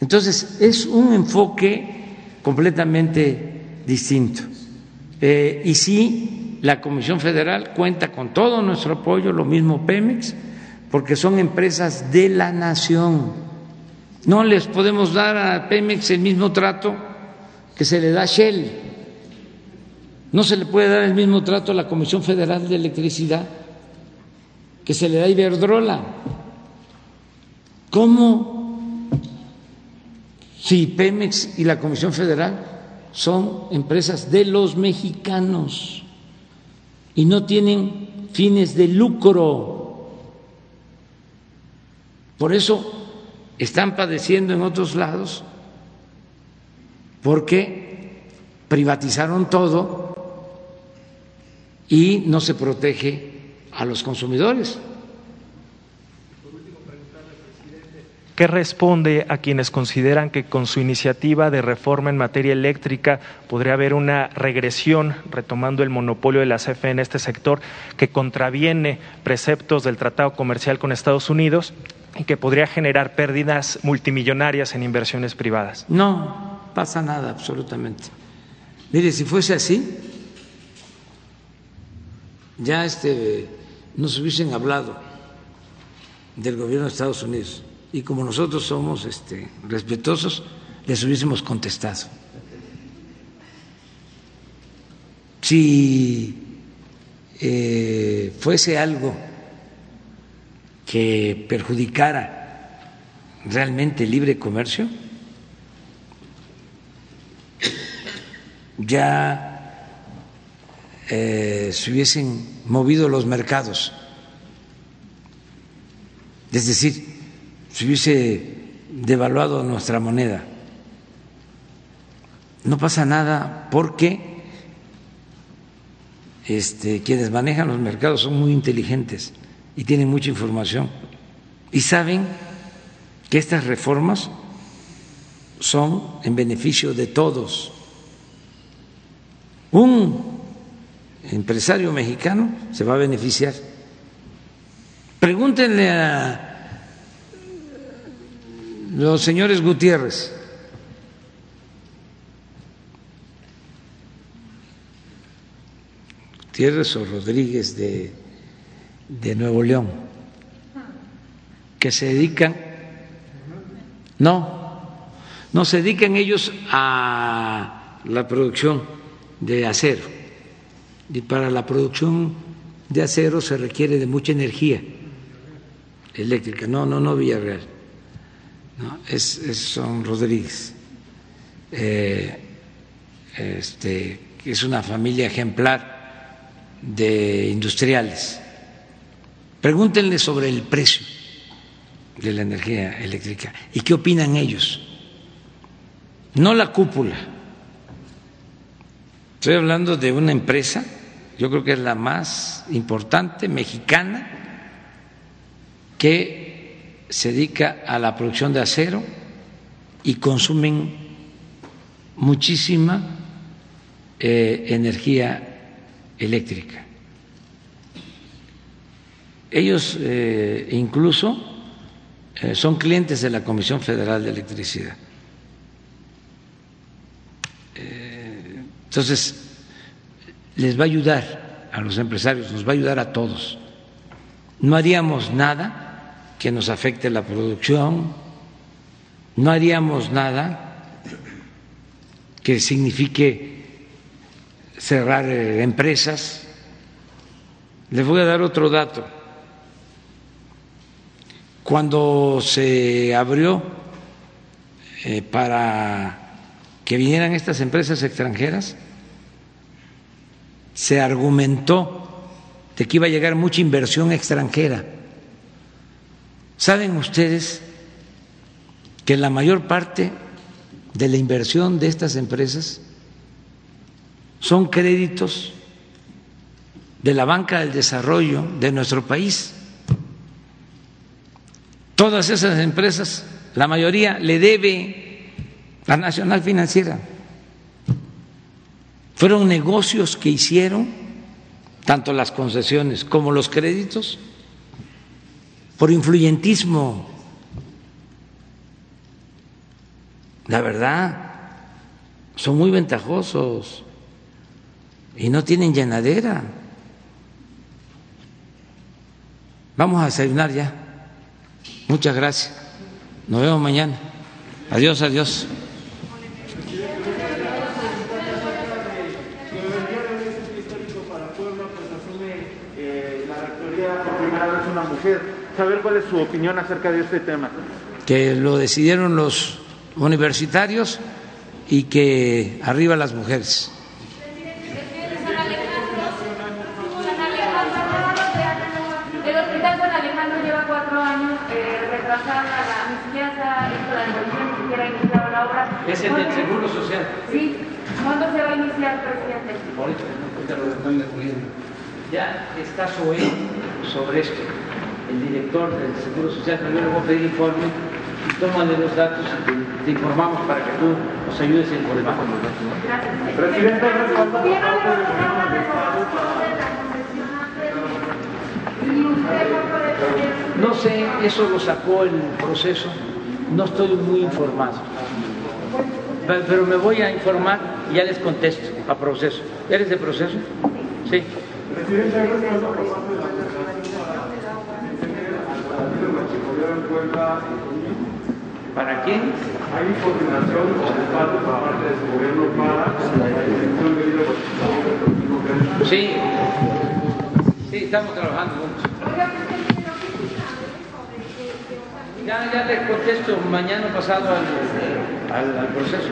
Entonces, es un enfoque completamente distinto. Eh, y sí la Comisión Federal cuenta con todo nuestro apoyo, lo mismo Pemex, porque son empresas de la nación. No les podemos dar a Pemex el mismo trato que se le da a Shell. No se le puede dar el mismo trato a la Comisión Federal de Electricidad que se le da a Iberdrola. ¿Cómo? Si Pemex y la Comisión Federal son empresas de los mexicanos y no tienen fines de lucro. Por eso están padeciendo en otros lados porque privatizaron todo y no se protege a los consumidores. ¿Qué responde a quienes consideran que con su iniciativa de reforma en materia eléctrica podría haber una regresión, retomando el monopolio de la CFE en este sector, que contraviene preceptos del Tratado Comercial con Estados Unidos y que podría generar pérdidas multimillonarias en inversiones privadas. No pasa nada, absolutamente. Mire, si fuese así, ya este, nos hubiesen hablado del gobierno de Estados Unidos y como nosotros somos este, respetuosos, les hubiésemos contestado. Si eh, fuese algo que perjudicara realmente el libre comercio, ya eh, se hubiesen movido los mercados, es decir, se hubiese devaluado nuestra moneda. No pasa nada porque este, quienes manejan los mercados son muy inteligentes y tienen mucha información y saben que estas reformas son en beneficio de todos. Un empresario mexicano se va a beneficiar. Pregúntenle a los señores Gutiérrez Gutiérrez o Rodríguez de, de Nuevo León, que se dedican, no, no se dedican ellos a la producción de acero. Y para la producción de acero se requiere de mucha energía eléctrica. No, no, no Villarreal. No, es, son Rodríguez. Eh, este, es una familia ejemplar de industriales. Pregúntenle sobre el precio de la energía eléctrica y qué opinan ellos. No la cúpula. Estoy hablando de una empresa, yo creo que es la más importante mexicana, que se dedica a la producción de acero y consumen muchísima eh, energía eléctrica. Ellos eh, incluso eh, son clientes de la Comisión Federal de Electricidad. Entonces, les va a ayudar a los empresarios, nos va a ayudar a todos. No haríamos nada que nos afecte la producción, no haríamos nada que signifique cerrar eh, empresas. Les voy a dar otro dato. Cuando se abrió eh, para que vinieran estas empresas extranjeras, se argumentó de que iba a llegar mucha inversión extranjera. ¿Saben ustedes que la mayor parte de la inversión de estas empresas son créditos de la banca del desarrollo de nuestro país. Todas esas empresas, la mayoría le debe la Nacional Financiera. Fueron negocios que hicieron, tanto las concesiones como los créditos, por influyentismo. La verdad, son muy ventajosos y no tienen llenadera. Vamos a desayunar ya. Muchas gracias. Nos vemos mañana. Adiós, adiós. Saber cuál es su opinión acerca de este tema. Que lo decidieron los universitarios y que arriba las mujeres. Es el del Seguro Social. Sí. ¿Cuándo se va a iniciar, presidente? Ahorita lo estoy incluyendo. Ya está SOE sobre esto, el director del Seguro Social, pero yo le voy a pedir informe y tómale los datos y te, informamos para que tú nos ayudes a informar. Gracias. Presidente, no sé eso lo sacó el proceso, no estoy muy informado. Pero me voy a informar y ya les contesto a proceso. ¿Eres de proceso? Sí. ¿Para quién? Hay coordinación por parte de su gobierno para la Sí, sí, estamos trabajando juntos. Ya, ya le contesto mañana pasado al, al, al proceso.